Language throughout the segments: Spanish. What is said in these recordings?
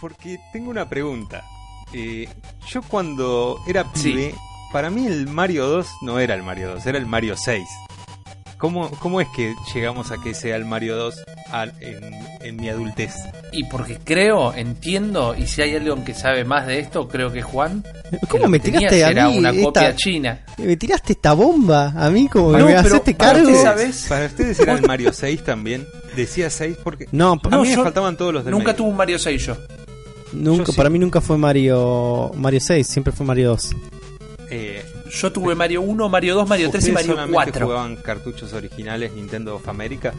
porque tengo una pregunta. Eh, yo cuando era pibe, para mí el Mario 2 no era el Mario 2, era el Mario 6. ¿Cómo, cómo es que llegamos a que sea el Mario 2 al- en, en mi adultez? Y porque creo, entiendo, y si hay alguien que sabe más de esto, creo que Juan. ¿Cómo me que tenías tiraste a era mí una esta- copia china. Me tiraste esta bomba a mí como que No, me hacete para cargo. usted, ¿sabes? ¿Para ustedes era el Mario 6 también? Decía 6 porque No, a no, mí me faltaban todos los del Nunca medio. tuve un Mario 6 yo. Nunca, yo sí. para mí nunca fue Mario Mario 6, siempre fue Mario 2. Eh, Yo tuve Mario 1, Mario 2, Mario 3 y ¿Ustedes Mario solamente 4. jugaban cartuchos originales Nintendo of America?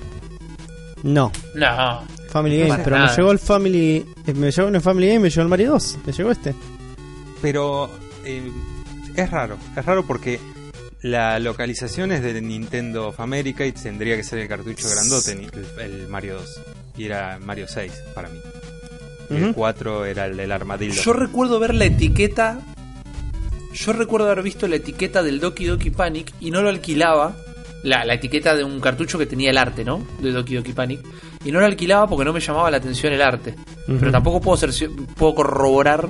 No, No. Family No Game, para pero nada. me llegó el Family eh, me llegó en el Family Game, me llegó el Mario 2, me llegó este. Pero eh, es raro, es raro porque la localización es de Nintendo of America y tendría que ser el cartucho grandote, el Mario 2. Y era Mario 6 para mí. El Ujú. 4 era el del armadillo. Yo recuerdo ver la etiqueta. Yo recuerdo haber visto la etiqueta del Doki Doki Panic y no lo alquilaba. La, la etiqueta de un cartucho que tenía el arte, ¿no? De Doki Doki Panic. Y no lo alquilaba porque no me llamaba la atención el arte. Pero tampoco puedo, ser, puedo corroborar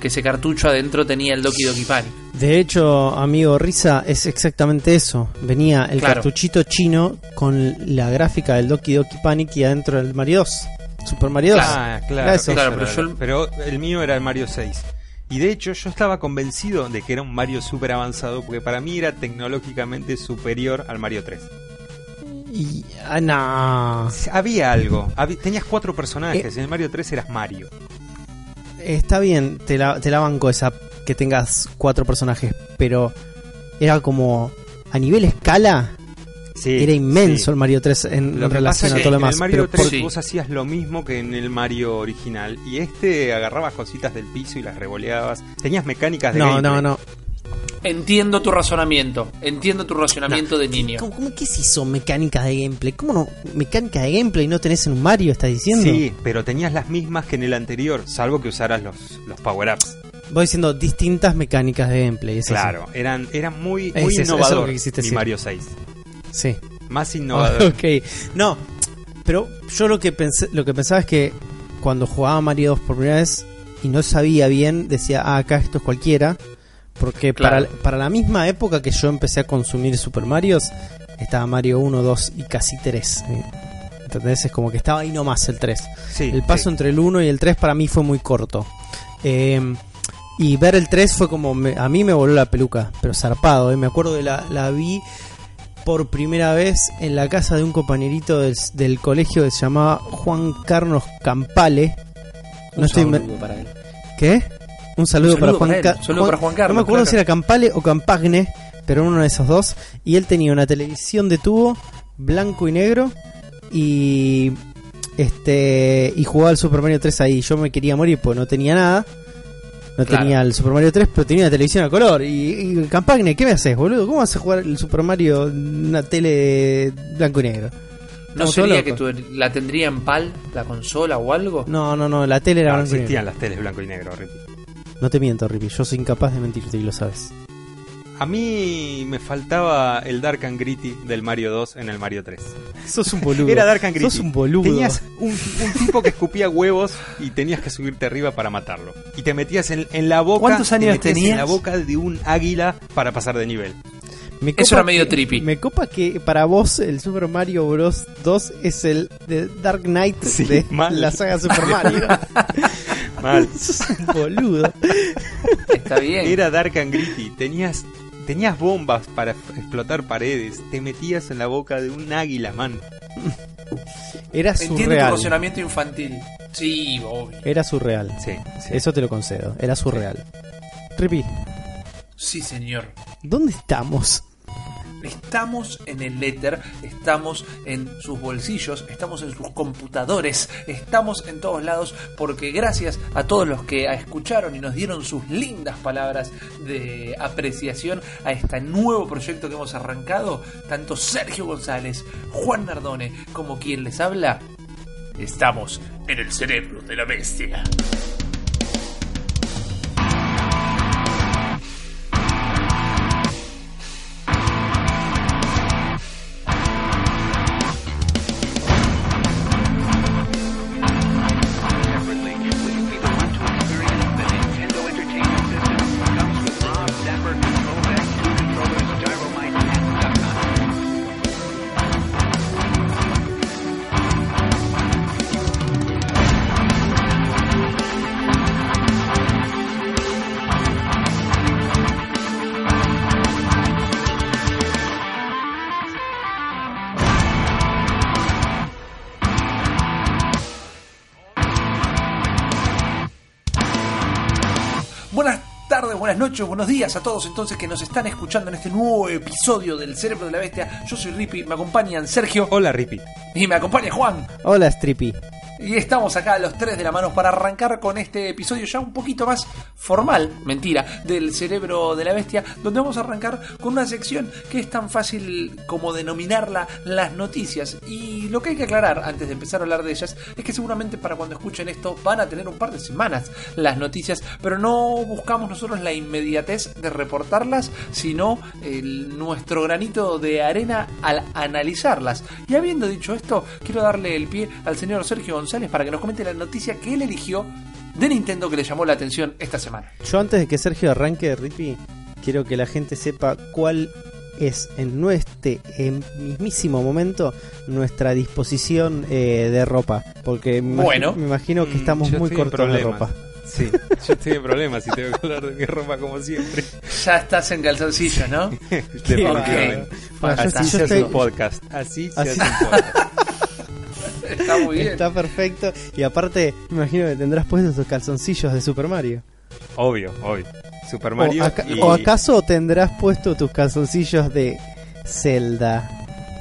que ese cartucho adentro tenía el Doki Doki Panic. De hecho, amigo Risa, es exactamente eso. Venía el Claro. cartuchito chino con la gráfica del Doki Doki Panic y adentro el Mario 2. Super Mario 2. Ah, claro. Eso. Claro, pero yo el- pero el mío era el Mario 6. Y de hecho yo estaba convencido de que era un Mario super avanzado porque para mí era tecnológicamente superior al Mario 3. Y, ah, no. Había algo. Tenías cuatro personajes. Eh. En el Mario 3 eras Mario. Está bien, te la, te la banco esa que tengas cuatro personajes, pero era como a nivel escala Sí, era inmenso sí. el Mario 3 en, Lo en relación pasa a es todo lo en demás. el Mario pero 3 por- vos hacías lo mismo que en el Mario original. Y este agarrabas cositas del piso y las revoleabas. Tenías mecánicas de no, gameplay. no, no. Entiendo tu razonamiento. Entiendo tu razonamiento de niño. ¿Cómo, cómo que se hizo mecánica de gameplay? ¿Cómo no? ¿Mecánica de gameplay no tenés en un Mario, estás diciendo? Sí, pero tenías las mismas que en el anterior, salvo que usaras los, los power-ups. Voy diciendo distintas mecánicas de gameplay. es eso. Claro, eran, eran muy, Es muy eso, eso es innovador que quisiste mi. Mario 6. Sí. Más innovador. ok. No, pero yo lo que pensé, lo que pensaba es que cuando jugaba Mario 2 por primera vez y no sabía bien, decía, ah, acá esto es cualquiera. Porque Claro. para, para la misma época que yo empecé a consumir Super Marios, estaba Mario 1, 2 y casi 3. eh. ¿Entendés? Es como que estaba ahí nomás el 3. Sí, El paso sí. entre el 1 y el 3 para mí fue muy corto. Eh, y ver el 3 fue como. me- a mí me voló la peluca, pero zarpado. eh. Me acuerdo que la, la vi por primera vez en la casa de un compañerito del, del colegio que se llamaba Juan Carlos Campale. No Un estoy. saludo para él. ¿Qué? Un saludo, Un saludo para Juan, para él, Juan Carlos, No me acuerdo claro. si era Campale o Campagne, pero uno de esos dos. Y él tenía una televisión de tubo, blanco y negro, y este y jugaba al Super Mario 3 ahí. Yo me quería morir porque no tenía nada. No Claro. tenía el Super Mario 3, pero tenía una televisión a color. Y, y Campagne, ¿qué me haces, boludo? ¿Cómo vas a jugar el Super Mario en una tele blanco y negro? ¿No sería que tu- la tendría en PAL, la consola o algo? No, no, no, la tele era No, blanco y negro. existían las teles blanco y negro, Rippy. No te miento, Rippy, yo soy incapaz de mentirte y lo sabes. A mí me faltaba el Dark and Gritty del Mario 2 en el Mario 3. Sos un boludo. Era Dark and Gritty. Sos un boludo. Tenías un, un tipo que escupía huevos y tenías que subirte arriba para matarlo. Y te metías en, en la boca. ¿Cuántos años tenías? En la boca de un águila para pasar de nivel. Me Eso era medio que- trippy. Me copa que para vos el Super Mario Bros. 2 es el de Dark Knight Sí, de mal. la saga Super Mario. Mal. Sos un boludo. Está bien. Era Dark and Gritty. Tenías, tenías bombas para explotar paredes. Te metías en la boca de un águila, man. Era Entiendo tu surreal. razonamiento infantil. Sí, obvio. Era surreal. Sí, sí. Eso te lo concedo. Era surreal. Rippy, Sí, señor. ¿dónde estamos? Estamos en el éter, estamos en sus bolsillos, estamos en sus computadores, estamos en todos lados porque gracias a todos los que escucharon y nos dieron sus lindas palabras de apreciación a este nuevo proyecto que hemos arrancado, tanto Sergio González, Juan Nardone como quien les habla, estamos en el cerebro de la bestia. Tardes, buenas noches, buenos días a todos entonces que nos están escuchando en este nuevo episodio del Cerebro de la Bestia. Yo soy Rippy, me acompañan Sergio Hola, Rippy. y me acompaña Juan. Hola, Strippy. Y estamos acá los tres de la mano para arrancar con este episodio ya un poquito más formal, mentira, del cerebro de la bestia, donde vamos a arrancar con una sección que es tan fácil como denominarla las noticias. Y lo que hay que aclarar antes de empezar a hablar de ellas es que seguramente para cuando escuchen esto van a tener un par de semanas las noticias, pero no buscamos nosotros la inmediatez de reportarlas, sino nuestro granito de arena al analizarlas. Y habiendo dicho esto, quiero darle el pie al señor Sergio González para que nos comente la noticia que él eligió de Nintendo que le llamó la atención esta semana. Yo antes de que Sergio arranque, Rippy, quiero que la gente sepa cuál es en nuestro en mismísimo momento nuestra disposición eh, de ropa. Porque me, Bueno. me imagino que Mm, estamos muy cortos de ropa. Sí, yo estoy en problemas y tengo que hablar de mi ropa como siempre. Ya estás en calzoncillo, ¿no? Definitivamente. Bueno, yo- Así se hace un podcast. Así se hace un podcast. Está muy bien. Está perfecto. Y aparte, me imagino que tendrás puestos tus calzoncillos de Super Mario. Obvio, obvio. Super Mario. o, aca- y- o acaso tendrás puesto tus calzoncillos de Zelda.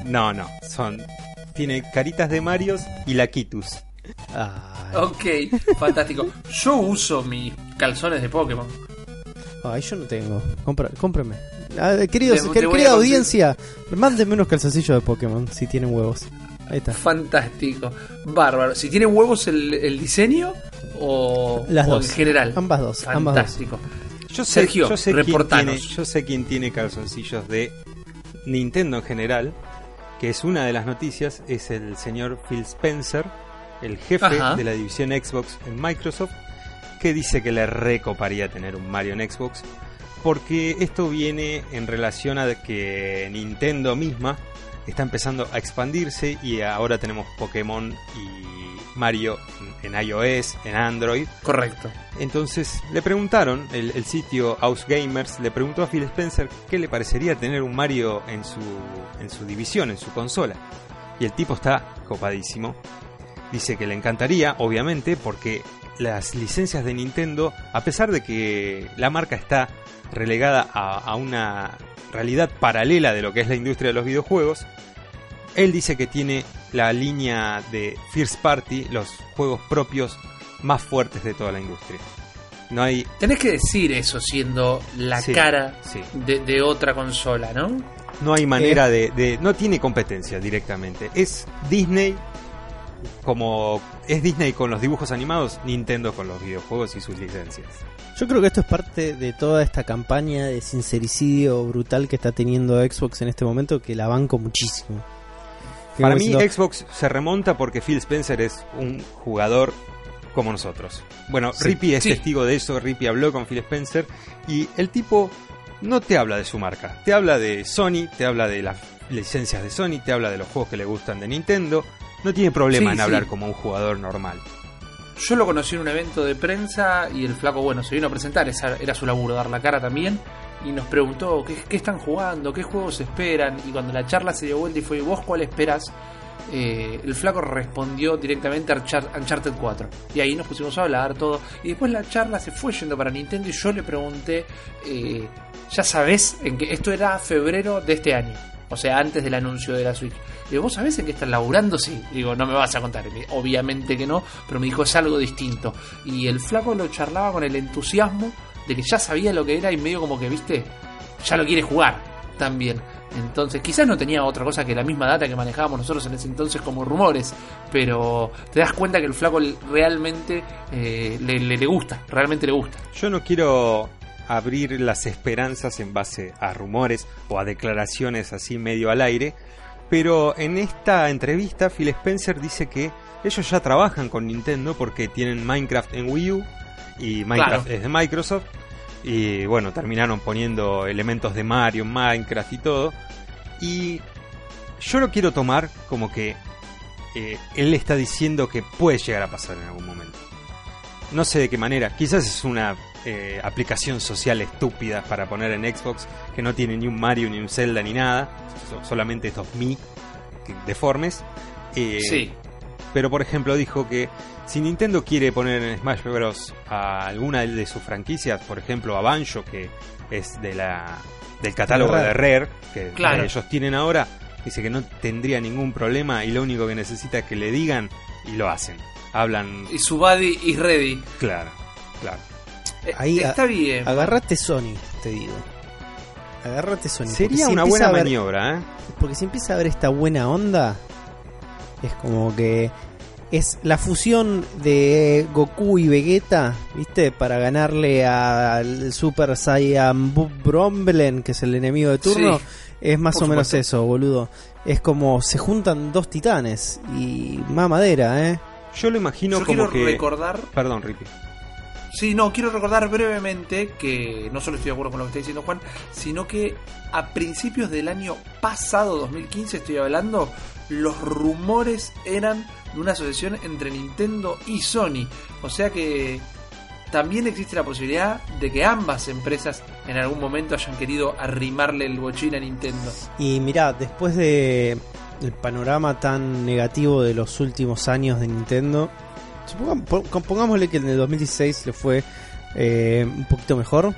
No, no. Son. Tiene caritas de Marios y Lakitus. Ay, Ok, fantástico. Yo uso mis calzones de Pokémon. ay, yo no tengo. Compra, cómprame. Ah, queridos, Te- querida audiencia, mándenme unos calzoncillos de Pokémon si tienen huevos. Ahí está. Fantástico. Bárbaro. Si tiene huevos el, el diseño o, Las o dos. en general. Ambas dos, ambas dos. Fantástico. Yo sé, Sergio, yo sé quién reportanos. tiene, yo sé quién tiene calzoncillos de Nintendo en general, que es una de las noticias, es el señor Phil Spencer, el jefe Ajá. de la división Xbox en Microsoft, que dice que le recoparía tener un Mario en Xbox, porque esto viene en relación a que Nintendo misma está empezando a expandirse y ahora tenemos Pokémon y Mario en iOS, en Android. Correcto. Entonces le preguntaron, el, el sitio House Gamers le preguntó a Phil Spencer qué le parecería tener un Mario en su, en su división, en su consola. Y el tipo está copadísimo. Dice que le encantaría, obviamente, porque las licencias de Nintendo, a pesar de que la marca está relegada a, a una realidad paralela de lo que es la industria de los videojuegos, él dice que tiene la línea de First Party, los juegos propios más fuertes de toda la industria. No hay. Tenés que decir eso siendo la Sí, cara sí. de, de otra consola, ¿no? No hay manera de, de- No tiene competencia directamente. Es Disney como. Es Disney con los dibujos animados, Nintendo con los videojuegos y sus licencias. Yo creo que esto es parte de toda esta campaña de sincericidio brutal que está teniendo Xbox en este momento, que la banco muchísimo. Para mí, diciendo, Xbox se remonta porque Phil Spencer es un jugador como nosotros. Bueno, Sí. Rippy es Sí. testigo de eso. Rippy habló con Phil Spencer y el tipo no te habla de su marca. Te habla de Sony, te habla de las licencias de Sony, te habla de los juegos que le gustan de Nintendo. No tiene problema Sí, en sí. hablar como un jugador normal. Yo lo conocí en un evento de prensa y el flaco, bueno, se vino a presentar, esa era su laburo, dar la cara también. Y nos preguntó qué, qué están jugando, qué juegos esperan. Y cuando la charla se dio vuelta y fue, ¿vos cuál esperas? Eh, el flaco respondió directamente a Unchar- Uncharted 4. Y ahí nos pusimos a hablar todo. Y después la charla se fue yendo para Nintendo y yo le pregunté, eh, ya sabés, en que esto era febrero de este año. O sea, antes del anuncio de la Switch. Digo, ¿vos sabés en qué están laburando? Sí. Digo, no me vas a contar. Obviamente que no, pero me dijo, es algo distinto. Y el flaco lo charlaba con el entusiasmo de que ya sabía lo que era y medio como que, viste, ya lo quiere jugar también. Entonces, quizás no tenía otra cosa que la misma data que manejábamos nosotros en ese entonces como rumores, pero te das cuenta que el flaco realmente eh, le- le gusta, realmente le gusta. Yo no quiero abrir las esperanzas en base a rumores o a declaraciones así medio al aire, pero en esta entrevista Phil Spencer dice que ellos ya trabajan con Nintendo porque tienen Minecraft en Wii U y Minecraft Claro. es de Microsoft y bueno, terminaron poniendo elementos de Mario Minecraft y todo y yo lo quiero tomar como que eh, él está diciendo que puede llegar a pasar en algún momento. No sé de qué manera. Quizás es una eh, aplicación social estúpida para poner en Xbox que no tiene ni un Mario, ni un Zelda, ni nada. So- solamente estos Mi deformes. Eh, Sí, pero por ejemplo dijo que si Nintendo quiere poner en Smash Bros. a alguna de sus franquicias, por ejemplo a Banjo, que es de la del catálogo de Rare, que Claro. ellos tienen ahora, dice que no tendría ningún problema y lo único que necesita es que le digan y lo hacen. Hablan, Y su body is ready. claro, claro. Eh, Ahí está bien. Agarrate Sony, te digo. Agarrate Sony. porque Sería si una empieza buena a haber- maniobra, ¿eh? Porque si empieza a ver esta buena onda, es como que es la fusión de Goku y Vegeta, ¿viste? Para ganarle al Super Saiyan Bromblen, que es el enemigo de turno. Sí, es más por o menos supuesto. eso, boludo. Es como se juntan dos titanes y mamadera, ¿eh? Yo lo imagino Yo como quiero que... recordar Perdón, Rippy. Sí, no, quiero recordar brevemente que no solo estoy de acuerdo con lo que está diciendo Juan, sino que a principios del año pasado, 2015, estoy hablando, los rumores eran de una asociación entre Nintendo y Sony. O sea que también existe la posibilidad de que ambas empresas en algún momento hayan querido arrimarle el bochín a Nintendo. Y mirá, después de el panorama tan negativo de los últimos años de Nintendo, supongam- po- pongámosle que en el 2016 le fue eh, un poquito mejor,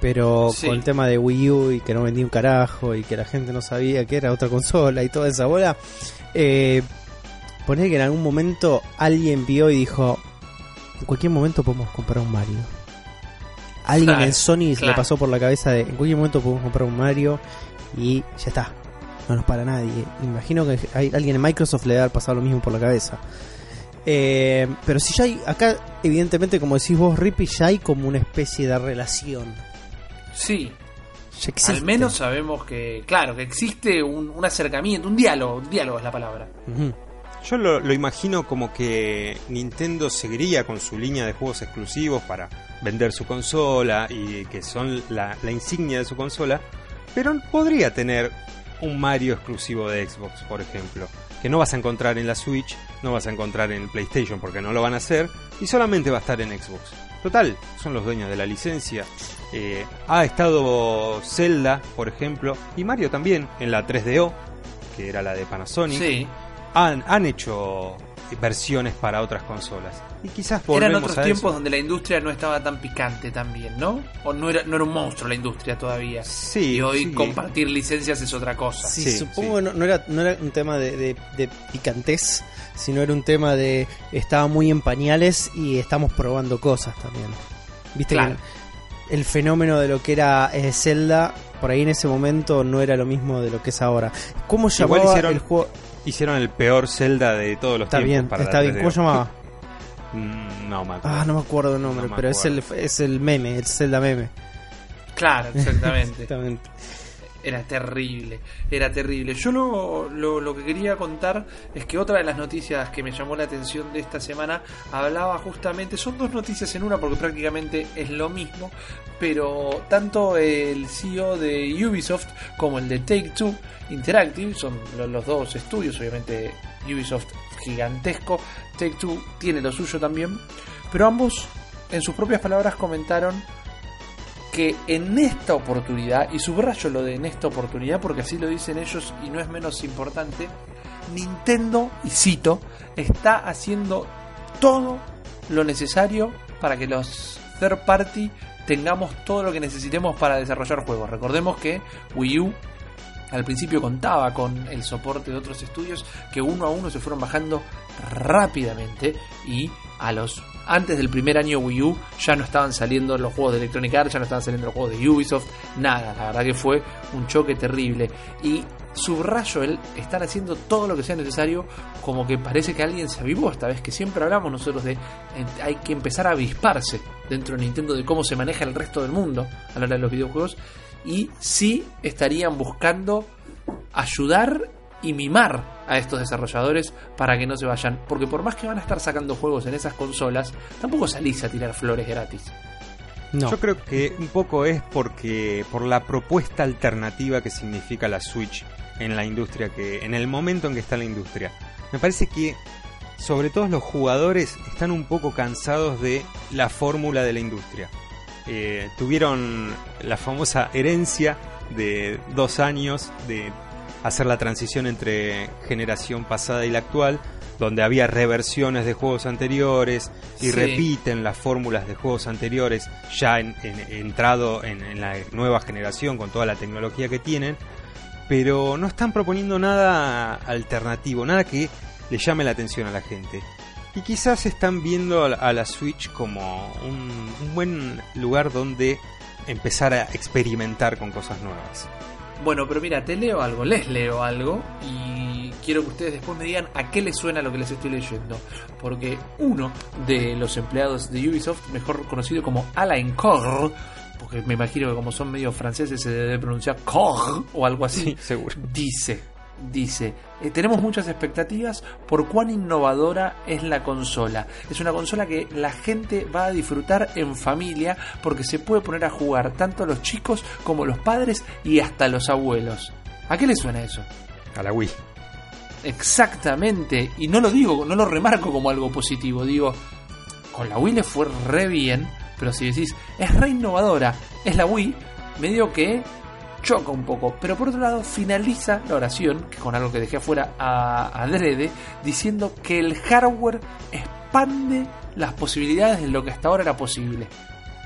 pero Sí. con el tema de Wii U y que no vendía un carajo y que la gente no sabía que era otra consola y toda esa bola, eh, poner que en algún momento alguien vio y dijo, en cualquier momento podemos comprar un Mario. Alguien Claro, en Sony se le claro. pasó por la cabeza de, en cualquier momento podemos comprar un Mario y ya está. No nos para nadie. Imagino que hay alguien en Microsoft le debe haber pasado lo mismo por la cabeza. Eh, pero si ya hay, acá evidentemente como decís vos, Rippy, ya hay como una especie de relación. Sí, Ya existe. al menos sabemos que, claro, que existe un, un acercamiento, un diálogo, un diálogo es la palabra. Yo lo, lo imagino como que Nintendo seguiría con su línea de juegos exclusivos para vender su consola y que son la, la insignia de su consola, pero podría tener un Mario exclusivo de Xbox, por ejemplo, que no vas a encontrar en la Switch, no vas a encontrar en PlayStation porque no lo van a hacer y solamente va a estar en Xbox. Total, son los dueños de la licencia. Eh, ha estado Zelda, por ejemplo, y Mario también en la 3DO, que era la de Panasonic Sí. han, han hecho versiones para otras consolas. Y quizás Eran otros a tiempos eso. donde la industria no estaba tan picante también, ¿no? O no era, no era un monstruo la industria todavía. Sí, y hoy sí. compartir licencias es otra cosa. Sí, Sí, supongo sí. que no, no era, no era un tema de, de, de picantez, sino era un tema de estaba muy en pañales y estamos probando cosas también. Viste Claro. que el fenómeno de lo que era eh, Zelda, por ahí en ese momento no era lo mismo de lo que es ahora. ¿Cómo llamaba hicieron- el juego? Hicieron el peor Zelda de todos los Está tiempos. bien, para está bien. ¿Cómo 3DO. llamaba? Mm, No me acuerdo. Ah, no me acuerdo el nombre, No pero es el, es el meme, el Zelda meme. Claro, exactamente. Exactamente. Era terrible, era terrible. Yo lo, lo, que quería contar es que otra de las noticias que me llamó la atención de esta semana hablaba justamente, son dos noticias en una porque prácticamente es lo mismo, pero tanto el CEO de Ubisoft como el de Take Two Interactive, son lo- los dos estudios, obviamente Ubisoft gigantesco, Take Two tiene lo suyo también, pero ambos en sus propias palabras comentaron que en esta oportunidad, y subrayo lo de en esta oportunidad porque así lo dicen ellos y no es menos importante, Nintendo, y cito, está haciendo todo lo necesario para que los third party tengamos todo lo que necesitemos para desarrollar juegos. Recordemos que Wii U al principio contaba con el soporte de otros estudios que uno a uno se fueron bajando rápidamente y a los antes del primer año Wii U ya no estaban saliendo los juegos de Electronic Arts, ya no estaban saliendo los juegos de Ubisoft, nada, la verdad que fue un choque terrible. Y subrayo el están haciendo todo lo que sea necesario como que parece que alguien se avivó esta vez que siempre hablamos nosotros de hay que empezar a avisparse dentro de Nintendo de cómo se maneja el resto del mundo a la hora de los videojuegos y sí estarían buscando ayudar y mimar a estos desarrolladores para que no se vayan. Porque por más que van a estar sacando juegos en esas consolas, tampoco salís a tirar flores gratis. No. Yo creo que un poco es porque por la propuesta alternativa que significa la Switch en la industria que en el momento en que está la industria. Me parece que sobre todo los jugadores están un poco cansados de la fórmula de la industria. Eh, tuvieron la famosa herencia de dos años de hacer la transición entre generación pasada y la actual, donde había reversiones de juegos anteriores y Sí. repiten las fórmulas de juegos anteriores ya en, en- entrado en, en la nueva generación con toda la tecnología que tienen, pero no están proponiendo nada alternativo, nada que le llame la atención a la gente. Y quizás están viendo a la, Switch como un, un buen lugar donde empezar a experimentar con cosas nuevas. Bueno, pero mira, te leo algo, les leo algo y quiero que ustedes después me digan a qué les suena lo que les estoy leyendo. Porque uno de los empleados de Ubisoft, mejor conocido como Alain Cor, porque me imagino que como son medio franceses se debe pronunciar Cor o algo así, Sí, seguro. dice, dice, "Eh, tenemos muchas expectativas por cuán innovadora es la consola. Es una consola que la gente va a disfrutar en familia porque se puede poner a jugar tanto los chicos como los padres y hasta los abuelos. ¿A qué le suena eso? A la Wii. Exactamente, y no lo digo, no lo remarco como algo positivo, digo, con la Wii le fue re bien, pero si decís, es re innovadora, es la Wii, medio que choca un poco, pero por otro lado finaliza la oración, que con algo que dejé afuera a adrede, diciendo que el hardware expande las posibilidades de lo que hasta ahora era posible.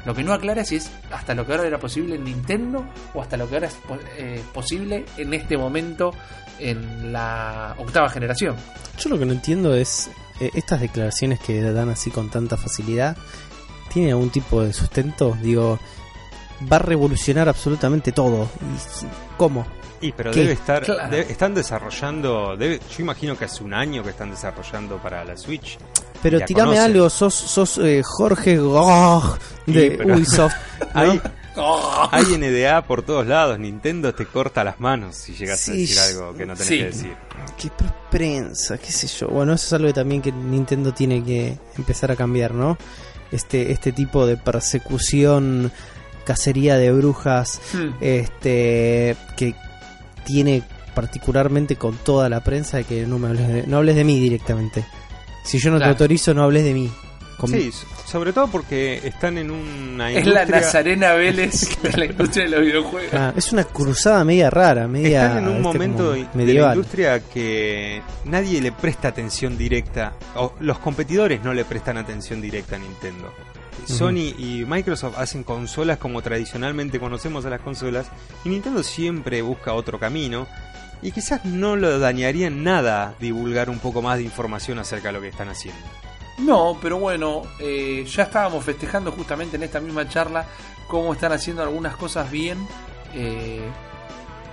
Lo que no aclara si es hasta lo que ahora era posible en Nintendo o hasta lo que ahora es eh, posible en este momento en la octava generación. Yo lo que no entiendo es eh, estas declaraciones que dan así con tanta facilidad. ¿Tienen algún tipo de sustento? Digo, va a revolucionar absolutamente todo. ¿Y ¿Cómo? Y pero ¿Qué? debe estar, Claro. debe- están desarrollando, debe- yo imagino que hace un año que están desarrollando para la Switch. Pero La tirame conocen. algo, sos, sos eh, Jorge Gog de Sí, pero- Ubisoft. ¿no? Hay, hay NDA por todos lados, Nintendo te corta las manos si llegas Sí, a decir algo que no tenés sí. que decir. Qué prensa, qué sé yo. Bueno, eso es algo que también que Nintendo tiene que empezar a cambiar, ¿no? Este, este tipo de persecución, cacería de brujas, Hmm. este, que tiene particularmente con toda la prensa de que no me hables de, no hables de mí directamente. Si yo no Claro. te autorizo, no hables de mí. Con- Sí, s- sobre todo porque están en una Es la industria, Nazarena Vélez de la industria de los videojuegos. Ah, es una cruzada media rara, media están en un ¿viste? momento de la industria que nadie le presta atención directa, o los competidores no le prestan atención directa a Nintendo. Sony y Microsoft hacen consolas como tradicionalmente conocemos a las consolas y Nintendo siempre busca otro camino y quizás no lo dañaría en nada divulgar un poco más de información acerca de lo que están haciendo. No, pero bueno, eh, ya estábamos festejando justamente en esta misma charla cómo están haciendo algunas cosas bien, eh,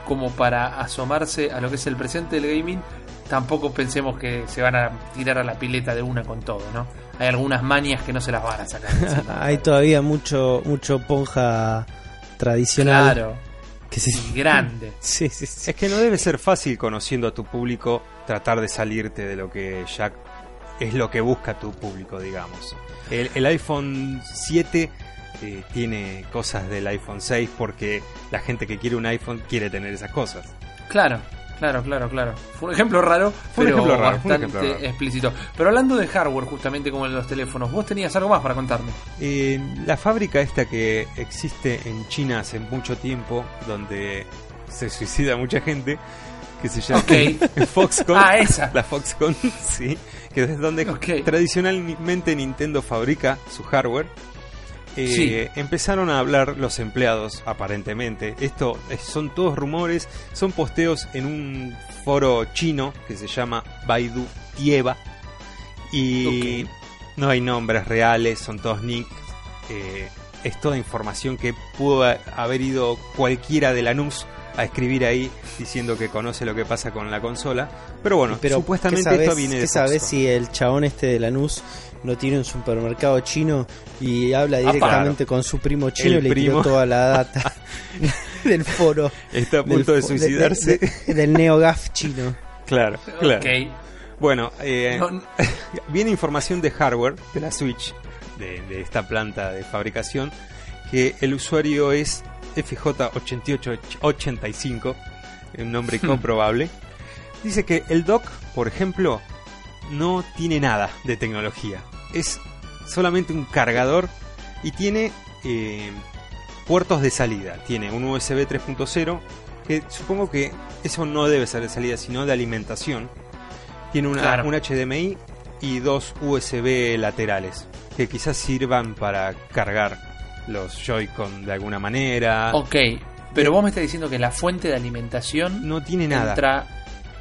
como para asomarse a lo que es el presente del gaming. Tampoco pensemos que se van a tirar a la pileta de una con todo, ¿no? Hay algunas manias que no se las van a sacar. Hay todavía mucho mucho ponja tradicional claro, que se y grande. Sí, sí, sí. Es que no debe ser fácil conociendo a tu público tratar de salirte de lo que ya es lo que busca tu público, digamos. El, el iPhone 7 eh, tiene cosas del iPhone 6 porque la gente que quiere un iPhone quiere tener esas cosas. Claro, claro, claro, claro. Fue un ejemplo raro, Fue un ejemplo raro, bastante ejemplo raro. explícito. Pero hablando de hardware, justamente como en los teléfonos, vos tenías algo más para contarme. Eh, la fábrica esta que existe en China hace mucho tiempo, donde se suicida mucha gente, que se llama. Foxconn. Ah, esa. La Foxconn, sí, que es donde tradicionalmente Nintendo fabrica su hardware. Eh, Sí. Empezaron a hablar los empleados, aparentemente. Esto es- son todos rumores, son posteos en un foro chino que se llama Baidu Tieba. Y no hay nombres reales, son todos nicks. Eh, es toda información que pudo ha- haber ido cualquiera de Lanús a escribir ahí diciendo que conoce lo que pasa con la consola. Pero bueno, Pero supuestamente ¿qué sabes, esto viene de ¿qué sabes si el chabón este de Lanús no tiene un supermercado chino y habla Ah, directamente con su primo chino El y le tiró primo. toda la data del foro? Está a del punto de suicidarse. de- del NeoGAF chino. claro, claro. Bueno, eh, No, no- viene información de hardware de la Switch, de, de esta planta de fabricación, que el usuario es FJ8885, un nombre Hmm. comprobable. Dice que el dock, por ejemplo, no tiene nada de tecnología. Es solamente un cargador y tiene eh, puertos de salida. Tiene un USB 3.0, que supongo que eso no debe ser de salida, sino de alimentación. Tiene una, Claro. un HDMI y dos USB laterales que quizás sirvan para cargar los Joy-Con de alguna manera. Ok, pero vos me estás diciendo que la fuente de alimentación No tiene nada. entra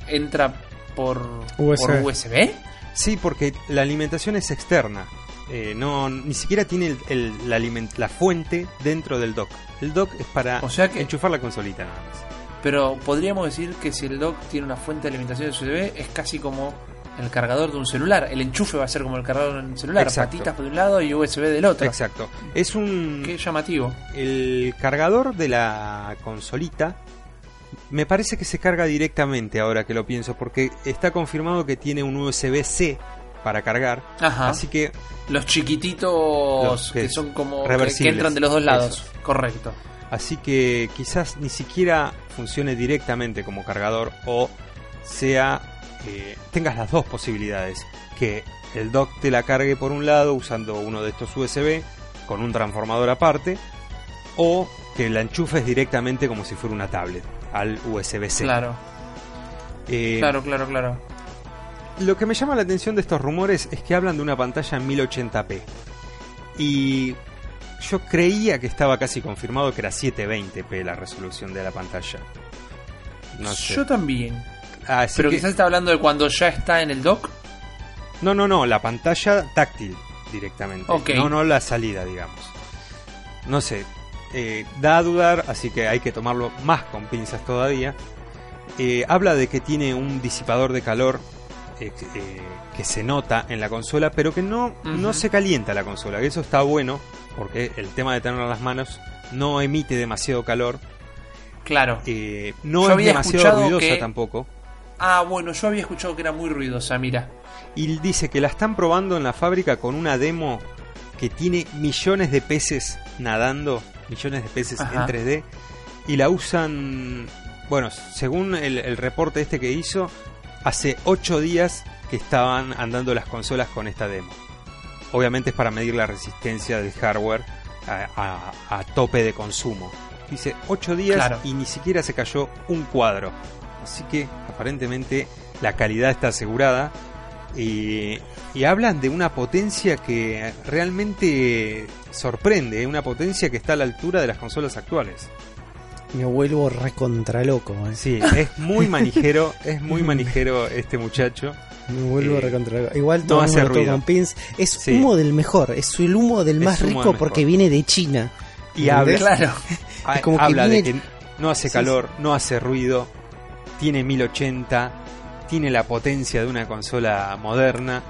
entra por USB. por USB. Sí, porque la alimentación es externa. Eh, no, ni siquiera tiene el- el- la, fuente dentro del dock. El dock es para O sea que- enchufar la consolita nada más. Pero podríamos decir que si el dock tiene una fuente de alimentación de USB es casi como el cargador de un celular. El enchufe va a ser como el cargador de un celular, Exacto. patitas de un lado y USB del otro. Exacto. Es un Qué llamativo. el cargador de la consolita. Me parece que se carga directamente ahora que lo pienso, porque está confirmado que tiene un USB-C para cargar. Ajá. Así que Los chiquititos Los que que son como que, reversibles. que entran de los dos lados. Correcto. Así que quizás ni siquiera funcione directamente como cargador o sea eh, tengas las dos posibilidades, que el dock te la cargue por un lado usando uno de estos USB con un transformador aparte o que la enchufes directamente como si fuera una tablet al USB-C. Claro, Eh, claro, claro, claro. Lo que me llama la atención de estos rumores es que hablan de una pantalla en 1080p. Y yo creía que estaba casi confirmado que era 720p la resolución de la pantalla. No sé. Yo también. Así Pero que- quizás está hablando de cuando ya está en el dock. No, no, no, la pantalla táctil directamente. No, no la salida, digamos. No sé. Eh, da a dudar, así que hay que tomarlo más con pinzas todavía. Eh, habla de que tiene un disipador de calor eh, que se nota en la consola, pero que no, no se calienta la consola. Que eso está bueno, porque el tema de tenerlo en las manos no emite demasiado calor. Claro. no Yo es había demasiado ruidosa que- tampoco. Ah, bueno, yo había escuchado que era muy ruidosa, mira. Y dice que la están probando en la fábrica con una demo que tiene millones de peces nadando, millones de peces Ajá. en 3D, y la usan, bueno, según el, el reporte este que hizo, hace 8 días que estaban andando las consolas con esta demo. Obviamente es para medir la resistencia del hardware a, a- a tope de consumo. Dice 8 días Claro. y ni siquiera se cayó un cuadro. Así que aparentemente la calidad está asegurada. Y, y hablan de una potencia que realmente sorprende, ¿eh? una potencia que está a la altura de las consolas actuales. Me vuelvo recontra loco. eh. Sí, es muy manijero, es muy manijero este muchacho. Me vuelvo Eh, recontra loco. Igual no todo hace ruido. con pins. Es Sí. humo del mejor. Es el humo del más humo rico del porque viene de China. Y habla, Claro. ha- como que habla de viene- que no hace calor, no hace ruido, tiene 1080, tiene la potencia de una consola moderna.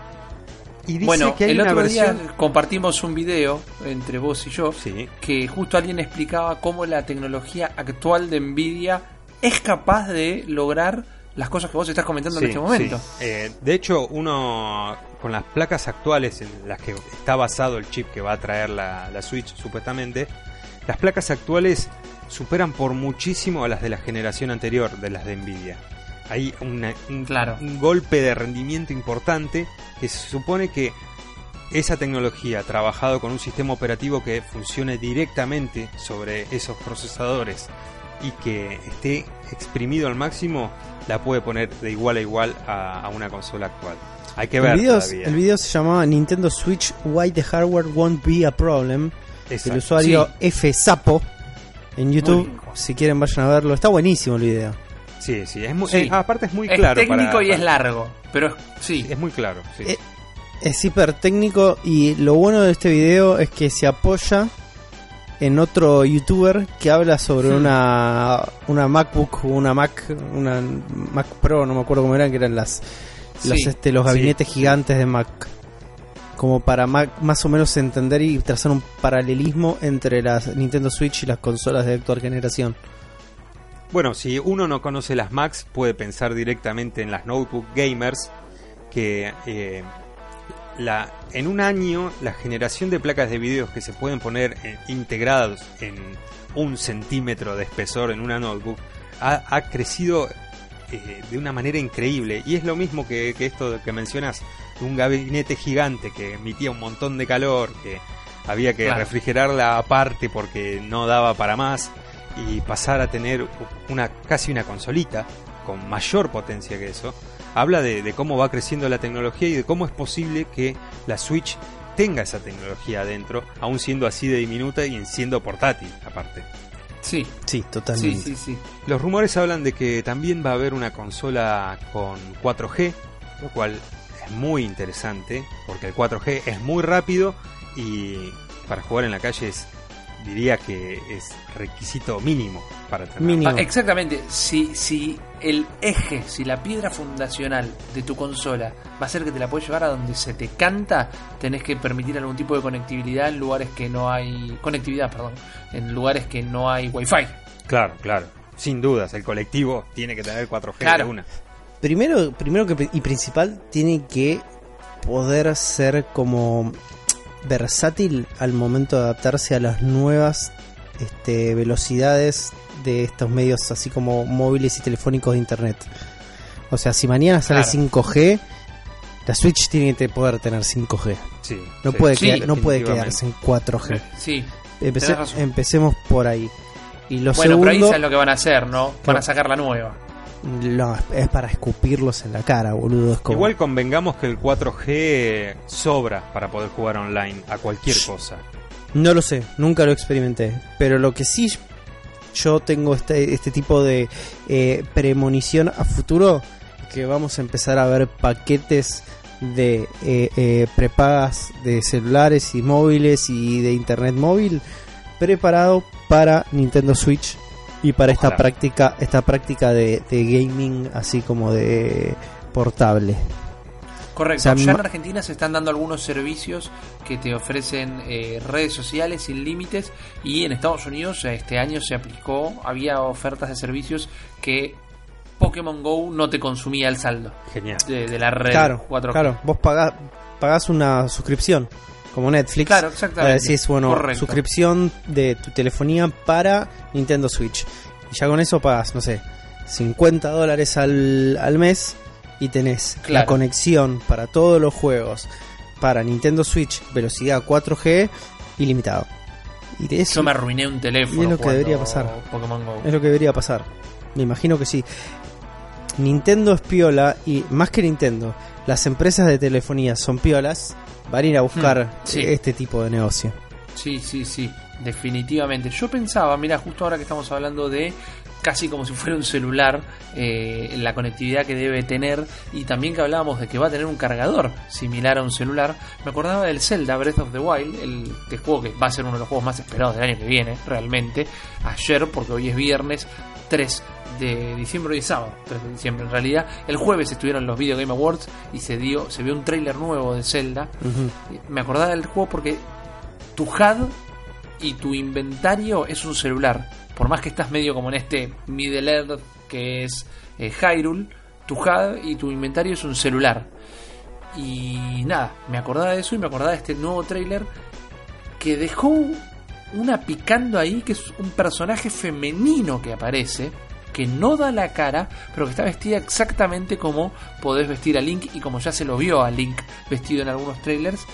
Y dice Bueno, que hay el una otro versión. día compartimos un video entre vos y yo Sí, que justo alguien explicaba cómo la tecnología actual de Nvidia es capaz de lograr las cosas que vos estás comentando Sí, en este momento. sí. Eh, de hecho, uno con las placas actuales en las que está basado el chip que va a traer la, la Switch, supuestamente, las placas actuales superan por muchísimo a las de la generación anterior, de las de Nvidia. Hay una- un, Claro. un golpe de rendimiento importante que se supone que esa tecnología trabajado con un sistema operativo que funcione directamente sobre esos procesadores y que esté exprimido al máximo, la puede poner de igual a igual a, a una consola actual. Hay que ver El video, el video se llamaba Nintendo Switch Why the Hardware Won't Be a Problem. Exacto. El usuario F Sapo en YouTube. Si quieren vayan a verlo. Está buenísimo el video. Sí, sí, es muy, Sí. eh, aparte es muy es claro. técnico para- y es largo, pero es- sí. Es muy claro, sí. Eh, Es hiper técnico y lo bueno de este video es que se apoya en otro youtuber que habla sobre Hmm. una una MacBook, una Mac, una Mac Pro, no me acuerdo cómo eran, que eran las los, este, los gabinetes sí. gigantes de Mac. Como para Mac- más o menos entender y trazar un paralelismo entre las Nintendo Switch y las consolas de actual generación. Bueno, si uno no conoce las Macs, puede pensar directamente en las notebook gamers, que eh, la, en un año la generación de placas de videos que se pueden poner eh, integradas en un centímetro de espesor en una notebook ha, ha crecido eh, de una manera increíble. Y es lo mismo que, que esto que mencionas, un gabinete gigante que emitía un montón de calor, que había que Claro. refrigerarla aparte porque no daba para más y pasar a tener una casi una consolita con mayor potencia que eso habla de, de cómo va creciendo la tecnología y de cómo es posible que la Switch tenga esa tecnología adentro, aún siendo así de diminuta y siendo portátil aparte. Sí, Sí, sí, totalmente. sí, sí. Los rumores hablan de que también va a haber una consola con 4G, lo cual es muy interesante, porque el 4G es muy rápido y para jugar en la calle es, diría que es requisito mínimo para tener. Mínimo. Ah, exactamente, si, si el eje, si la piedra fundacional de tu consola va a ser que te la puedes llevar a donde se te canta, tenés que permitir algún tipo de conectividad en lugares que no hay... Conectividad, perdón. En lugares que no hay wifi. Claro, claro. Sin dudas, el colectivo tiene que tener 4G Claro. una. Primero, primero que, y principal, tiene que poder ser como versátil al momento de adaptarse a las nuevas este, velocidades de estos medios, así como móviles y telefónicos de internet. O sea, si mañana sale Claro. 5G, la Switch tiene que poder tener 5G. Sí, No sí, puede, Sí, quedar- no puede quedarse en 4G. Sí. Empece- empecemos por ahí. Y lo bueno, pero ahí segundo, sabes lo que van a hacer, ¿no? Van a sacar la nueva. No, es para escupirlos en la cara, boludo. Es como, Igual convengamos que el 4G sobra para poder jugar online a cualquier cosa. No lo sé, nunca lo experimenté. Pero lo que sí yo tengo este, este tipo de eh, premonición a futuro, que vamos a empezar a ver paquetes de eh, eh, prepagas de celulares y móviles y de internet móvil preparado para Nintendo Switch y para esta práctica esta práctica de, de gaming así como de portable. Correcto. O sea, ya en Argentina se están dando algunos servicios que te ofrecen eh, redes sociales sin límites y en Estados Unidos este año se aplicó, había ofertas de servicios que Pokémon Go no te consumía el saldo Genial. de, de la red Claro, 4G. claro, vos pagás, pagás una suscripción como Netflix. Claro, exactamente. Ahora decís, bueno, Correcto. suscripción de tu telefonía para Nintendo Switch. Y ya con eso pagas, no sé, 50 dólares al, al mes y tenés la conexión para todos los juegos para Nintendo Switch, velocidad 4G, ilimitado. Y de eso Yo me arruiné un teléfono. Y es lo que debería pasar. Pokémon Go. es lo que debería pasar. Me imagino que sí. Nintendo es piola y más que Nintendo, las empresas de telefonía son piolas, van a ir a buscar Hmm, sí. este tipo de negocio. Sí, sí, sí, definitivamente. Yo pensaba, mira, justo ahora que estamos hablando de casi como si fuera un celular, eh, la conectividad que debe tener y también que hablábamos de que va a tener un cargador similar a un celular, me acordaba del Zelda Breath of the Wild, el juego que va a ser uno de los juegos más esperados del año que viene, realmente, ayer, porque hoy es viernes 3 de diciembre, es sábado, 3 de diciembre en realidad, el jueves estuvieron los Video Game Awards y se dio, se vio un tráiler nuevo de Zelda, me acordaba del juego porque tu HUD y tu inventario es un celular. Por más que estás medio como en este Middle Earth que es eh, Hyrule, tu HUD y tu inventario es un celular. Y nada, me acordaba de eso y me acordaba de este nuevo trailer que dejó una picando ahí, que es un personaje femenino que aparece, que no da la cara, pero que está vestida exactamente como podés vestir a Link y como ya se lo vio a Link vestido en algunos trailers.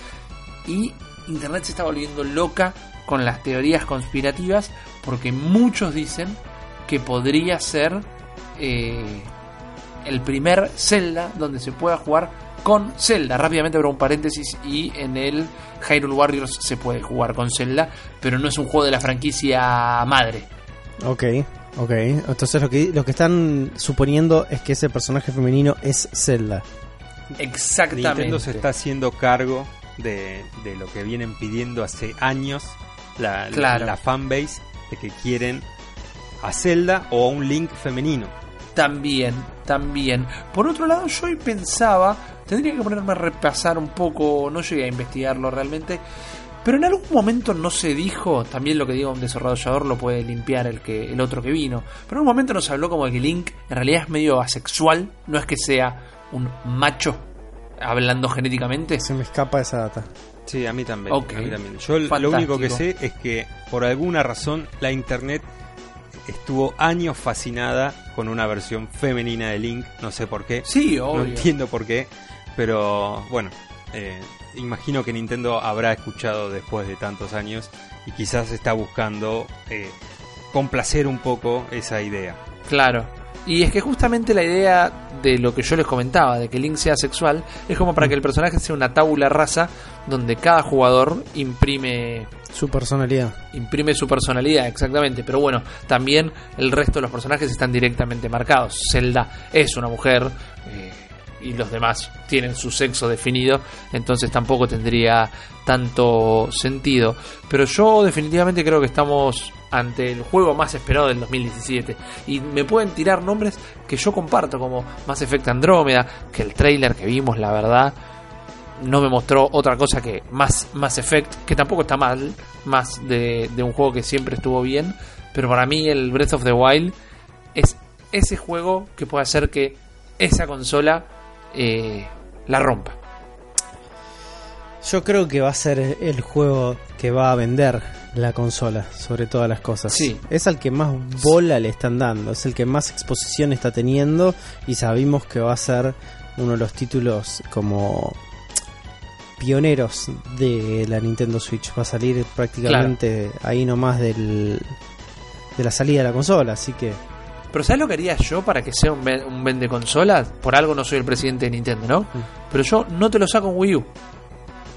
Y Internet se está volviendo loca con las teorías conspirativas porque muchos dicen que podría ser eh, el primer Zelda donde se pueda jugar con Zelda. Rápidamente abro un paréntesis y en el Hyrule Warriors se puede jugar con Zelda, pero no es un juego de la franquicia madre. Ok, ok. Entonces lo que, lo que están suponiendo es que ese personaje femenino es Zelda. Exactamente. Nintendo se está haciendo cargo de, de lo que vienen pidiendo hace años la, la- Claro. la fanbase de que quieren a Zelda o a un Link femenino. También, también. Por otro lado, yo hoy pensaba, tendría que ponerme a repasar un poco, no llegué a investigarlo realmente, pero en algún momento no se dijo, también lo que diga un desarrollador lo puede limpiar el que el otro que vino, pero en un momento nos habló como de que Link en realidad es medio asexual, no es que sea un macho hablando genéticamente. Se me escapa esa data. Sí, a mí también. Ok. a mí también. Yo lo único que sé es que por alguna razón la internet estuvo años fascinada con una versión femenina de Link, no sé por qué. Sí, No obvio. entiendo por qué, pero bueno, eh, imagino que Nintendo habrá escuchado después de tantos años y quizás está buscando eh, complacer un poco esa idea. Claro. Y es que justamente la idea de lo que yo les comentaba, de que Link sea sexual, es como para que el personaje sea una tabula rasa donde cada jugador imprime Su personalidad. imprime su personalidad, exactamente. Pero bueno, también el resto de los personajes están directamente marcados. Zelda es una mujer eh, y los demás tienen su sexo definido, entonces tampoco tendría tanto sentido. Pero yo definitivamente creo que estamos ante el juego más esperado del 2017. Y me pueden tirar nombres que yo comparto, como Mass Effect Andrómeda, que el trailer que vimos, la verdad, no me mostró otra cosa que más Mass Effect, que tampoco está mal, más de, de un juego que siempre estuvo bien, pero para mí el Breath of the Wild es ese juego que puede hacer que esa consola eh, la rompa. Yo creo que va a ser el juego que va a vender la consola, sobre todas las cosas. Sí. Es al que más bola le están dando, es el que más exposición está teniendo y sabemos que va a ser uno de los títulos como pioneros de la Nintendo Switch. Va a salir prácticamente ahí nomás del, de la salida de la consola, así que Pero ¿sabes lo que haría yo para que sea un, un vende consolas? Por algo no soy el presidente de Nintendo, ¿no? Pero yo no te lo saco en Wii U.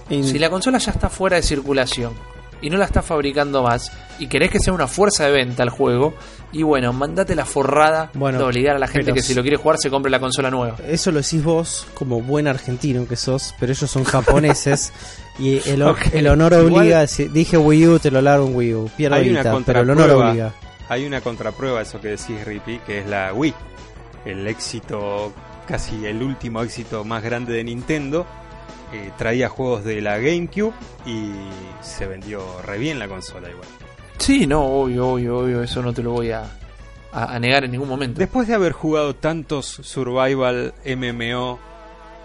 Si la consola ya está fuera de circulación y no la está fabricando más y querés que sea una fuerza de venta el juego, y bueno, mandate la forrada Bueno, de obligar a la gente que si lo quiere jugar se compre la consola nueva. Eso lo decís vos como buen argentino que sos, pero ellos son japoneses y el, el honor obliga. Si dije Wii U, te lo largo en Wii U. Pierdo guita, pero el honor obliga. Hay una contraprueba a eso que decís, Rippy, que es la Wii. El éxito, casi el último éxito más grande de Nintendo. eh, traía juegos de la GameCube y se vendió re bien la consola igual. Sí, no, obvio, obvio, obvio, eso no te lo voy a, a- a negar en ningún momento. Después de haber jugado tantos Survival MMO,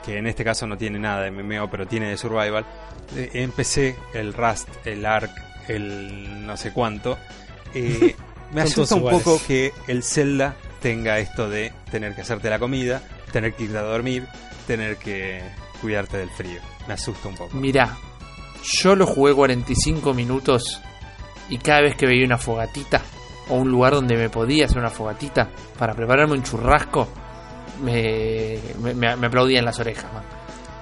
que en este caso no tiene nada de MMO, pero tiene de Survival, eh, empecé el Rust, el Ark, el no sé cuánto. eh, me asusta un iguales. poco que el Zelda tenga esto de tener que hacerte la comida, tener que irte a dormir, tener que cuidarte del frío. Me asusta un poco. Mirá, yo lo jugué 45 minutos y cada vez que veía una fogatita o un lugar donde me podía hacer una fogatita para prepararme un churrasco, me, me, me- me aplaudían las orejas, man.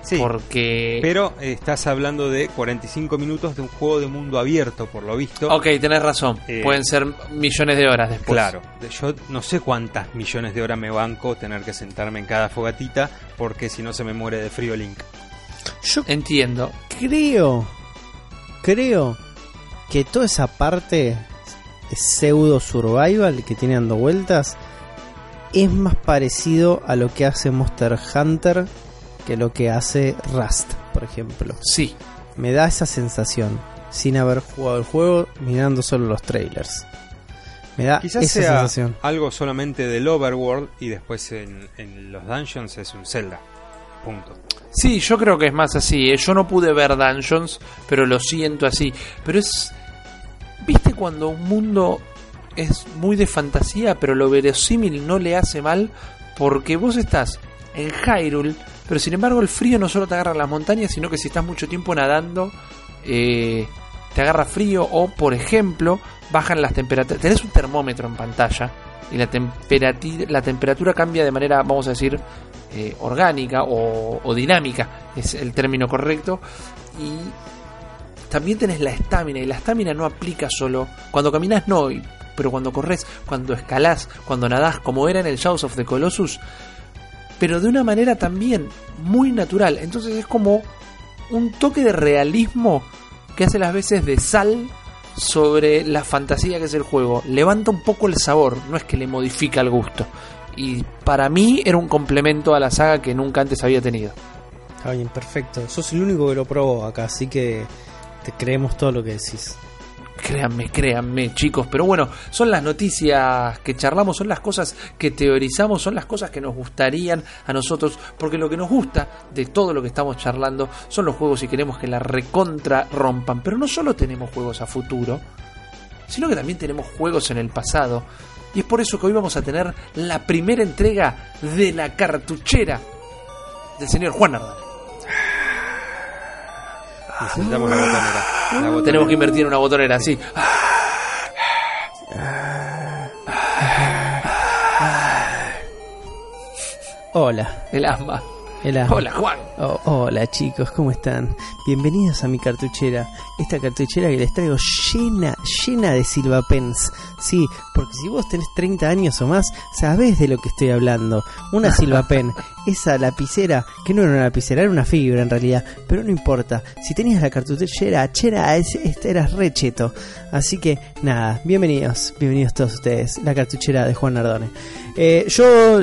Sí, Porque... pero eh, estás hablando de 45 minutos de un juego de mundo abierto, por lo visto. Ok, tenés razón. Eh, Pueden ser millones de horas después. Claro, yo no sé cuántas millones de horas me banco tener que sentarme en cada fogatita porque si no se me muere de frío Link. Yo Entiendo. creo, creo que toda esa parte de pseudo survival que tiene dando vueltas es más parecido a lo que hace Monster Hunter que lo que hace Rust, por ejemplo. Sí. Me da esa sensación, sin haber jugado el juego, mirando solo los trailers. Me da Quizás esa sea sensación. algo solamente del overworld y después en, en los dungeons es un Zelda. Punto. Sí, yo creo que es más así. ¿eh? Yo no pude ver Dungeons, pero lo siento así. Pero es... ¿Viste cuando un mundo es muy de fantasía, pero lo verosímil no le hace mal? Porque vos estás en Hyrule, pero sin embargo el frío no solo te agarra las montañas, sino que si estás mucho tiempo nadando, eh, te agarra frío. O, por ejemplo, bajan las temperaturas. Tenés un termómetro en pantalla y la, la temperatura cambia de manera, vamos a decir, eh, orgánica o, o dinámica, es el término correcto. Y también tenés la estamina, y la estamina no aplica solo cuando caminas, no, pero cuando corres, cuando escalás, cuando nadás, como era en el Shadows of the Colossus, pero de una manera también muy natural. Entonces es como un toque de realismo que hace las veces de sal sobre la fantasía que es el juego. Levanta un poco el sabor, no es que le modifica el gusto. Y para mí era un complemento a la saga que nunca antes había tenido. Está perfecto. Sos el único que lo probó acá, así que te creemos todo lo que decís. Créanme, créanme, chicos. Pero bueno, son las noticias que charlamos, son las cosas que teorizamos, son las cosas que nos gustarían a nosotros. Porque lo que nos gusta de todo lo que estamos charlando son los juegos y queremos que la recontra rompan. Pero no solo tenemos juegos a futuro, sino que también tenemos juegos en el pasado. Y es por eso que hoy vamos a tener la primera entrega de la cartuchera del señor Juan Nardone. Necesitamos la botonera. La botonera. Tenemos que invertir en una botonera, sí. Hola. El asma. Asma. Hola, Juan. Oh, hola chicos, ¿cómo están? Bienvenidos a mi cartuchera. Esta cartuchera que les traigo llena, llena de silvapens. Sí, porque si vos tenés 30 años o más, sabés de lo que estoy hablando. Una silvapen, esa lapicera, que no era una lapicera, era una fibra en realidad, pero no importa. Si tenías la cartuchera chera, es- este eras re cheto. Así que nada, bienvenidos, bienvenidos todos ustedes. La cartuchera de Juan Nardone. Eh, yo,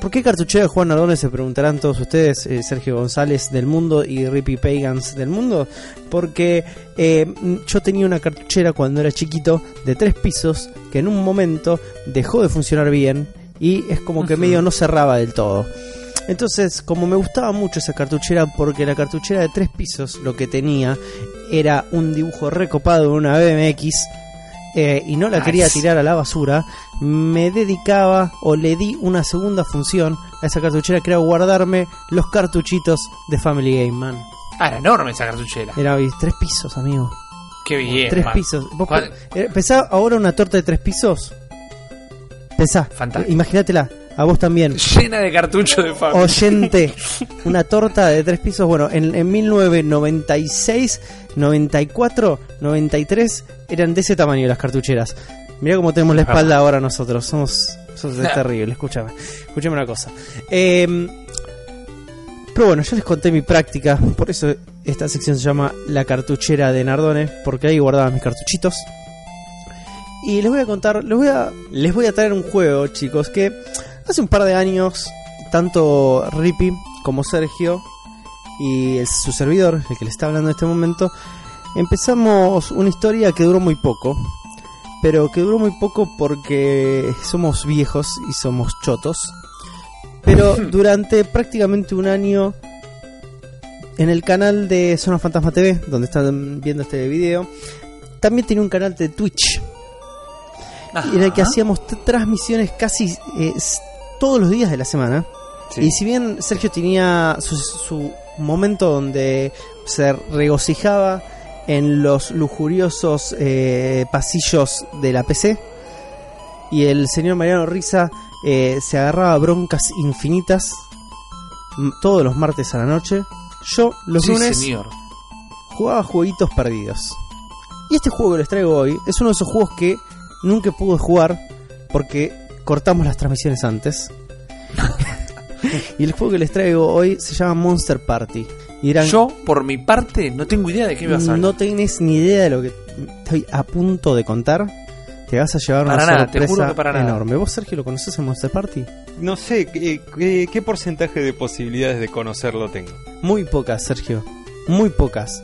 ¿por qué cartuchera de Juan Nardone? Se preguntarán todos ustedes, eh, Sergio González del mundo y Rippy Pagans del mundo. Porque eh, yo tenía una cartuchera cuando era chiquito de tres pisos que en un momento dejó de funcionar bien y es como que medio no cerraba del todo. Entonces, como me gustaba mucho esa cartuchera, porque la cartuchera de tres pisos lo que tenía era un dibujo recopado de una BMX eh, y no la quería tirar a la basura, me dedicaba o le di una segunda función a esa cartuchera que era guardarme los cartuchitos de Family Game Man. Ah, era enorme esa cartuchera. Era tres pisos, amigo. Qué bien. tres man. pisos. ¿Vos eh, ¿Pensá ahora una torta de tres pisos? Pensá. Fantástico. Imagínatela. A vos también. Llena de cartuchos de familia. oyente, una torta de tres pisos. Bueno, en, en 1996, 94, 93 eran de ese tamaño las cartucheras. Mirá cómo tenemos la Es espalda ahora nosotros. Somos, somos Nah. terrible. Escúchame, escúchame una cosa. Eh, pero bueno, ya les conté mi práctica. Por eso esta sección se llama La cartuchera de Nardone. Porque ahí guardaba mis cartuchitos. Y les voy a contar, les voy a, les voy a traer un juego, chicos, que hace un par de años, tanto Rippy como Sergio y el- su servidor, el que le está hablando en este momento, empezamos una historia que duró muy poco. Pero que duró muy poco porque somos viejos y somos chotos. Pero durante prácticamente un año en el canal de Zona Fantasma TV, donde están viendo este video, también tenía un canal de Twitch en el que hacíamos transmisiones casi eh, todos los días de la semana. Sí. Y si bien Sergio tenía su, su momento donde se regocijaba en los lujuriosos eh, pasillos de la PC, y el señor Mariano Risa eh, se agarraba a broncas infinitas todos los martes a la noche, yo los Sí, lunes señor. jugaba jueguitos perdidos. Y este juego que les traigo hoy es uno de esos juegos que nunca pude jugar porque cortamos las transmisiones antes. y el juego que les traigo hoy se llama Monster Party. Y Yo, por mi parte, no tengo idea de qué vas a hablar. no tenés ni idea de lo que estoy a punto de contar. Te vas a llevar una nada, te sorpresa juro que para nada. enorme. ¿Vos, Sergio, lo conoces en Monster Party? No sé, ¿qué, qué, qué porcentaje de posibilidades de conocerlo tengo? Muy pocas, Sergio. Muy pocas.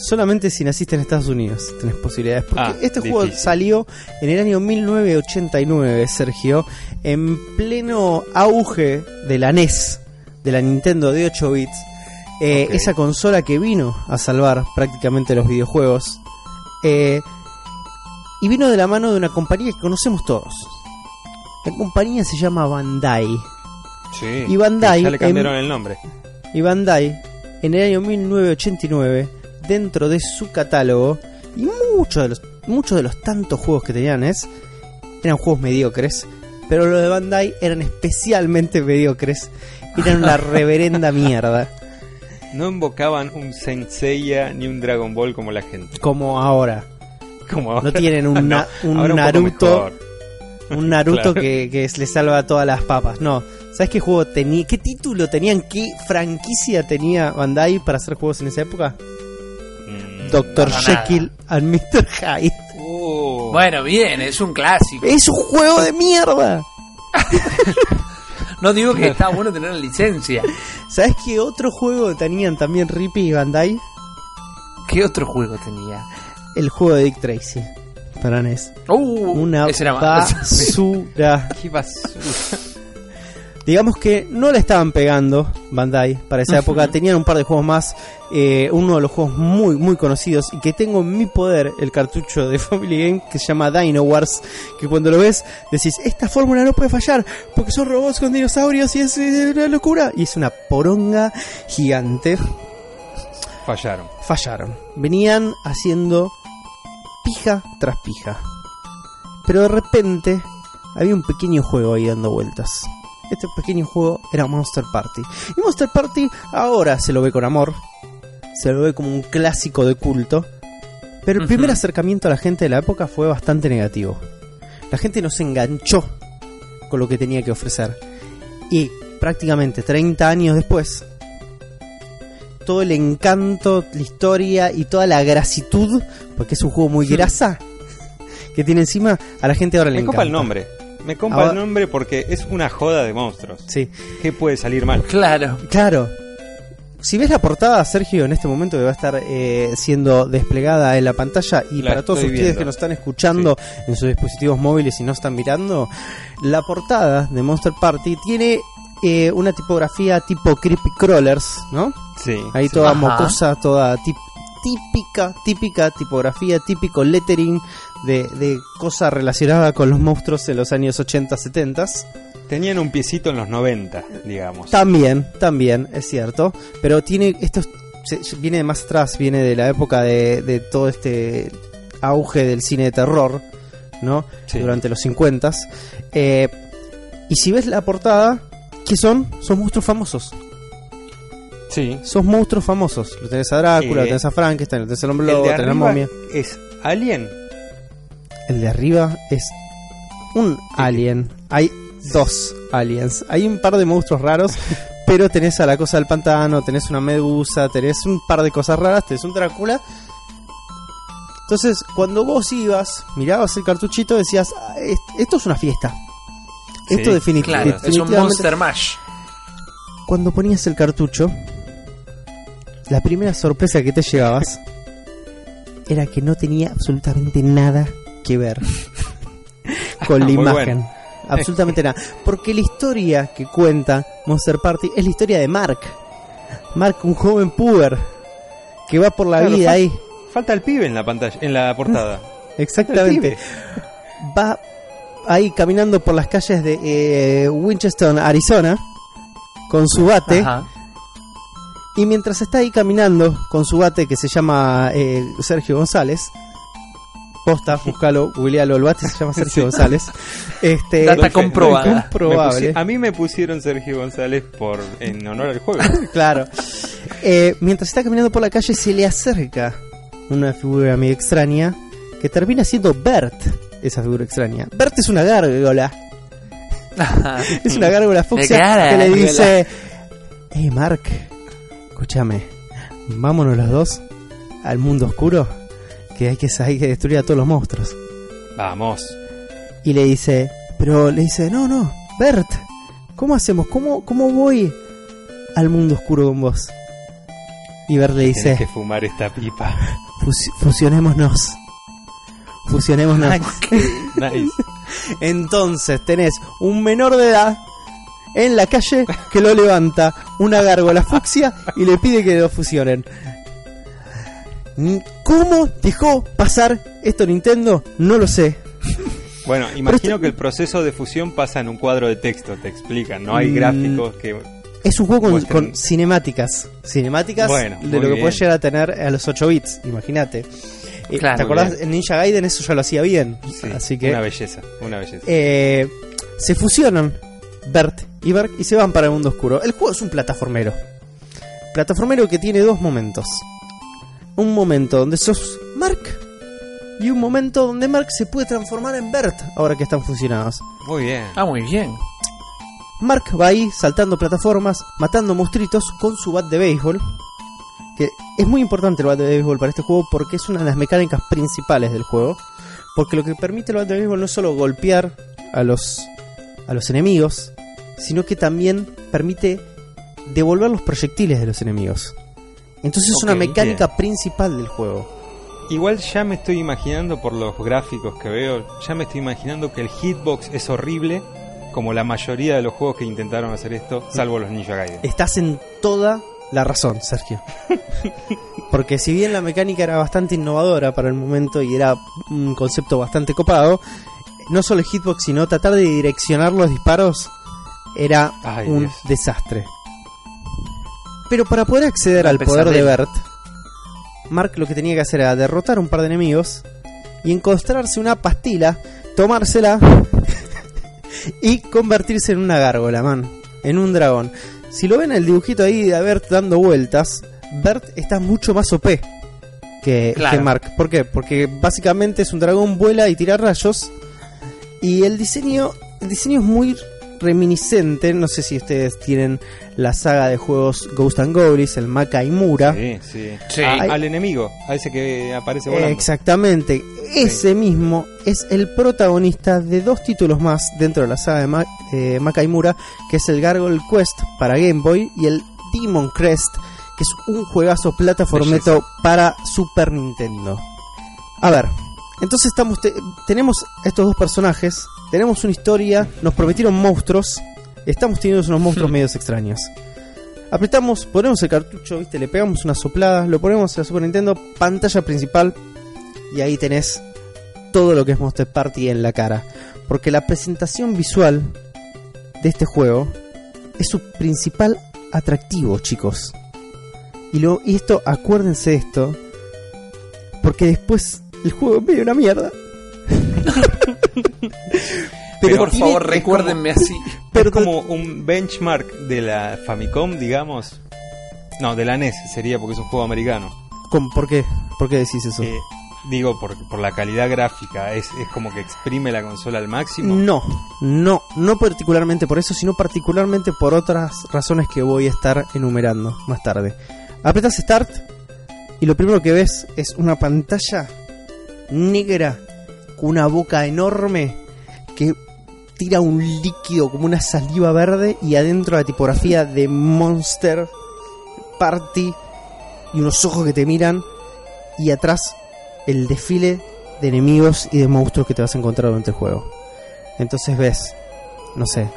Solamente si naciste en Estados Unidos tenés posibilidades. Porque Ah, este juego salió en el año 1989, Sergio, en pleno auge de la NES, de la Nintendo de 8 bits. Eh. Esa consola que vino a salvar prácticamente los videojuegos. Eh, y vino de la mano de una compañía que conocemos todos. La compañía se llama Bandai. Sí. Y Bandai Ya le en- cambiaron el nombre. Y Bandai, en el año 1989, dentro de su catálogo, y muchos de los, muchos de los tantos juegos que tenían es, eran juegos mediocres, pero los de Bandai eran especialmente mediocres, eran una reverenda mierda, No invocaban un Senseiya ni un Dragon Ball como la gente. como ahora. Como ahora. No tienen un, na- un Naruto, un Naruto Claro. que, que le salva todas las papas. No, ¿sabes qué juego tenía? ¿Qué título tenían? ¿Qué franquicia tenía Bandai para hacer juegos en esa época? Dr. para Jekyll and Mr. Hyde. uh, Bueno, bien, es un clásico. ¡Es un juego de mierda! No digo que está bueno tener la licencia. ¿Sabes qué otro juego tenían también Rippy y Bandai? ¿Qué otro juego tenía? El juego de Dick Tracy. Para NES. Uh, Una basura. qué basura. Digamos que no le estaban pegando Bandai para esa época. Tenían un par de juegos más. eh, uno de los juegos muy, muy conocidos y que tengo en mi poder el cartucho de Family Game que se llama Dino Wars. Que cuando lo ves decís, esta fórmula no puede fallar porque son robots con dinosaurios y es eh, una locura. Y es una poronga gigante. Fallaron. Fallaron. Venían haciendo pija tras pija. Pero de repente había un pequeño juego ahí dando vueltas. Este pequeño juego era Monster Party. Y Monster Party ahora se lo ve con amor, se lo ve como un clásico de culto, pero el primer acercamiento a la gente de la época fue bastante negativo. La gente no se enganchó con lo que tenía que ofrecer. Y prácticamente 30 años después, todo el encanto, la historia y toda la grasitud, porque es un juego muy grasa, que tiene encima, a la gente ahora le Me encanta. copa el nombre. Me Ahora- el nombre porque es una joda de monstruos. Sí, ¿Qué puede salir mal? Claro. claro. Si ves la portada, Sergio, en este momento que va a estar eh, siendo desplegada en la pantalla y La para todos estoy ustedes viendo. que nos están escuchando en sus dispositivos móviles y no están mirando, la portada de Monster Party tiene eh, una tipografía tipo creepy crawlers, ¿no? Sí. Ahí sí. toda Ajá. mocosa, toda tip- típica, típica tipografía, típico lettering de, de cosa relacionada con los monstruos en los años 80, 70. Tenían un piecito en los 90, digamos. También, también, es cierto. Pero tiene esto es- se- viene de más atrás, viene de la época de, de todo este auge del cine de terror, ¿no? Sí. Durante los 50 eh, y si ves la portada, ¿qué son? Son monstruos famosos. Sí. Son monstruos famosos. Lo tenés a Drácula, Eh, lo tenés a Frankenstein, lo tenés al hombre lobo, tenés a momia. es Alien. El de arriba es un alien. Hay dos aliens. Hay un par de monstruos raros, pero tenés a la cosa del pantano, tenés una medusa, tenés un par de cosas raras, tenés un Drácula. Entonces, cuando vos ibas, mirabas el cartuchito, decías, "Ah, est- esto es una fiesta. Sí, esto defini- Claro, es un definitivamente... Monster Mash. Cuando ponías el cartucho, la primera sorpresa que te llevabas era que no tenía absolutamente nada que ver con la imagen. bueno. Absolutamente nada. Porque la historia que cuenta Monster Party es la historia de Mark. Mark, un joven puber que va por la Claro, vida fal- ahí. Falta el pibe en la pantalla, en la portada. Exactamente. Va ahí caminando por las calles de eh, Winchester, Arizona, con su bate. Ajá. Y mientras está ahí caminando con su bate que se llama eh, Sergio González, posta, búscalo, googlealo, el bate se llama Sergio Sí. González. Este, Data comprobada. Comprobable. A mí me pusieron Sergio González por en honor al juego. claro. Eh, mientras está caminando por la calle se le acerca una figura medio extraña que termina siendo Bert, esa figura extraña. Bert es una gárgola, es una gárgola fucsia que le dice, hey Mark, escúchame, vámonos los dos al mundo oscuro, que hay que, hay que destruir a todos los monstruos. Vamos. Y le dice, pero le dice, no, no, Bert, ¿cómo hacemos? ¿Cómo, cómo voy al mundo oscuro con vos? Y Bert le Tienes dice, que fumar esta pipa. "Fusi- fusionémonos. Fusionémonos. Nice. Entonces tenés un menor de edad en la calle que lo levanta una gárgola fucsia y le pide que lo fusionen. ¿Cómo dejó pasar esto Nintendo? No lo sé. Bueno, imagino que el proceso de fusión pasa en un cuadro de texto, te explican, no hay Mm. gráficos que... Es un juego con, cinemáticas. Cinemáticas Bueno, de lo que bien. puedes llegar a tener a los 8 bits, imagínate. Eh, Claro, ¿Te acordás? bien. En Ninja Gaiden eso ya lo hacía bien. Sí, Así que Una belleza, una belleza. eh, se fusionan Bert y Berg y se van para el mundo oscuro. El juego es un plataformero. Plataformero que tiene dos momentos. Un momento donde sos Mark y un momento donde Mark se puede transformar en Bert ahora que están fusionados. Muy bien. Ah, muy bien. Mark va ahí saltando plataformas, matando monstruitos con su bat de béisbol. Que es muy importante el bat de béisbol para este juego porque es una de las mecánicas principales del juego. Porque lo que permite el bat de béisbol no es solo golpear a los, a los enemigos, sino que también permite devolver los proyectiles de los enemigos. Entonces es una mecánica principal del juego. Igual ya me estoy imaginando por los gráficos que veo, ya me estoy imaginando que el hitbox es horrible, como la mayoría de los juegos que intentaron hacer esto, salvo los Ninja Gaiden. Estás en toda la razón, Sergio. Porque si bien la mecánica era bastante innovadora para el momento y era un concepto bastante copado, no solo el hitbox, sino tratar de direccionar los disparos era Ay, un Dios. desastre. Pero para poder acceder al poder de. Bert, Mark lo que tenía que hacer era derrotar un par de enemigos y encontrarse una pastila, tomársela y convertirse en una gárgola, man. En un dragón. Si lo ven el dibujito ahí de Bert dando vueltas, Bert está mucho más OP que, Claro. que Mark. ¿Por qué? Porque básicamente es un dragón, vuela y tira rayos. Y el diseño, el diseño es muy reminiscente. No sé si ustedes tienen la saga de juegos Ghost and Goblins, el Maka y Mura. Sí, sí. Sí. A- Ay. al enemigo, a ese que aparece volando. Exactamente. Ese mismo es el protagonista de dos títulos más dentro de la saga de Ma eh, Maka y Mura, que es el Gargoyle Quest para Game Boy y el Demon Crest, que es un juegazo plataformeto para Super Nintendo. A ver, entonces estamos te- tenemos estos dos personajes, tenemos una historia, nos prometieron monstruos, estamos teniendo unos monstruos medios extraños. Apretamos, ponemos el cartucho, ¿viste? le pegamos una soplada, lo ponemos en la Super Nintendo, pantalla principal, y ahí tenés todo lo que es Monster Party en la cara. Porque la presentación visual de este juego es su principal atractivo, chicos. Y, lo, y esto, acuérdense de esto, porque después el juego es medio una mierda. Pero por tiene- favor, recuérdenme así. pero es como un benchmark de la Famicom, digamos. No, de la NES sería porque es un juego americano. ¿Cómo? ¿Por qué? ¿Por qué decís eso? Eh, digo, por, por la calidad gráfica, es, es como que exprime la consola al máximo. No, no, no particularmente por eso, sino particularmente por otras razones que voy a estar enumerando más tarde. Apretas Start y lo primero que ves es una pantalla negra con una boca enorme que tira un líquido como una saliva verde y adentro la tipografía de Monster Party y unos ojos que te miran y atrás el desfile de enemigos y de monstruos que te vas a encontrar durante el juego. Entonces ves, no sé,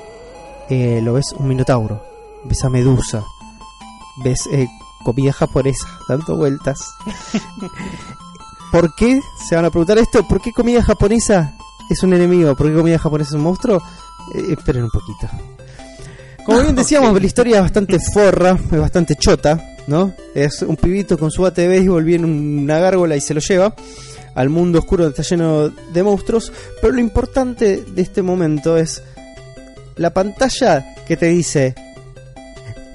eh, lo ves un minotauro, ves a Medusa, ves eh, comida japonesa dando vueltas. ¿Por qué? Se van a preguntar esto, ¿por qué comida japonesa es un enemigo? ¿Por qué comida japonesa es un monstruo? Eh, esperen un poquito. Como bien decíamos, la historia es bastante forra, es bastante chota, ¿no? Es un pibito con su bate de béisbol, viene una gárgola y se lo lleva al mundo oscuro donde está lleno de monstruos. Pero lo importante de este momento es la pantalla que te dice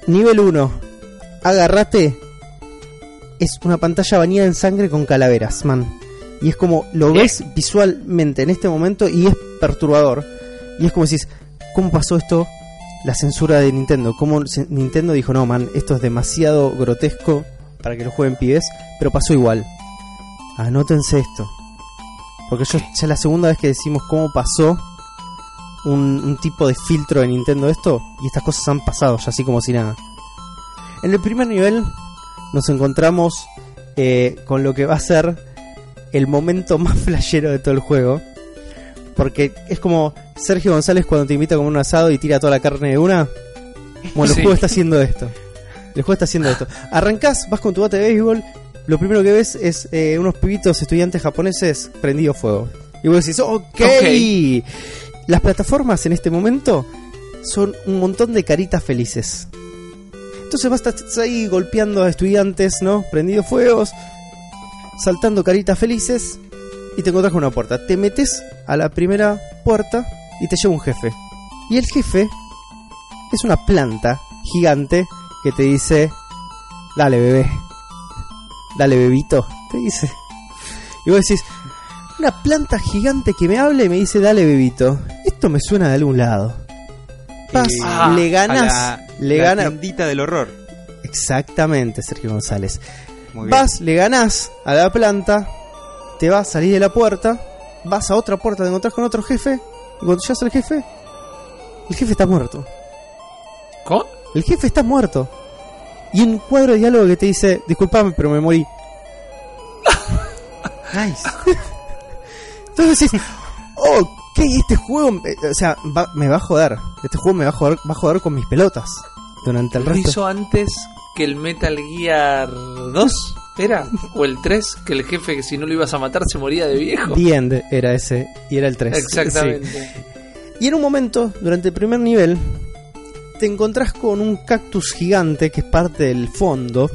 nivel 1, agárrate. Es una pantalla bañada en sangre con calaveras, man. Y es como lo ves visualmente en este momento y es perturbador. Y es como decís, ¿cómo pasó esto? La censura de Nintendo. ¿Cómo Nintendo dijo, no, man, esto es demasiado grotesco para que lo jueguen pibes? Pero pasó igual. Anótense esto. Porque yo ya es la segunda vez que decimos cómo pasó un, un tipo de filtro de Nintendo esto. Y estas cosas han pasado, ya así como si nada. En el primer nivel nos encontramos eh, con lo que va a ser el momento más flashero de todo el juego. Porque es como Sergio González cuando te invita a comer un asado y tira toda la carne de una. Bueno, Sí. el juego está haciendo esto. El juego está haciendo esto. Arrancás, vas con tu bate de béisbol. Lo primero que ves es eh, unos pibitos estudiantes japoneses prendido fuego. Y vos decís, ok. Ok. Las plataformas en este momento son un montón de caritas felices. Entonces vas estás ahí golpeando a estudiantes, ¿no? Prendido fuegos, saltando caritas felices y te encontrás con una puerta. Te metes a la primera puerta y te lleva un jefe. Y el jefe es una planta gigante que te dice, dale bebé, dale bebito, te dice. Y vos decís, una planta gigante que me hable y me dice, dale bebito. Esto me suena de algún lado. Vas, Eh, le a ganas, le la tiendita del horror. Exactamente, Sergio González. Muy bien. Vas, le ganás a la planta, te vas, salís de la puerta, vas a otra puerta, te encontrás con otro jefe, y cuando llegas al jefe, el jefe está muerto. ¿Con? El jefe está muerto. Y un cuadro de diálogo que te dice, disculpame, pero me morí. Nice. Entonces decís, ok, este juego, eh, o sea, va- me va a joder. Este juego me va a joder, va a joder con mis pelotas. Durante el ¿Lo resto. hizo antes que el Metal Gear 2? ¿Era? ¿O el 3? Que el jefe que si no lo ibas a matar se moría de viejo. The End era ese, y era el 3. Exactamente. Y en un momento, durante el primer nivel, te encontrás con un cactus gigante que es parte del fondo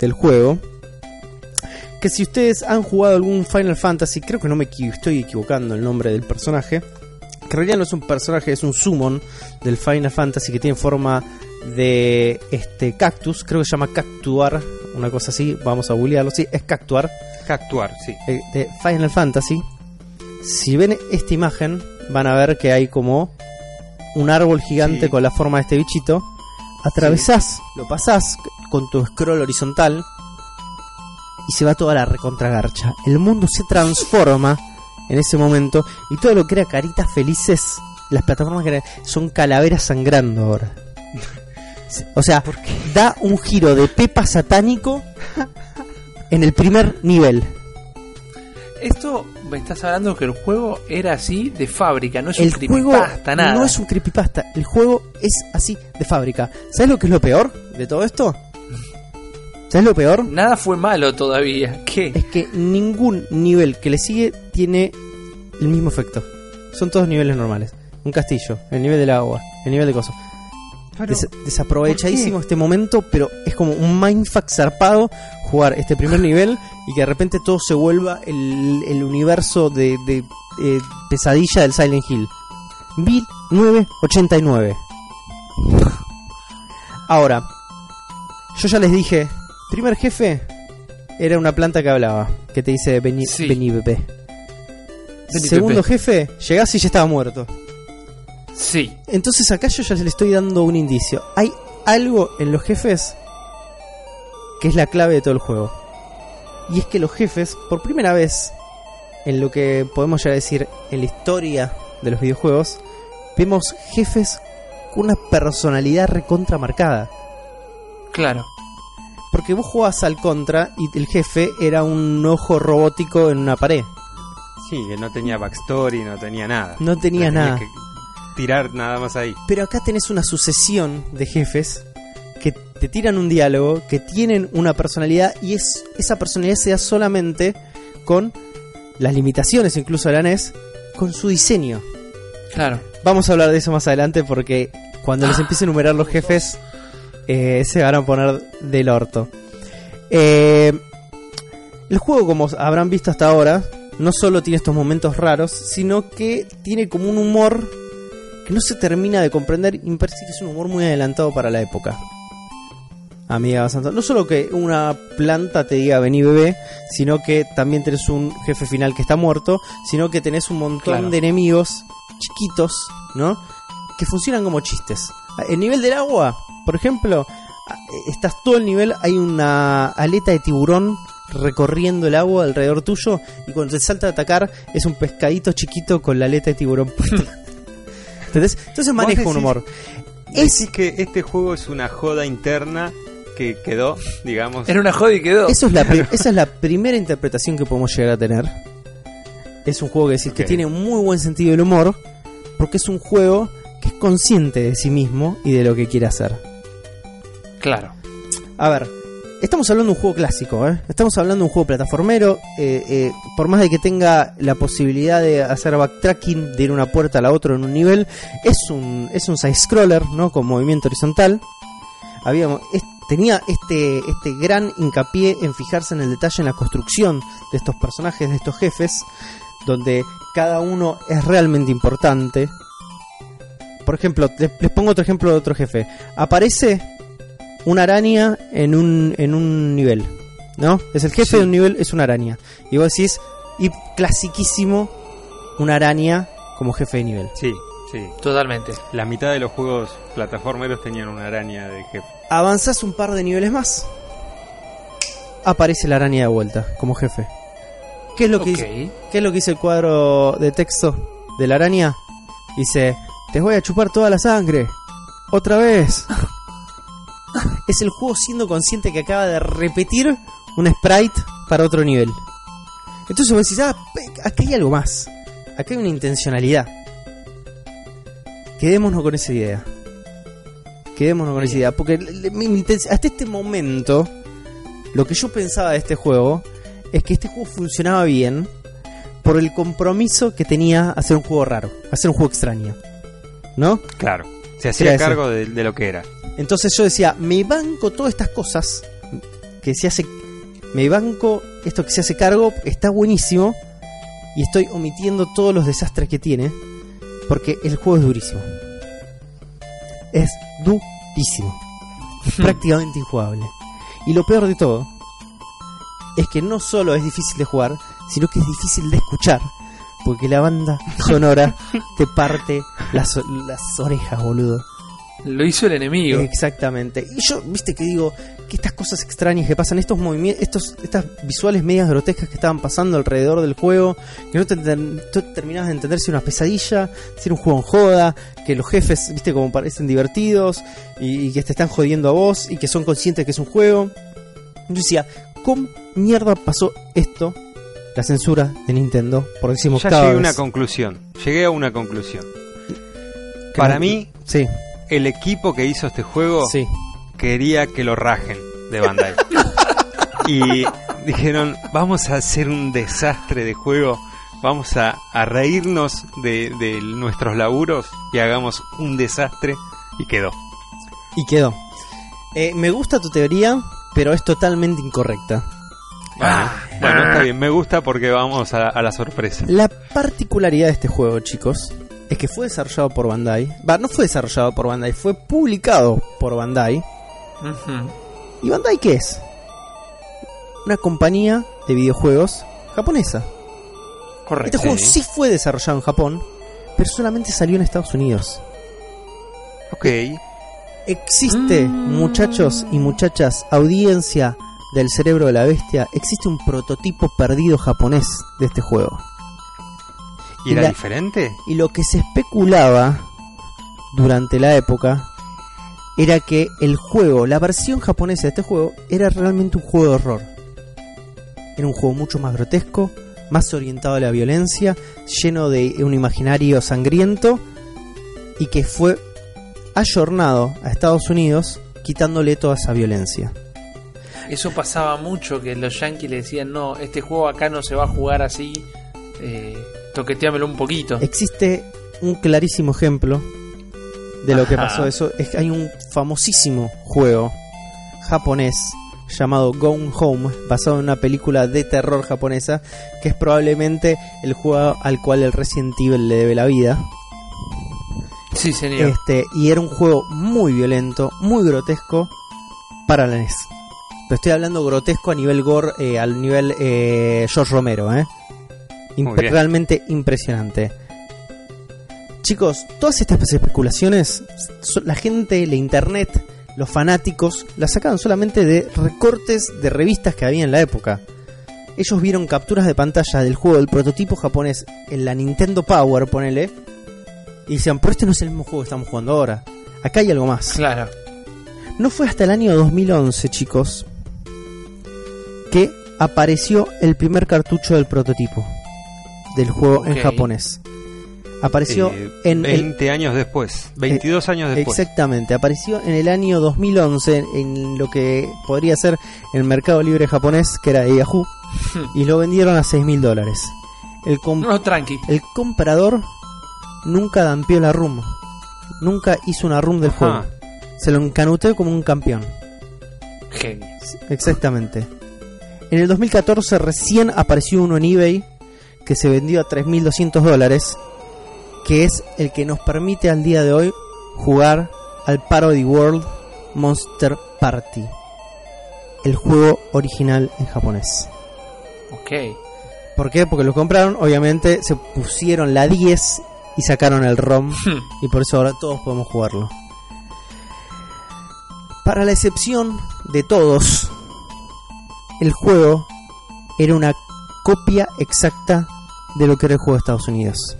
del juego. Que si ustedes han jugado algún Final Fantasy, creo que no me estoy equivocando el nombre del personaje. en realidad no es un personaje, es un summon del Final Fantasy que tiene forma de este cactus, creo que se llama Cactuar, una cosa así, vamos a googlearlo, sí, es Cactuar, Cactuar, sí. eh, de Final Fantasy. Si ven esta imagen, van a ver que hay como un árbol gigante Sí. con la forma de este bichito. Atravesás, lo pasás con tu scroll horizontal y se va toda la recontragarcha. El mundo se transforma en ese momento y todo lo que era caritas felices, las plataformas que eran- son calaveras sangrando ahora. O sea, da un giro de pepa satánico en el primer nivel. Esto me estás hablando que el juego era así de fábrica, no es el un juego creepypasta, nada. no es un creepypasta, el juego es así de fábrica. ¿Sabes lo que es lo peor de todo esto? ¿Sabes lo peor? Nada fue malo todavía. ¿Qué? Es que ningún nivel que le sigue tiene el mismo efecto. Son todos niveles normales. Un castillo, el nivel del agua, el nivel de cosas. Des- desaprovechadísimo este momento, pero es como un mindfuck zarpado jugar este primer nivel y que de repente todo se vuelva el, el universo de, de, eh, pesadilla del Silent Hill. 1989. Ahora, yo ya les dije, primer jefe era una planta que hablaba, que te dice vení, Sí. vení Segundo Pepe. jefe, llegás y ya estaba muerto. Sí. Entonces acá yo ya le estoy dando un indicio. Hay algo en los jefes que es la clave de todo el juego. Y es que los jefes, por primera vez, en lo que podemos ya decir en la historia de los videojuegos, vemos jefes con una personalidad recontra marcada. Claro. Porque vos jugabas al contra y el jefe era un ojo robótico en una pared. Sí, que no tenía backstory, no tenía nada. No tenía Tenías nada. que tirar nada más ahí. Pero acá tenés una sucesión de jefes que te tiran un diálogo, que tienen una personalidad y es esa personalidad se da solamente con las limitaciones incluso de la NES, con su diseño. Claro. Vamos a hablar de eso más adelante porque cuando les empiece a enumerar los jefes eh, se van a poner del orto. Eh, el juego, como habrán visto hasta ahora, no solo tiene estos momentos raros, sino que tiene como un humor que no se termina de comprender y me parece que es un humor muy adelantado para la época. Amiga Santa. No solo que una planta te diga vení bebé, sino que también tenés un jefe final que está muerto, sino que tenés un montón Claro. de enemigos chiquitos, ¿no? Que funcionan como chistes. El nivel del agua, por ejemplo, a- estás todo el nivel, hay una aleta de tiburón recorriendo el agua alrededor tuyo y cuando te salta a atacar es un pescadito chiquito con la aleta de tiburón. ¿Entendés? Entonces maneja un decís- humor. Es Es, que este juego es una joda interna que quedó, digamos. Era una joda y quedó. eso es la esa es la primera interpretación que podemos llegar a tener. Es un juego que decir que tiene muy buen sentido del humor porque es un juego que es consciente de sí mismo y de lo que quiere hacer. Claro. A ver, estamos hablando de un juego clásico, ¿eh? Estamos hablando de un juego plataformero. eh, eh, por más de que tenga la posibilidad de hacer backtracking, de ir una puerta a la otra en un nivel, es un, es un side-scroller, ¿no? Con movimiento horizontal. Habíamos, es- tenía este, este gran hincapié en fijarse en el detalle, en la construcción de estos personajes, de estos jefes, donde cada uno es realmente importante. Por ejemplo, les, les pongo otro ejemplo de otro jefe. Aparece una araña en un, en un nivel. ¿No? Es el jefe Sí. de un nivel, es una araña. Y vos decís, y clasiquísimo, una araña como jefe de nivel. Sí, sí. Totalmente. La mitad de los juegos plataformeros tenían una araña de jefe. Avanzás un par de niveles más. Aparece la araña de vuelta, como jefe. ¿Qué es lo que Ok. dice? ¿Qué es lo que dice el cuadro de texto de la araña? Dice, te voy a chupar toda la sangre. Otra vez. es el juego siendo consciente que acaba de repetir un sprite para otro nivel. Entonces vos decís, ah, acá hay algo más. Acá hay una intencionalidad. Quedémonos con esa idea. Quedémonos con esa idea. Porque hasta este momento, lo que yo pensaba de este juego es que este juego funcionaba bien por el compromiso que tenía hacer un juego raro, hacer un juego extraño. ¿No? Claro. Se hacía cargo de, de lo que era. Entonces yo decía, me banco todas estas cosas que se hace, me banco esto que se hace cargo, está buenísimo y estoy omitiendo todos los desastres que tiene. Porque el juego es durísimo. Es durísimo. Es prácticamente injugable. Y lo peor de todo es que no solo es difícil de jugar, sino que es difícil de escuchar. Porque la banda sonora te parte las, las orejas, boludo. Lo hizo el enemigo. Exactamente. Y yo, viste que digo que estas cosas extrañas que pasan, estos movimientos, estos, estas visuales medias grotescas que estaban pasando alrededor del juego, que no te, tú terminabas de entender si era una pesadilla, si era un juego en joda, que los jefes, viste, como parecen divertidos y, y que te están jodiendo a vos y que son conscientes que es un juego. Yo decía, ¿cómo mierda pasó esto? La censura de Nintendo, por decimos Ya llegué a una conclusión. Llegué a una conclusión. Para mí, Sí, el equipo que hizo este juego sí. quería que lo rajen de Bandai. y dijeron, vamos a hacer un desastre de juego, vamos a, a reírnos de, de nuestros laburos y hagamos un desastre y quedó. Y quedó. Eh, me gusta tu teoría, pero es totalmente incorrecta. Bueno, bueno, está bien, me gusta porque vamos a, a la sorpresa. La particularidad de este juego, chicos, es que fue desarrollado por Bandai. Va, no fue desarrollado por Bandai, fue publicado por Bandai. ¿Y Bandai qué es? Una compañía de videojuegos japonesa. Correcto. Este juego Sí. sí fue desarrollado en Japón, pero solamente salió en Estados Unidos. Ok, Existe, Mm. muchachos y muchachas, audiencia del cerebro de la bestia, existe un prototipo perdido japonés de este juego. ¿y Y era la- diferente? Y lo que se especulaba durante la época era que el juego, la versión japonesa de este juego, era realmente un juego de horror. Era un juego mucho más grotesco, más orientado a la violencia, lleno de un imaginario sangriento y que fue ayornado a Estados Unidos quitándole toda esa violencia. Eso pasaba mucho, que los yankees le decían, no, este juego acá no se va a jugar así, eh, toqueteámelo un poquito. Existe un clarísimo ejemplo de lo que pasó eso. Es que hay un famosísimo juego japonés llamado Gone Home, basado en una película de terror japonesa, que es probablemente el juego al cual el Resident Evil le debe la vida. Sí, señor. Este, y era un juego muy violento, muy grotesco para la NES. Pero estoy hablando grotesco a nivel gore, eh, al nivel eh, George Romero, ¿eh? Imp- realmente impresionante. Chicos, todas estas especulaciones, la gente, la internet, los fanáticos, las sacaban solamente de recortes de revistas que había en la época. Ellos vieron capturas de pantalla del juego del prototipo japonés en la Nintendo Power, ponele, y decían, pero este no es el mismo juego que estamos jugando ahora. Acá hay algo más. Claro. No fue hasta el año 2011, chicos, que apareció el primer cartucho del prototipo del juego en japonés. Apareció Eh, en el- 20 años después, 22 años después. Exactamente, apareció en el año 2011 en lo que podría ser el mercado libre japonés, que era Yahoo, y lo vendieron a 6 mil dólares. El, com- No, tranqui. el comprador nunca dampió la room, nunca hizo una room del Ajá. juego. Se lo encanuteó como un campeón. Genio. Exactamente. En el 2014 recién apareció uno en eBay que se vendió a 3.200 dólares, que es el que nos permite al día de hoy jugar al Parody World Monster Party, el juego original en japonés. Ok. ¿Por qué? Porque lo compraron, obviamente se pusieron la 10 y sacaron el ROM y por eso ahora todos podemos jugarlo. Para la excepción de todos, el juego era una copia exacta de lo que era el juego de Estados Unidos.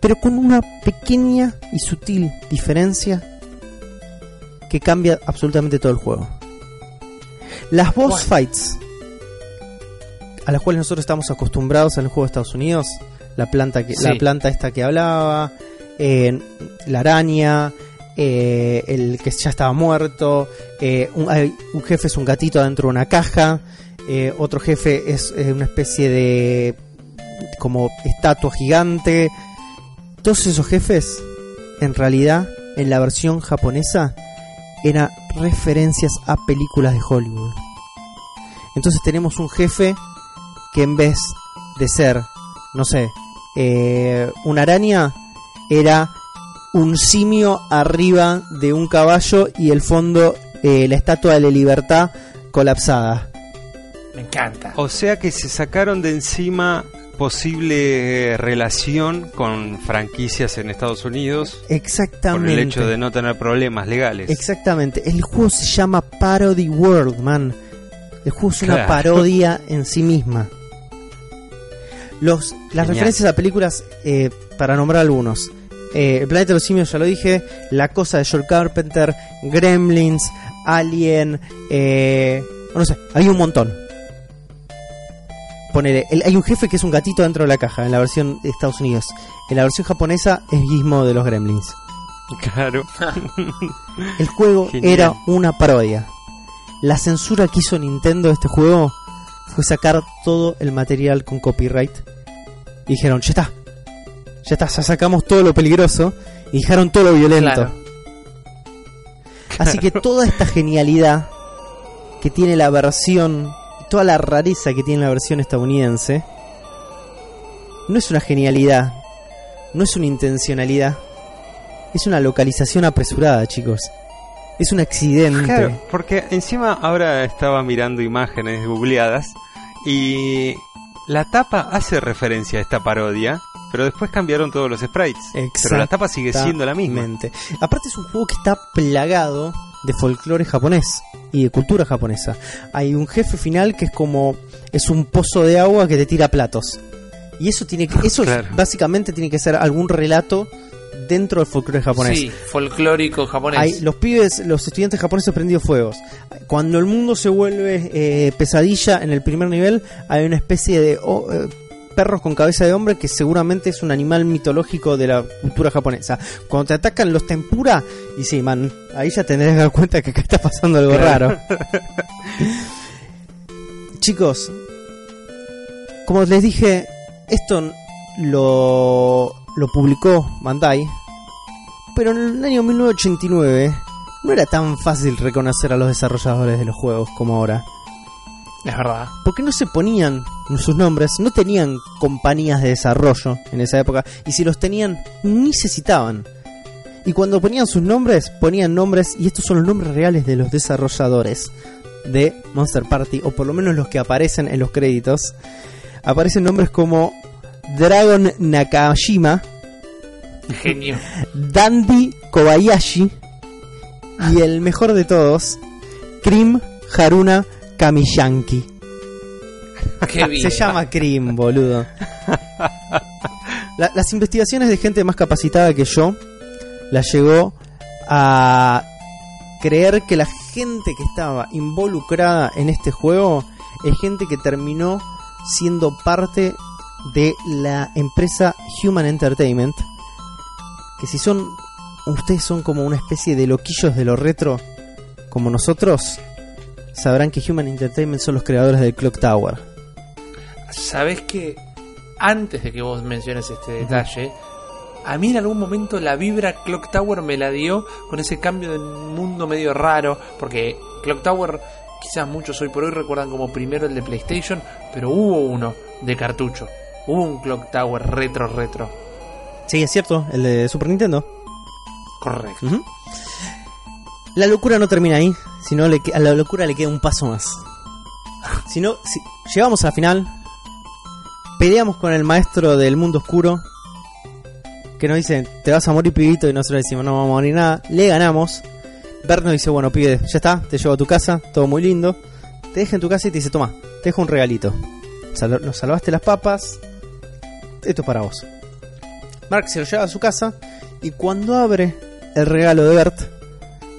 Pero con una pequeña y sutil diferencia que cambia absolutamente todo el juego. Las boss fights a las cuales nosotros estamos acostumbrados en el juego de Estados Unidos, la planta que, la planta esta que hablaba, eh, la araña, eh, el que ya estaba muerto, eh, un, hay- un jefe es un gatito dentro de una caja, eh, otro jefe es una especie de como estatua gigante. Todos esos jefes, en realidad, en la versión japonesa, eran referencias a películas de Hollywood. Entonces tenemos un jefe que en vez de ser, no sé, una araña era un simio arriba de un caballo y el fondo eh, la estatua de la libertad colapsada. Me encanta. O sea que se sacaron de encima posible relación con franquicias en Estados Unidos por Exactamente. el hecho de no tener problemas legales. Exactamente. El juego se llama Parody World, man. El juego es una parodia en sí misma. Los, las Genial. referencias a películas, eh, para nombrar algunos. Eh, el planeta de los simios, ya lo dije. La cosa de Joel Carpenter. Gremlins. Alien. Eh, no sé, hay un montón. Ponele, el- hay un jefe que es un gatito dentro de la caja en la versión de Estados Unidos. En la versión japonesa es Gizmo de los Gremlins. Claro. El juego Genial. era una parodia. La censura que hizo Nintendo de este juego fue sacar todo el material con copyright. Y dijeron, ya está. Ya está, ya sacamos todo lo peligroso. Y dejaron todo lo violento. Claro. Así que toda esta genialidad que tiene la versión, toda la rareza que tiene la versión estadounidense, no es una genialidad, no es una intencionalidad, es una localización apresurada, chicos. Es un accidente. Claro, porque encima ahora estaba mirando imágenes googleadas y la tapa hace referencia a esta parodia, pero después cambiaron todos los sprites. Pero la tapa sigue siendo la misma. Exactamente. Aparte es un juego que está plagado de folclore japonés y de cultura japonesa. Hay un jefe final que es como es un pozo de agua que te tira platos. Y eso tiene que eso Claro. básicamente tiene que ser algún relato dentro del folclore japonés. Sí, folclórico japonés. Hay los pibes, los estudiantes japoneses prendidos fuegos. Cuando el mundo se vuelve eh, pesadilla en el primer nivel, hay una especie de oh, eh, perros con cabeza de hombre que seguramente es un animal mitológico de la cultura japonesa. Cuando te atacan los tempura, y sí, man, ahí ya tendrás que dar cuenta que acá está pasando algo raro. Chicos, como les dije, esto lo, lo publicó Bandai, pero en el año 1989 no era tan fácil reconocer a los desarrolladores de los juegos como ahora. Es verdad. Porque no se ponían sus nombres, no tenían compañías de desarrollo en esa época, y si los tenían, ni se citaban. Y cuando ponían sus nombres, ponían nombres, y estos son los nombres reales de los desarrolladores de Monster Party, o por lo menos los que aparecen en los créditos. Aparecen nombres como Dragon Nakashima, Genio. Dandy Kobayashi y el mejor de todos, Krim Haruna Kamiyanki. Qué. Se llama Krim, boludo. La- las investigaciones de gente más capacitada que yo las llegó a creer que la gente que estaba involucrada en este juego es gente que terminó siendo parte de la empresa Human Entertainment. Que si son. Ustedes son como una especie de loquillos de lo retro, como nosotros, sabrán que Human Entertainment son los creadores del Clock Tower. ¿Sabes que antes de que vos menciones este detalle, a mí en algún momento la vibra Clock Tower me la dio con ese cambio de mundo medio raro, porque Clock Tower quizás muchos hoy por hoy recuerdan como primero el de PlayStation, pero hubo uno de cartucho, hubo un Clock Tower retro retro. Sí, es cierto, el de Super Nintendo. Correcto. La locura no termina ahí, sino le a la locura le queda un paso más. Si no, si llegamos a la final, peleamos con el maestro del mundo oscuro, que nos dice, te vas a morir pibito, y nosotros decimos, no vamos a morir nada, le ganamos. Bert nos dice, bueno, pibe, ya está, te llevo a tu casa, todo muy lindo. Te deja en tu casa y te dice, toma, te dejo un regalito. Sal- nos salvaste las papas, esto es para vos. Mark se lo lleva a su casa y cuando abre el regalo de Bert,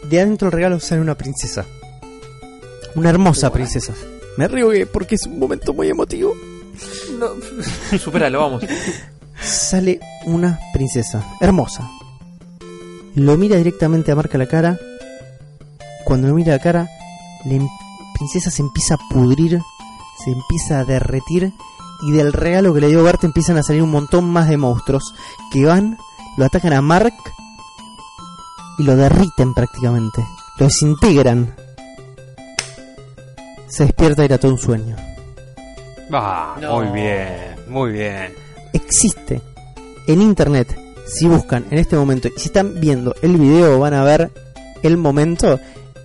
de adentro del regalo sale una princesa. Una hermosa princesa. Me río que- porque es un momento muy emotivo. No, superalo, vamos. Sale una princesa, hermosa. Lo mira directamente a Mark a la cara. Cuando lo mira a la cara, la em- princesa se empieza a pudrir, se empieza a derretir. Y del regalo que le dio Bert empiezan a salir un montón más de monstruos que van, lo atacan a Mark y lo derriten prácticamente. Lo desintegran. Se despierta y era todo un sueño. Ah, No. muy bien, muy bien. existe en internet. Si buscan en este momento y si están viendo el video, van a ver el momento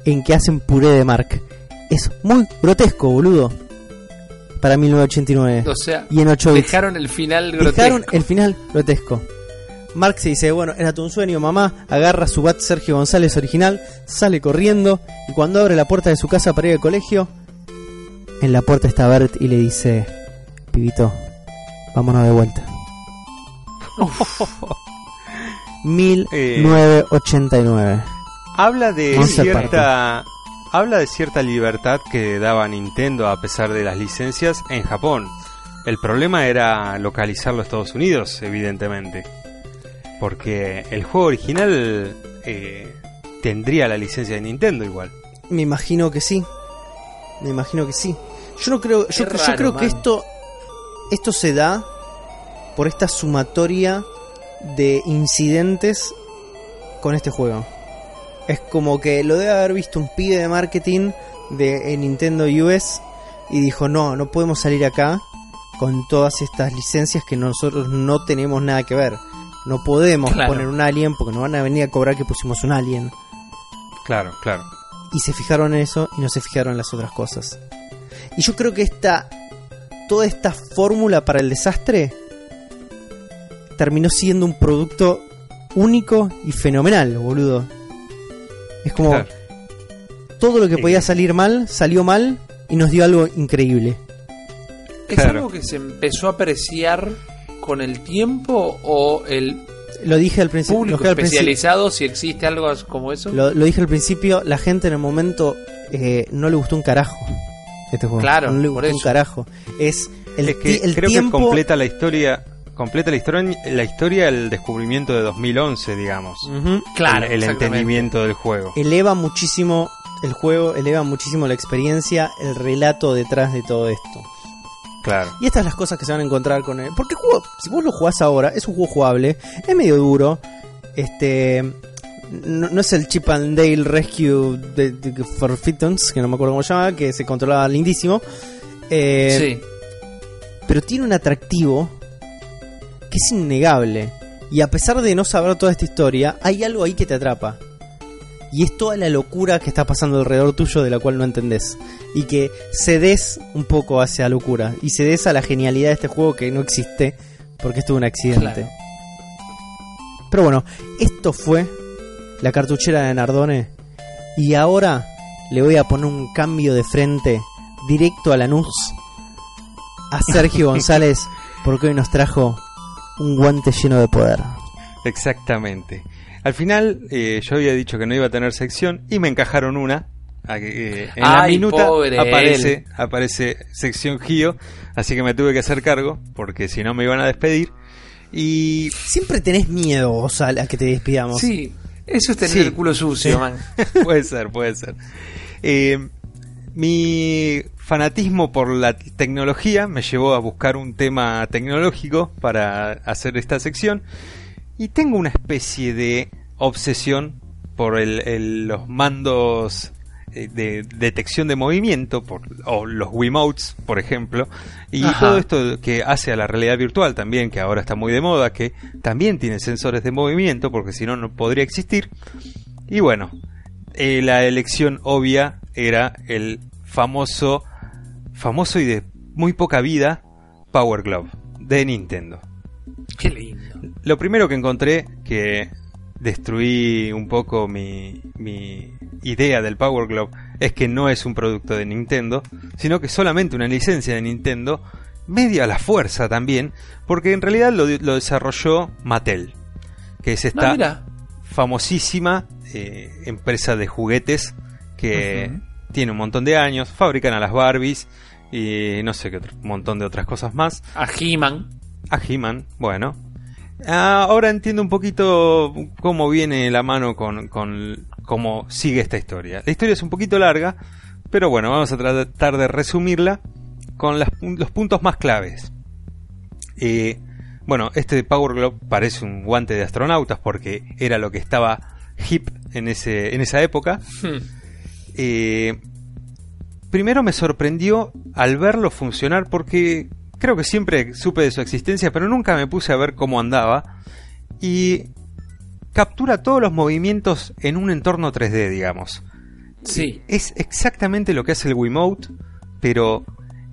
en que hacen puré de Mark. Es muy grotesco, boludo. Para 1989. O sea, y en 8 bits. dejaron el final grotesco. Dejaron el final grotesco. Mark se dice, bueno, era tu un sueño, mamá. Agarra su bat Sergio González original, sale corriendo y cuando abre la puerta de su casa para ir al colegio, en la puerta está Bert y le dice, pibito, vámonos de vuelta. 1989. Habla de Monster cierta habla de cierta libertad que daba Nintendo a pesar de las licencias en Japón. El problema era localizarlo a Estados Unidos, evidentemente. Porque el juego original eh, tendría la licencia de Nintendo igual. Me imagino que sí. Me imagino que sí. Yo no creo, yo, Qué yo raro, creo que esto esto se da por esta sumatoria de incidentes con este juego. Es como que lo debe haber visto un pibe de marketing de Nintendo US y dijo, "No, no podemos salir acá con todas estas licencias que nosotros no tenemos nada que ver. No podemos Claro. poner un alien porque nos van a venir a cobrar que pusimos un alien." Claro, claro. Y se fijaron en eso y no se fijaron en las otras cosas. Y yo creo que esta toda esta fórmula para el desastre terminó siendo un producto único y fenomenal, boludo. Es como Claro. todo lo que Sí. podía salir mal, salió mal y nos dio algo increíble. ¿Es Claro. algo que se empezó a apreciar con el tiempo o el Lo dije al principio, público lo dije al principio, especializado, si existe algo como eso? lo, lo dije al principio, la gente en el momento eh, no le gustó un carajo este juego. Claro, no le por gustó un carajo. Es el, es que ti- el creo tiempo que completa la historia completa la historia la historia el descubrimiento de 2011 digamos Ujú. Claro, el, entendimiento del juego eleva muchísimo el juego, eleva muchísimo la experiencia, el relato detrás de todo esto. Claro Y estas son las cosas que se van a encontrar con él. Porque el juego, si vos lo jugás ahora, es un juego jugable, es medio duro. Este. No, no es el Chip and Dale Rescue de, de- for Fittons, que no me acuerdo cómo se llama, que se controlaba lindísimo. Eh, sí. Pero tiene un atractivo que es innegable. Y a pesar de no saber toda esta historia, hay algo ahí que te atrapa. Y es toda la locura que está pasando alrededor tuyo de la cual no entendés. Y que cedes un poco hacia la locura. Y cedes a la genialidad de este juego que no existe porque estuvo un accidente. Claro. Pero bueno, esto fue la cartuchera de Nardone. Y ahora le voy a poner un cambio de frente directo a Lanús a Sergio González porque hoy nos trajo un guante lleno de poder. Exactamente. Al final eh, yo había dicho que no iba a tener sección y me encajaron una. eh, en la minuta pobre aparece, aparece sección Gio, así que me tuve que hacer cargo porque si no me iban a despedir. Y Siempre tenés miedo, vos, a, a que te despidamos. Sí, eso es tener Sí. el culo sucio, Sí. man. puede ser, puede ser. Eh, mi fanatismo por la tecnología me llevó a buscar un tema tecnológico para hacer esta sección y tengo una especie de obsesión por el- el- los mandos eh, de detección de movimiento por, o los Wiimotes, por ejemplo, y Ajá. todo esto que hace a la realidad virtual también, que ahora está muy de moda, que también tiene sensores de movimiento, porque si no, no podría existir. Y bueno, eh, la elección obvia era el famoso, famoso y de muy poca vida Power Glove de Nintendo. Qué lindo. Lo primero que encontré que destruí un poco mi, mi idea del Power Glove es que no es un producto de Nintendo, sino que es solamente una licencia de Nintendo, medio a la fuerza también, porque en realidad lo, lo desarrolló Mattel, que es Ah, esta famosísima eh, empresa de juguetes que tiene un montón de años, fabrican a las Barbies y no sé qué otro, un montón de otras cosas más. A He-Man. A He-Man, bueno. Ah, ahora entiendo un poquito cómo viene la mano con, con cómo sigue esta historia. La historia es un poquito larga, pero bueno, vamos a tratar de resumirla con las- los puntos más claves. Eh, bueno, este Power Glove parece un guante de astronautas porque era lo que estaba hip en, ese, en esa época. Hmm. Eh, primero me sorprendió al verlo funcionar porque creo que siempre supe de su existencia, pero nunca me puse a ver cómo andaba. Y captura todos los movimientos en un entorno 3D, digamos. Sí. Es exactamente lo que hace el Wiimote, pero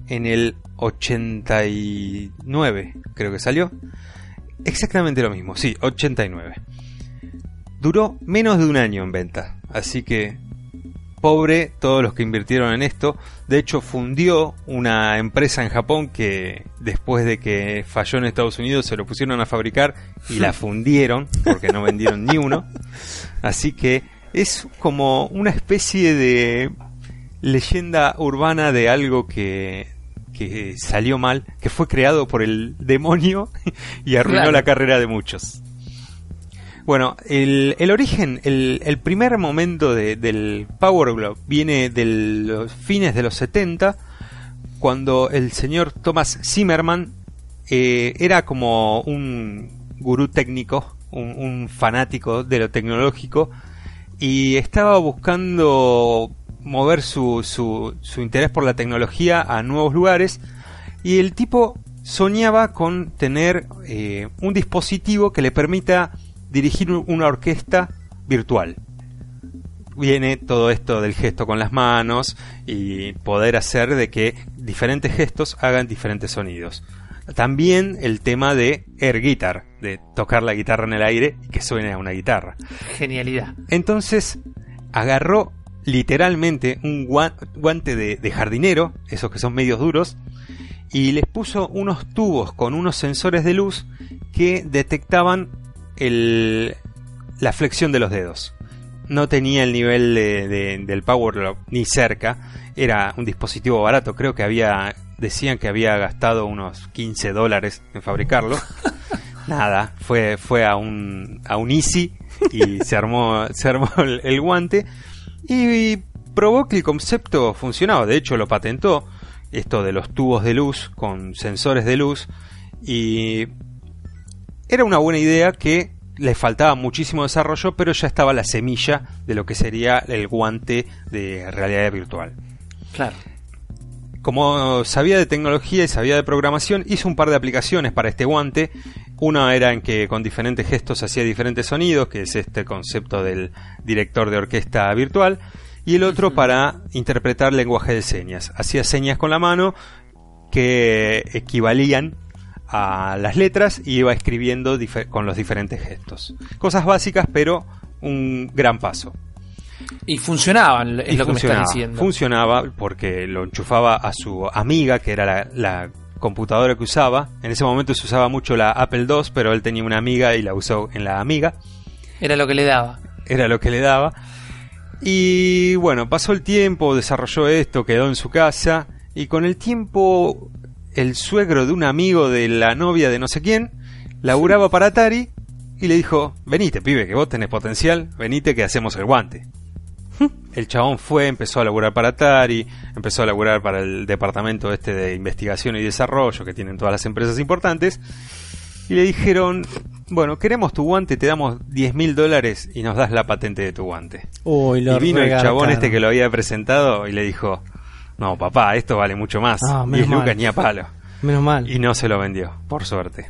en el 89, creo que salió. Exactamente lo mismo, sí, 89. Duró menos de un año en venta, así que pobre todos los que invirtieron en esto. De hecho, fundió una empresa en Japón que después de que falló en Estados Unidos se lo pusieron a fabricar y la fundieron porque no vendieron ni uno. Así que es como una especie de leyenda urbana de algo que, que salió mal, que fue creado por el demonio y arruinó Claro. la carrera de muchos. Bueno, el, origen, el, el primer momento de- del Power Glove viene de los fines de los 70, cuando el señor Thomas Zimmerman eh, era como un gurú técnico, un, un fanático de lo tecnológico, y estaba buscando mover su, su, su interés por la tecnología a nuevos lugares, y el tipo soñaba con tener eh, un dispositivo que le permita dirigir una orquesta virtual. Viene todo esto del gesto con las manos y poder hacer de que diferentes gestos hagan diferentes sonidos. También el tema de air guitar, de tocar la guitarra en el aire y que suene a una guitarra. Genialidad. Entonces agarró literalmente un guan- guante de, de jardinero, esos que son medios duros, y les puso unos tubos con unos sensores de luz que detectaban el- la flexión de los dedos. No tenía el nivel de- de- del Power ni cerca. Era un dispositivo barato. Creo que había. Decían que había gastado unos 15 dólares en fabricarlo. Nada, fue, fue a un, a un Easy y se armó, se armó el, el guante y probó que el concepto funcionaba. De hecho, lo patentó esto de los tubos de luz con sensores de luz y era una buena idea que le faltaba muchísimo desarrollo, pero ya estaba la semilla de lo que sería el guante de realidad virtual. Claro. Como sabía de tecnología y sabía de programación, hizo un par de aplicaciones para este guante. Una era en que con diferentes gestos hacía diferentes sonidos, que es este concepto del director de orquesta virtual. Y el otro para interpretar lenguaje de señas. Hacía señas con la mano que equivalían a las letras y iba escribiendo con los diferentes gestos. Cosas básicas, pero un gran paso. Y funcionaban, es Y lo que me funcionaba, estás diciendo. Funcionaba porque lo enchufaba a su amiga, que era la, la computadora que usaba. En ese momento se usaba mucho la Apple II, pero él tenía una amiga y la usó en la amiga. Era lo que le daba. Era lo que le daba. Y bueno, pasó el tiempo, desarrolló esto, quedó en su casa. Y con el tiempo, el suegro de un amigo de la novia de no sé quién, laburaba para Atari y le dijo, venite pibe, que vos tenés potencial, venite que hacemos el guante. El chabón fue, empezó a laburar para Atari, empezó a laburar para el departamento este de investigación y desarrollo que tienen todas las empresas importantes. Y le dijeron, bueno, queremos tu guante, te damos 10 mil dólares y nos das la patente de tu guante. Uy, y vino el chabón este que lo había presentado y le dijo, no papá, esto vale mucho más. Ah, 10 menos mal. lucas ni a palo. Menos mal. Y no se lo vendió, por suerte.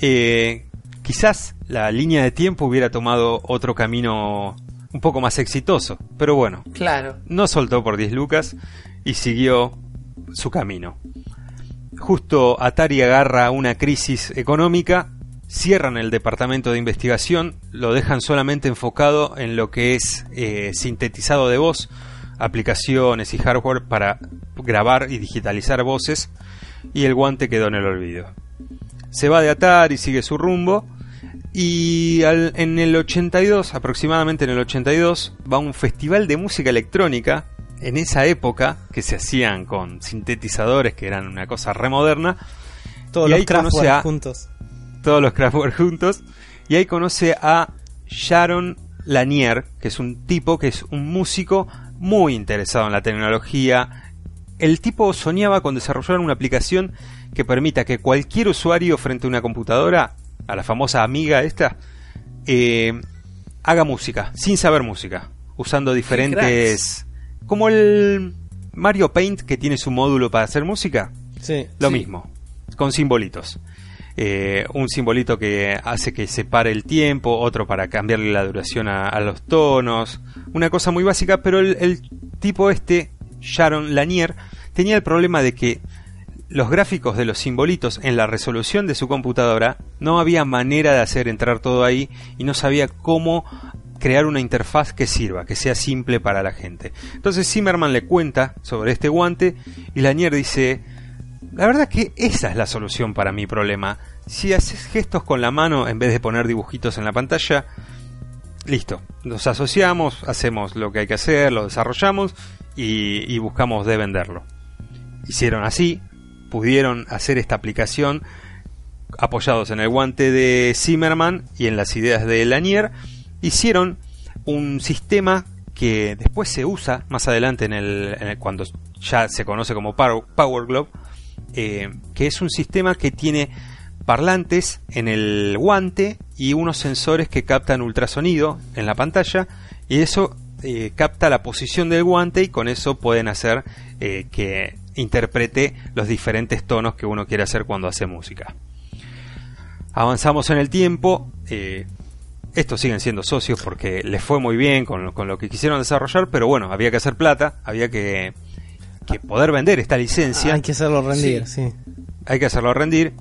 Eh, quizás la línea de tiempo hubiera tomado otro camino un poco más exitoso, pero bueno, Claro. no soltó por 10 lucas y siguió su camino. Justo Atari agarra una crisis económica, cierran el departamento de investigación, lo dejan solamente enfocado en lo que es eh, sintetizado de voz, aplicaciones y hardware para grabar y digitalizar voces, y el guante quedó en el olvido. Se va de Atari, sigue su rumbo, y al- en el 82, aproximadamente en el 82, va a un festival de música electrónica. En esa época, que se hacían con sintetizadores, que eran una cosa remoderna, Todos y los Kraftwerk a- juntos. todos los Kraftwerk juntos, y ahí conoce a Sharon Lanier, que es un tipo que es un músico muy interesado en la tecnología. El tipo soñaba con desarrollar una aplicación que permita que cualquier usuario frente a una computadora, a la famosa amiga esta, eh, haga música, sin saber música, usando diferentes... Como el Mario Paint que tiene su módulo para hacer música. Sí. Lo Sí. mismo, con simbolitos. Eh, un simbolito que hace que se pare el tiempo, otro para cambiarle la duración a, los tonos. Una cosa muy básica, pero el, el tipo este, Sharon Lanier, tenía el problema de que los gráficos de los simbolitos en la resolución de su computadora no había manera de hacer entrar todo ahí y no sabía cómo crear una interfaz que sirva, que sea simple para la gente. Entonces Zimmerman le cuenta sobre este guante y Lanier dice, la verdad que esa es la solución para mi problema. Si haces gestos con la mano en vez de poner dibujitos en la pantalla, listo. Nos asociamos, hacemos lo que hay que hacer, lo desarrollamos y, buscamos de venderlo. Hicieron así, pudieron hacer esta aplicación apoyados en el guante de Zimmerman y en las ideas de Lanier, hicieron un sistema que después se usa más adelante en el, en el- cuando ya se conoce como Power, Glove, eh, que es un sistema que tiene parlantes en el guante y unos sensores que captan ultrasonido en la pantalla y eso eh, capta la posición del guante y con eso pueden hacer eh, que interprete los diferentes tonos que uno quiere hacer cuando hace música. Avanzamos en el tiempo. estos siguen siendo socios porque les fue muy bien con lo que quisieron desarrollar, pero bueno, había que hacer plata, había que, que poder vender esta licencia Hay que hacerlo rendir, sí. hay que hacerlo rendir.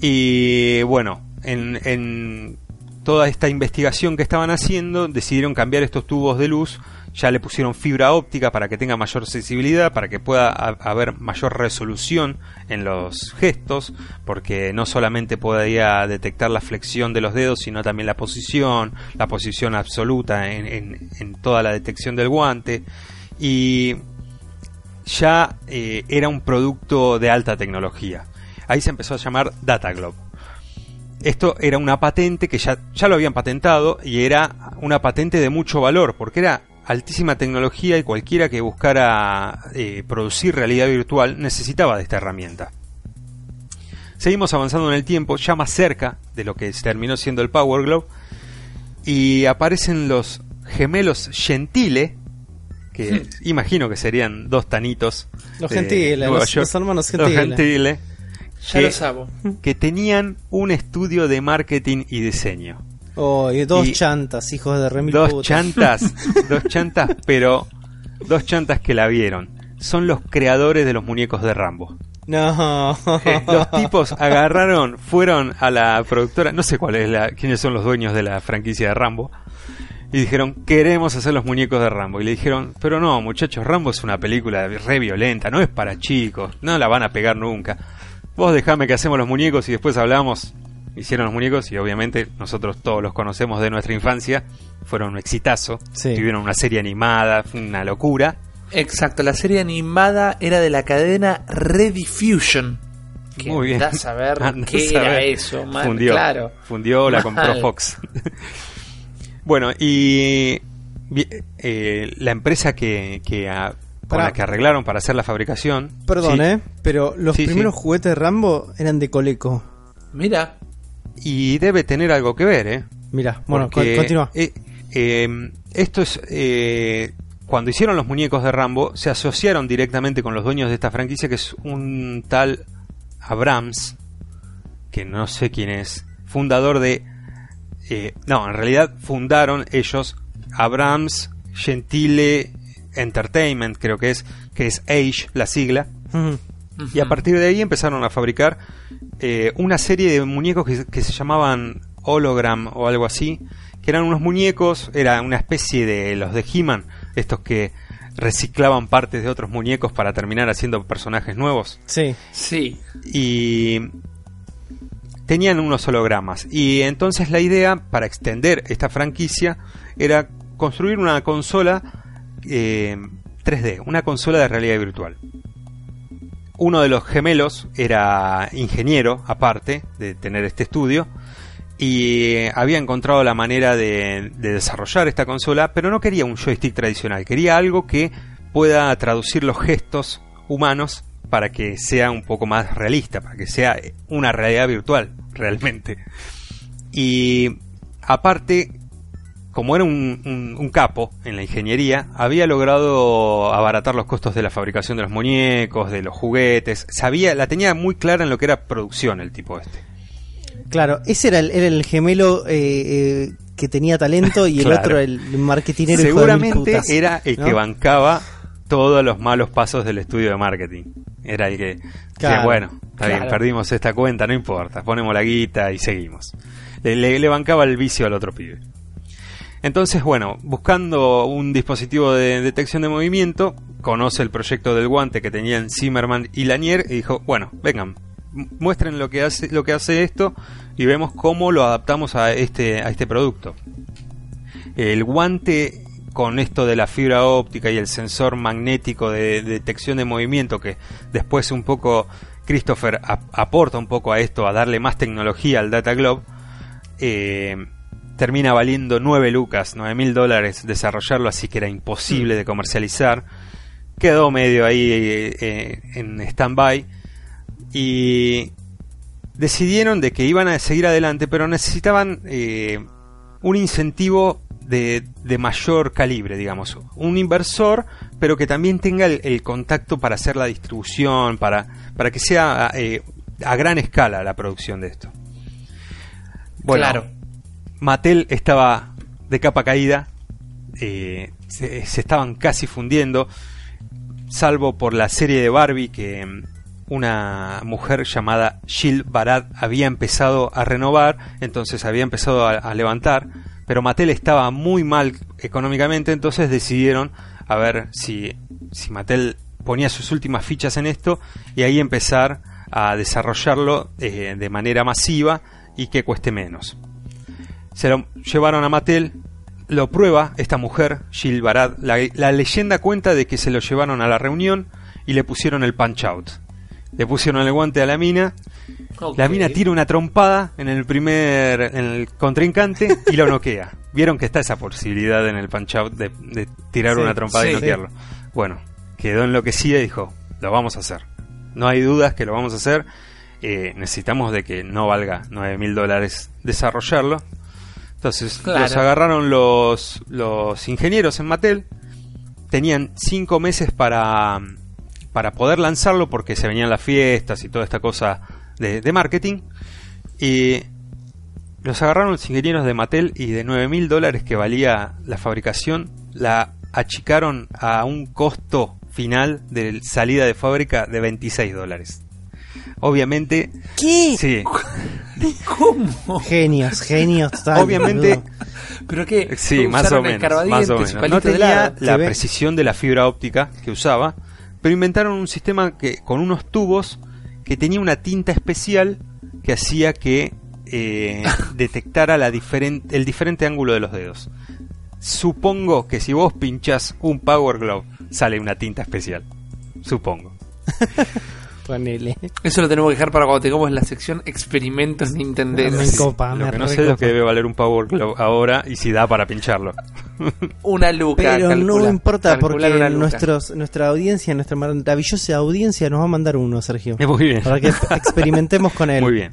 Y bueno, en, en toda esta investigación que estaban haciendo, decidieron cambiar estos tubos de luz. Ya le pusieron fibra óptica para que tenga mayor sensibilidad, para que pueda ha- haber mayor resolución en los gestos, porque no solamente podía detectar la flexión de los dedos, sino también la posición, la posición absoluta en, en- en toda la detección del guante. Y ya eh, era un producto de alta tecnología. Ahí se empezó a llamar Data Globe. Esto era una patente que ya, ya lo habían patentado y era una patente de mucho valor porque era altísima tecnología y cualquiera que buscara eh, producir realidad virtual necesitaba de esta herramienta. Seguimos avanzando en el tiempo, ya más cerca de lo que terminó siendo el Power Glove, y aparecen los gemelos Gentile, que imagino que serían dos tanitos. Los de Gentile, Nueva los- los hermanos Los Gentile. Gentile, Ya que- lo sabo. que tenían un estudio de marketing y diseño. Oh, y dos Y- chantas, hijos de remil Dos putas. chantas, dos chantas, pero dos chantas que la vieron. Son los creadores de los muñecos de Rambo. No. Los tipos agarraron, fueron a la productora, no sé cuál es la, quiénes son los dueños de la franquicia de Rambo, y dijeron, queremos hacer los muñecos de Rambo. Y le dijeron, pero no, muchachos, Rambo es una película re violenta, no es para chicos, no la van a pegar nunca. Vos dejame que hacemos los muñecos y después hablamos. Hicieron los muñecos y obviamente nosotros todos los conocemos de nuestra infancia. Fueron un exitazo. Sí. Tuvieron una serie animada, fue una locura. Exacto, la serie animada era de la cadena Rediffusion. Que Muy bien. andás a ver Andás qué a era eso, man. Fundió, Claro. fundió, la Mal. compró Fox. bueno, y eh, la empresa que, que a- con Pará. la que arreglaron para hacer la fabricación. Perdón, sí, ¿eh? Pero los Sí, primeros sí. juguetes de Rambo eran de Coleco. Mira, Y debe tener algo que ver, ¿eh? Mira, bueno, Porque, continúa. eh, eh, esto es. eh, cuando hicieron los muñecos de Rambo, se asociaron directamente con los dueños de esta franquicia, que es un tal Abrams, que no sé quién es, fundador de. Eh, no, en realidad fundaron ellos Abrams Gentile Entertainment, creo que es, que es Age, la sigla. Y a partir de ahí empezaron a fabricar eh, una serie de muñecos que, que se llamaban Hologram o algo así, que eran unos muñecos, era una especie de los de He-Man, estos que reciclaban partes de otros muñecos para terminar haciendo personajes nuevos. Sí. sí. Y tenían unos hologramas. Y entonces la idea para extender esta franquicia era construir una consola eh, 3D, una consola de realidad virtual. Uno de los gemelos era ingeniero, aparte de tener este estudio, y había encontrado la manera de, de desarrollar esta consola, pero no quería un joystick tradicional, quería algo que pueda traducir los gestos humanos para que sea un poco más realista, para que sea una realidad virtual, realmente. Y aparte, como era un, un- un capo en la ingeniería, había logrado abaratar los costos de la fabricación de los muñecos, de los juguetes. Sabía, la tenía muy clara en lo que era producción el tipo este. Claro, ese era el, era el gemelo eh, eh, que tenía talento y el Claro. otro el marketinero. hijo de mil Seguramente putas, era el ¿no? que bancaba todos los malos pasos del estudio de marketing. Era el que decía, bueno, está bien, perdimos esta cuenta, no importa, ponemos la guita y seguimos. Le, le- le bancaba el vicio al otro pibe. Entonces, bueno, buscando un dispositivo de detección de movimiento, conoce el proyecto del guante que tenían Zimmerman y Lanier y dijo, bueno, vengan, mu- muestren lo que hace, lo que hace esto y vemos cómo lo adaptamos a este, a este producto. El guante con esto de la fibra óptica y el sensor magnético de, de detección de movimiento que después un poco Christopher ap- aporta un poco a esto, a darle más tecnología al Data Globe, eh, termina valiendo 9 lucas, 9 mil dólares desarrollarlo, así que era imposible de comercializar. Quedó medio ahí eh, en stand-by y decidieron de que iban a seguir adelante, pero necesitaban eh, un incentivo de, de mayor calibre, digamos. Un inversor, pero que también tenga el, el contacto para hacer la distribución, para, para que sea eh, a gran escala la producción de esto. Bueno, Claro. Mattel estaba de capa caída, eh, se, se estaban casi fundiendo, salvo por la serie de Barbie que mm, una mujer llamada Jill Barad había empezado a renovar, entonces había empezado a, a levantar, pero Mattel estaba muy mal económicamente, entonces decidieron a ver si, si Mattel ponía sus últimas fichas en esto y ahí empezar a desarrollarlo eh, de manera masiva y que cueste menos. Se lo llevaron a Mattel, lo prueba esta mujer, Jill Barad. La, la leyenda cuenta de que se lo llevaron a la reunión y le pusieron el punch out. Le pusieron el guante a la mina. La mina tira una trompada en el primer en el contrincante y lo noquea. Vieron que está esa posibilidad en el punch out de, de tirar Sí, una trompada y sí. noquearlo. Bueno, quedó enloquecida y dijo, lo vamos a hacer. No hay dudas que lo vamos a hacer. Eh, necesitamos de que no valga 9 mil dólares desarrollarlo. Entonces Claro. los agarraron los, los ingenieros en Mattel. Tenían 5 meses para, para poder lanzarlo porque se venían las fiestas y toda esta cosa de, de marketing. Y los agarraron los ingenieros de Mattel y de 9 mil dólares que valía la fabricación, la achicaron a un costo final de salida de fábrica de 26 dólares. Obviamente, ¿Qué? sí, ¿Cómo? Genios, genios. total, obviamente, boludo. ¿Pero qué? sí, más o ¿Usaron menos, más o menos. No tenía la ve- precisión de la fibra óptica que usaba, pero inventaron un sistema que con unos tubos que tenía una tinta especial que hacía que eh, detectara la diferen- el diferente ángulo de los dedos. Supongo que si vos pinchás un Power Glove sale una tinta especial. Supongo. Ponele. Eso lo tenemos que dejar para cuando tengamos la sección experimentos Nintendo. Me copa, Lo me que no sé es lo que debe valer un Power Glove ahora y si da para pincharlo. Una luca. Pero calcula. no importa porque nuestros, nuestra audiencia, nuestra maravillosa audiencia nos va a mandar uno, Sergio. Muy bien. Para que experimentemos con él. Muy bien.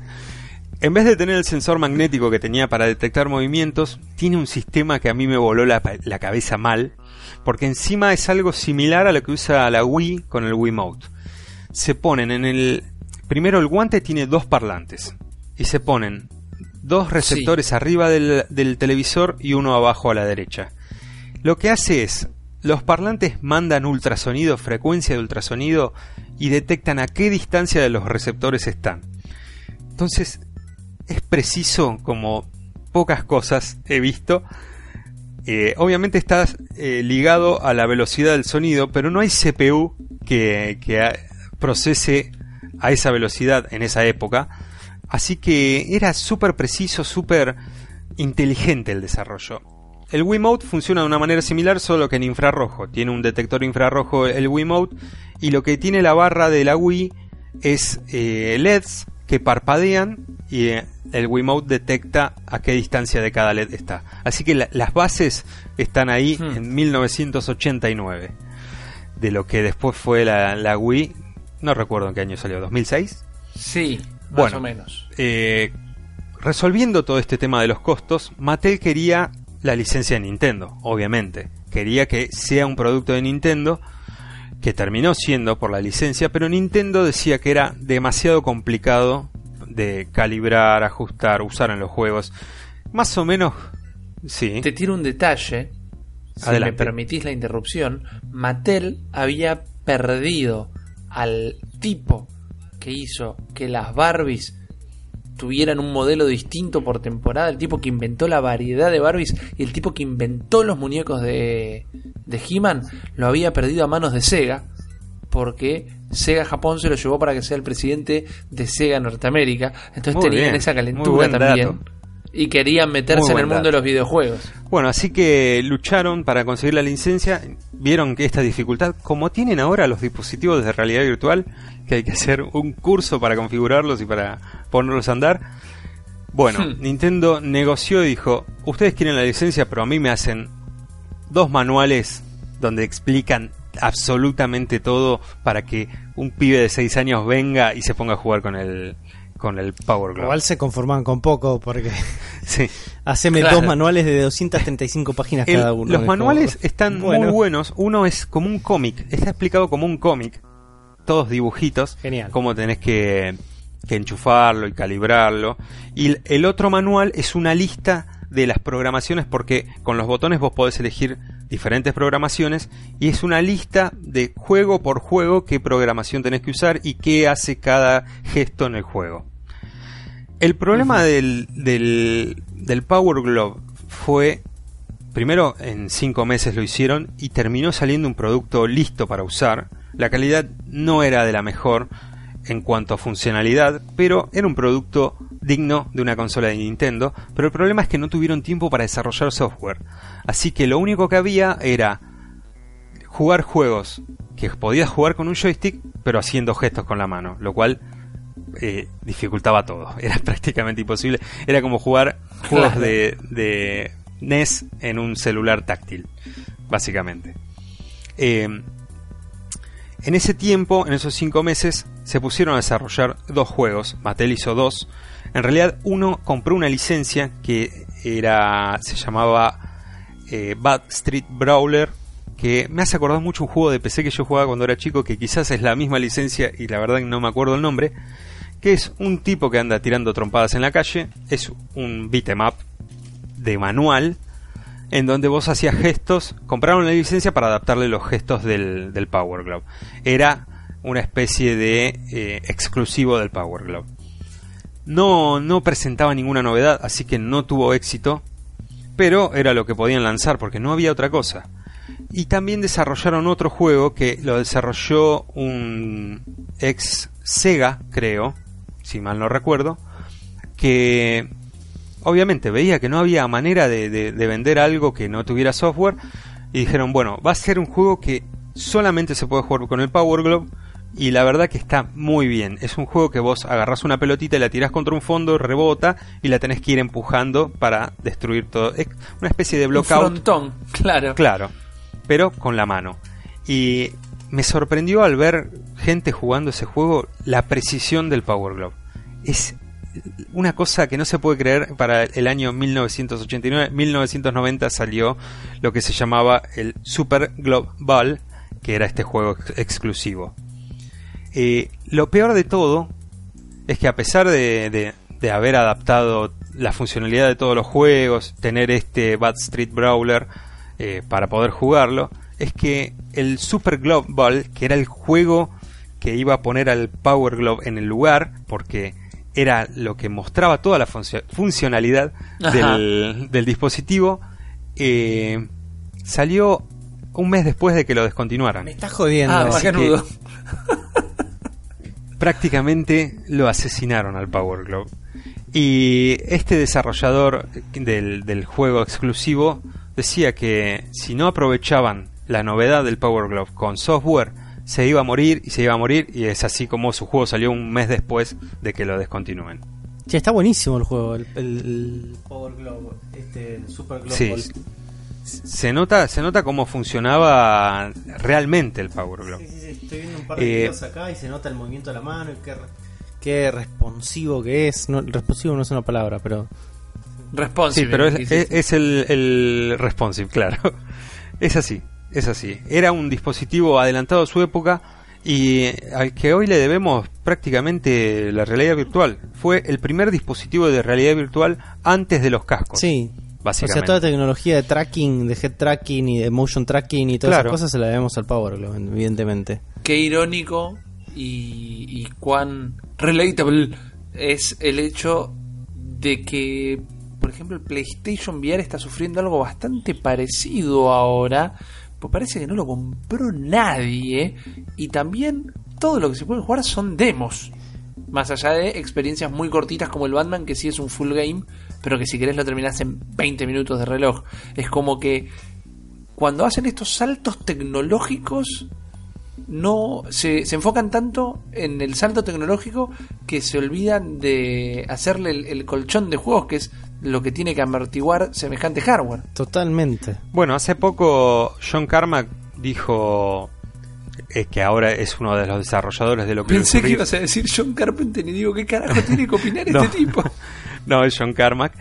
En vez de tener el sensor magnético que tenía para detectar movimientos, tiene un sistema que a mí me voló la, la cabeza mal, porque encima es algo similar a lo que usa la Wii con el Wiimote. Se ponen en el... Primero el guante tiene dos parlantes, y se ponen dos receptores arriba del, del televisor y uno abajo a la derecha. Lo que hace es, los parlantes mandan ultrasonido, frecuencia de ultrasonido, y detectan a qué distancia de los receptores están. Entonces, es preciso como pocas cosas he visto. Eh, obviamente está eh, ligado a la velocidad del sonido, pero no hay CPU que, que procese a esa velocidad en esa época. Así que era súper preciso, súper inteligente el desarrollo. El Wiimote funciona de una manera similar, solo que en infrarrojo. Tiene un detector infrarrojo el Wiimote y lo que tiene la barra de la Wii es eh, LEDs que parpadean y eh, el Wiimote detecta a qué distancia de cada LED está. Así que la- las bases están ahí Hmm. en 1989. De lo que después fue la, la Wii, no recuerdo en qué año salió, ¿2006? Sí, más Bueno. o menos. Eh, resolviendo todo este tema de los costos, Mattel quería la licencia de Nintendo, obviamente. Quería que sea un producto de Nintendo, que terminó siendo por la licencia, pero Nintendo decía que era demasiado complicado de calibrar, ajustar, usar en los juegos. Más o menos, sí. Te tiro un detalle, si me permitís la interrupción. Mattel había perdido al tipo que hizo que las Barbies tuvieran un modelo distinto por temporada, el tipo que inventó la variedad de Barbies y el tipo que inventó los muñecos de, de He-Man, lo había perdido a manos de Sega, porque Sega Japón se lo llevó para que sea el presidente de Sega Norteamérica, entonces Muy tenían bien, esa calentura también. dato. Y querían meterse en el mundo de los videojuegos. Bueno, así que lucharon para conseguir la licencia, vieron que esta dificultad, como tienen ahora los dispositivos de realidad virtual, que hay que hacer un curso para configurarlos y para ponerlos a andar. Bueno, Hmm. Nintendo negoció y dijo, ustedes quieren la licencia, pero a mí me hacen dos manuales donde explican absolutamente todo para que un pibe de 6 años venga y se ponga a jugar con el con el Power Glove. Igual se conforman con poco porque Sí. haceme Claro. dos manuales de 235 páginas El- cada uno. los Es manuales como- están Bueno. muy buenos. Uno es como un cómic, está explicado como un cómic, todos dibujitos, Genial. cómo tenés que, que enchufarlo y calibrarlo. Y el otro manual es una lista de las programaciones porque con los botones vos podés elegir diferentes programaciones y es una lista de juego por juego qué programación tenés que usar y qué hace cada gesto en el juego. El problema del, del, del Power Glove fue, primero en cinco meses lo hicieron y terminó saliendo un producto listo para usar. La calidad no era de la mejor en cuanto a funcionalidad, pero era un producto digno de una consola de Nintendo. Pero el problema es que no tuvieron tiempo para desarrollar software. Así que lo único que había era jugar juegos que podías jugar con un joystick, pero haciendo gestos con la mano, lo cual eh, dificultaba todo. Era prácticamente imposible. Era como jugar juegos Claro. de, de NES en un celular táctil, básicamente. Eh, en ese tiempo, en esos cinco meses, se pusieron a desarrollar dos juegos. Mattel hizo dos. En realidad, uno compró una licencia que era se llamaba eh, Bad Street Brawler, que me hace acordar mucho un juego de PC que yo jugaba cuando era chico, que quizás es la misma licencia y la verdad no me acuerdo el nombre, que es un tipo que anda tirando trompadas en la calle, es un beat'em up de manual, en donde vos hacías gestos, compraron la licencia para adaptarle los gestos del, del Power Glove. Era una especie de eh, exclusivo del Power Glove. No, no presentaba ninguna novedad, así que no tuvo éxito, pero era lo que podían lanzar porque no había otra cosa. Y también desarrollaron otro juego que lo desarrolló un ex Sega, creo, si mal no recuerdo, que obviamente veía que no había manera de, de- de vender algo que no tuviera software y dijeron, bueno, va a ser un juego que solamente se puede jugar con el Power Glove y la verdad que está muy bien. Es un juego que vos agarrás una pelotita y la tirás contra un fondo, rebota y la tenés que ir empujando para destruir todo. Es una especie de Un blockout. frontón, claro. Claro, pero con la mano. Y me sorprendió al ver gente jugando ese juego la precisión del Power Glove. Es una cosa que no se puede creer. Para el año 1989, 1990 salió lo que se llamaba el Super Glove Ball, que era este juego ex- exclusivo. Eh, lo peor de todo es que a pesar de, de- de haber adaptado la funcionalidad de todos los juegos, tener este Bad Street Brawler eh, para poder jugarlo, es que el Super Glove Ball, que era el juego que iba a poner al Power Glove en el lugar, porque era lo que mostraba toda la funcio- funcionalidad del, del dispositivo, eh, salió un mes después de que lo descontinuaran Me estás jodiendo. Ah. prácticamente lo asesinaron al Power Glove. Y este desarrollador del, del juego exclusivo decía que si no aprovechaban la novedad del Power Glove con software, se iba a morir y se iba a morir. Y es así como su juego salió un mes después de que lo descontinúen. Che, está buenísimo el juego, el, el- el Power Glove, este el Super Glove Sí, Ball. Se nota, se nota cómo funcionaba realmente el Power Glove. Sí, sí, sí, estoy viendo un par de Eh, videos acá y se nota el movimiento de la mano y qué, qué responsivo que es. No, responsivo no es una palabra, pero Responsive. Sí, pero es, es- es el, el responsive, claro. Es así, es así. Era un dispositivo adelantado a su época y al que hoy le debemos prácticamente la realidad virtual. Fue el primer dispositivo de realidad virtual antes de los cascos. Sí. O sea, toda la tecnología de tracking, de head tracking y de motion tracking y todas Claro. esas cosas se la debemos al Power Glove, evidentemente. Qué irónico y, y cuán relatable es el hecho de que, por ejemplo, el PlayStation VR está sufriendo algo bastante parecido ahora. Pues parece que no lo compró nadie. Y también todo lo que se puede jugar son demos. Más allá de experiencias muy cortitas como el Batman, que sí es un full game, pero que si querés lo terminás en 20 minutos de reloj. Es como que cuando hacen estos saltos tecnológicos, no se, se enfocan tanto en el salto tecnológico que se olvidan de hacerle el, el colchón de juegos, que es lo que tiene que amortiguar semejante hardware. Totalmente. Bueno, hace poco John Carmack dijo eh, que ahora es uno de los desarrolladores de lo que Pensé que ibas a decir John Carpenter y digo, ¿qué carajo tiene que opinar No. este tipo? No, es John Carmack.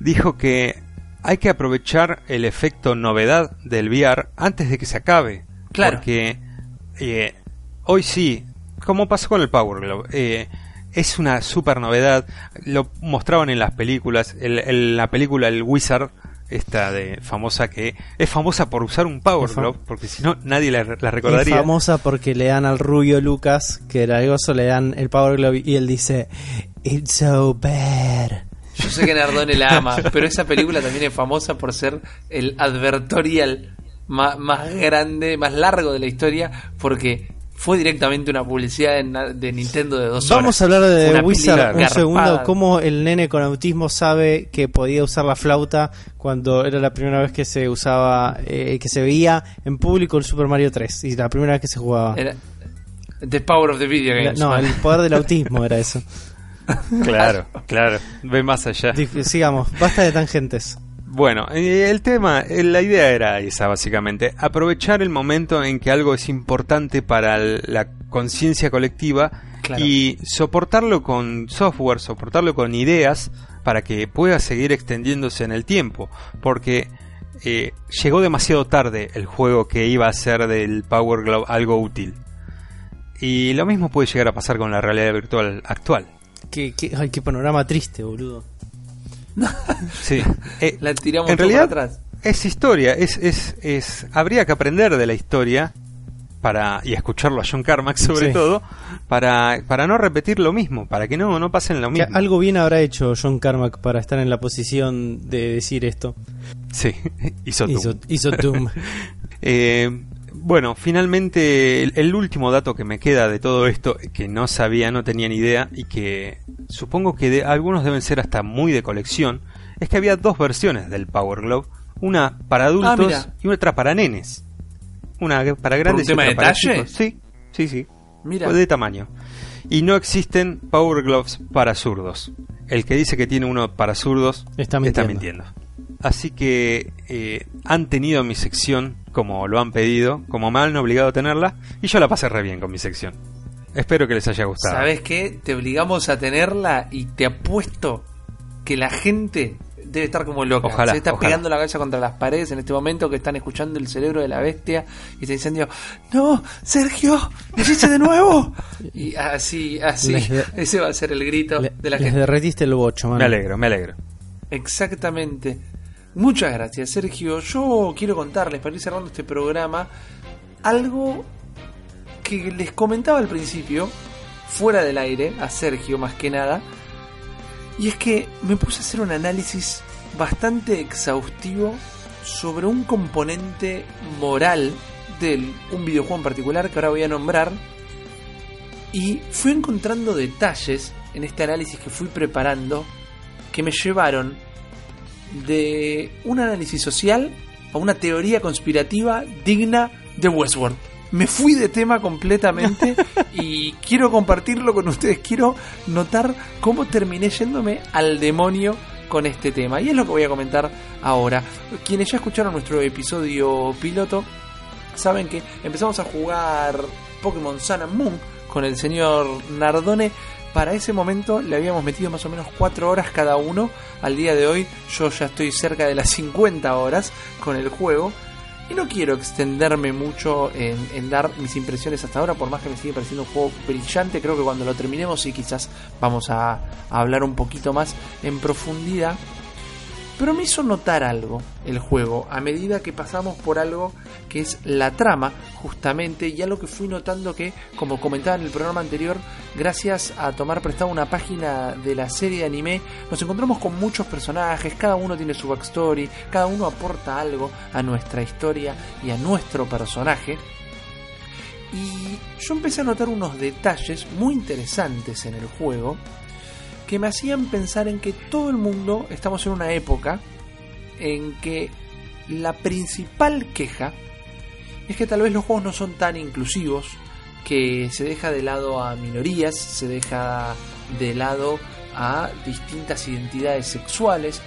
Dijo que hay que aprovechar el efecto novedad del VR antes de que se acabe. Claro. Porque eh, hoy sí, como pasó con el Power Glove, eh, es una super novedad. Lo mostraban en las películas. El- el- la película El Wizard, esta de famosa que es famosa por usar un Power Glove, porque si no nadie la, la Es recordaría. famosa porque le dan al rubio Lucas, que era el gozo, le dan el Power Glove y él dice, It's so bad. Yo sé que Nardone la ama, pero esa película también es famosa por ser el advertorial más, más grande, más largo de la historia, porque fue directamente una publicidad de, de Nintendo de dos Vamos horas. a hablar de Una Wizard un segundo. ¿Cómo el nene con autismo sabe que podía usar la flauta cuando era la primera vez que se usaba, eh, que se veía en público el Super Mario 3 y la primera vez que se jugaba? Era- The Power of the Video Games. no, man. el poder del autismo era eso. Claro, claro. Ve más allá. Dif- Sigamos, basta de tangentes. Bueno, eh, el tema, eh, la idea era esa básicamente, aprovechar el momento en que algo es importante para la conciencia colectiva Claro. y soportarlo con software, soportarlo con ideas para que pueda seguir extendiéndose en el tiempo, porque eh, llegó demasiado tarde el juego que iba a ser del Power Glove algo útil. Y lo mismo puede llegar a pasar con la realidad virtual actual. Qué, qué- ay, qué panorama triste, boludo. Sí. Eh, La tiramos en realidad para atrás. es historia, es, es, es, habría que aprender de la historia para y escucharlo a John Carmack sobre Sí. todo para, para no repetir lo mismo, para que no, no pasen lo Que mismo. algo bien habrá hecho John Carmack para estar en la posición de decir esto. Sí, hizo tú. Hizo, hizo Doom. Eh, bueno, finalmente el, el último dato que me queda de todo esto, que no sabía, no tenía ni idea, y que supongo que de- algunos deben ser hasta muy de colección, es que había dos versiones del Power Glove, una para adultos mira. y otra para nenes. Una para grandes tema y otra de para chicos. Sí, sí, sí. Mira. de tamaño. Y no existen Power Gloves para zurdos. El que dice que tiene uno para zurdos Está mintiendo. Así que eh, han tenido mi sección como lo han pedido, como me han obligado a tenerla, y yo la pasé re bien con mi sección. Espero que les haya gustado. ¿Sabes qué? Te obligamos a tenerla y te apuesto que la gente debe estar como loca. Ojalá, Se está ojalá. pegando la cabeza contra las paredes en este momento que están escuchando el cerebro de la bestia y está diciendo, no, Sergio, ¿lo hiciste de nuevo? Y así, así, Les ese va a ser el grito Le- de la les gente. derretiste el bocho, man. Me alegro, me alegro. Exactamente. Muchas gracias, Sergio. Yo quiero contarles, para ir cerrando este programa, algo que les comentaba al principio, fuera del aire, a Sergio más que nada, y es que me puse a hacer un análisis bastante exhaustivo sobre un componente moral de un videojuego en particular que ahora voy a nombrar, y fui encontrando detalles en este análisis que fui preparando que me llevaron de un análisis social a una teoría conspirativa digna de Westworld. Me fui de tema completamente y quiero compartirlo con ustedes. Quiero notar cómo terminé yéndome al demonio con este tema. Y es lo que voy a comentar ahora. Quienes ya escucharon nuestro episodio piloto saben que empezamos a jugar Pokémon Sun and Moon con el señor Nardone Para ese momento le habíamos metido más o menos 4 horas cada uno. Al día de hoy yo ya estoy cerca de las 50 horas con el juego. Y no quiero extenderme mucho en, dar mis impresiones hasta ahora, por más que me sigue pareciendo un juego brillante. Creo que cuando lo terminemos, sí, quizás vamos a hablar un poquito más en profundidad. Pero me hizo notar algo el juego a medida que pasamos por algo que es la trama, justamente, y algo que fui notando que, como comentaba en el programa anterior, gracias a tomar prestado una página de la serie de anime, nos encontramos con muchos personajes, cada uno tiene su backstory, cada uno aporta algo a nuestra historia y a nuestro personaje. Y yo empecé a notar unos detalles muy interesantes en el juego que me hacían pensar en que todo el mundo estamos en una época en que la principal queja es que tal vez los juegos no son tan inclusivos, que se deja de lado a minorías, se deja de lado a distintas identidades sexuales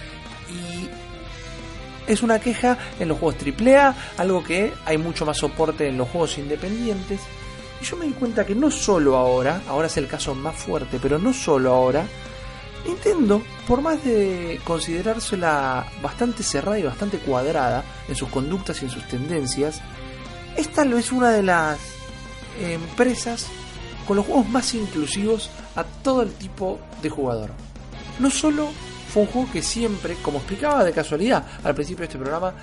y es una queja en los juegos AAA, algo que hay mucho más soporte en los juegos independientes. Y yo me di cuenta que no solo ahora, ahora es el caso más fuerte, pero no solo ahora, Nintendo, por más de considerársela bastante cerrada y bastante cuadrada en sus conductas y en sus tendencias, es vez una de las empresas con los juegos más inclusivos a todo el tipo de jugador. No solo fue un juego que siempre, como explicaba de casualidad al principio de este programa,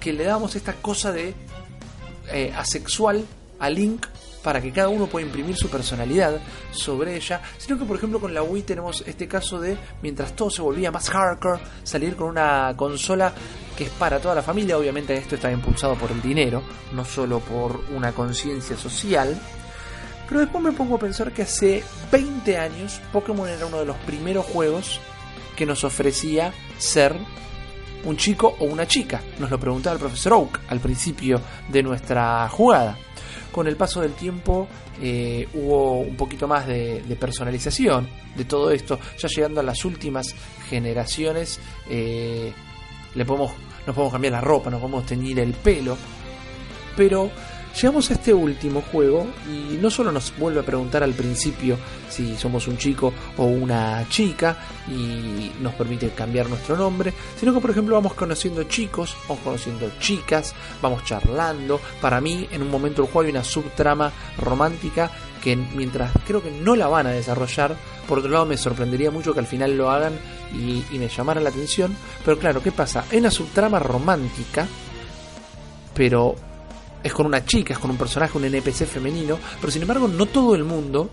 que le damos esta cosa de eh, asexual a Link para que cada uno pueda imprimir su personalidad sobre ella, sino que por ejemplo con la Wii tenemos este caso de mientras todo se volvía más hardcore, salir con una consola que es para toda la familia, obviamente esto está impulsado por el dinero, no solo por una conciencia social. Pero después me pongo a pensar que hace 20 años Pokémon era uno de los primeros juegos que nos ofrecía ser un chico o una chica. Nos lo preguntaba el profesor Oak al principio de nuestra jugada con el paso del tiempo eh, hubo un poquito más de, personalización de todo esto. Ya llegando a las últimas generaciones, eh, le podemos, nos podemos cambiar la ropa, nos podemos teñir el pelo. Pero llegamos a este último juego y no solo nos vuelve a preguntar al principio si somos un chico o una chica y nos permite cambiar nuestro nombre, sino que por ejemplo vamos conociendo chicos, vamos conociendo chicas, vamos charlando. Para mí en un momento del juego hay una subtrama romántica que mientras creo que no la van a desarrollar, por otro lado me sorprendería mucho que al final lo hagan y, me llamara la atención. Pero claro, ¿qué pasa? Hay una subtrama romántica, pero es con una chica, es con un personaje, un NPC femenino, pero sin embargo no todo el mundo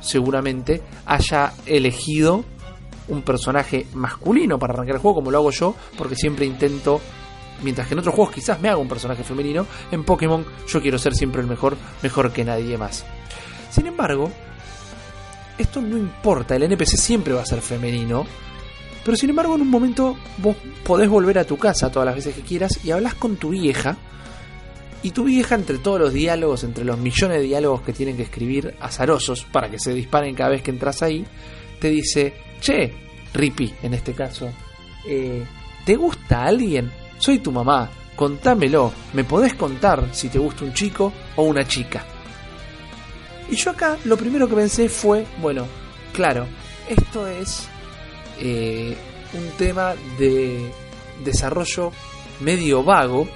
seguramente haya elegido un personaje masculino para arrancar el juego como lo hago yo, porque siempre intento, mientras que en otros juegos quizás me haga un personaje femenino, en Pokémon yo quiero ser siempre el mejor, mejor que nadie más. Sin embargo, esto no importa, el NPC siempre va a ser femenino, pero sin embargo en un momento vos podés volver a tu casa todas las veces que quieras y hablas con tu vieja, y tu vieja, entre todos los diálogos, entre los millones de diálogos que tienen que escribir azarosos para que se disparen cada vez que entras ahí, te dice, che, Rippy en este caso, eh, ¿te gusta alguien? Soy tu mamá, contámelo, me podés contar si te gusta un chico o una chica. Y yo acá lo primero que pensé fue, bueno, claro, esto es eh, un tema de desarrollo medio vago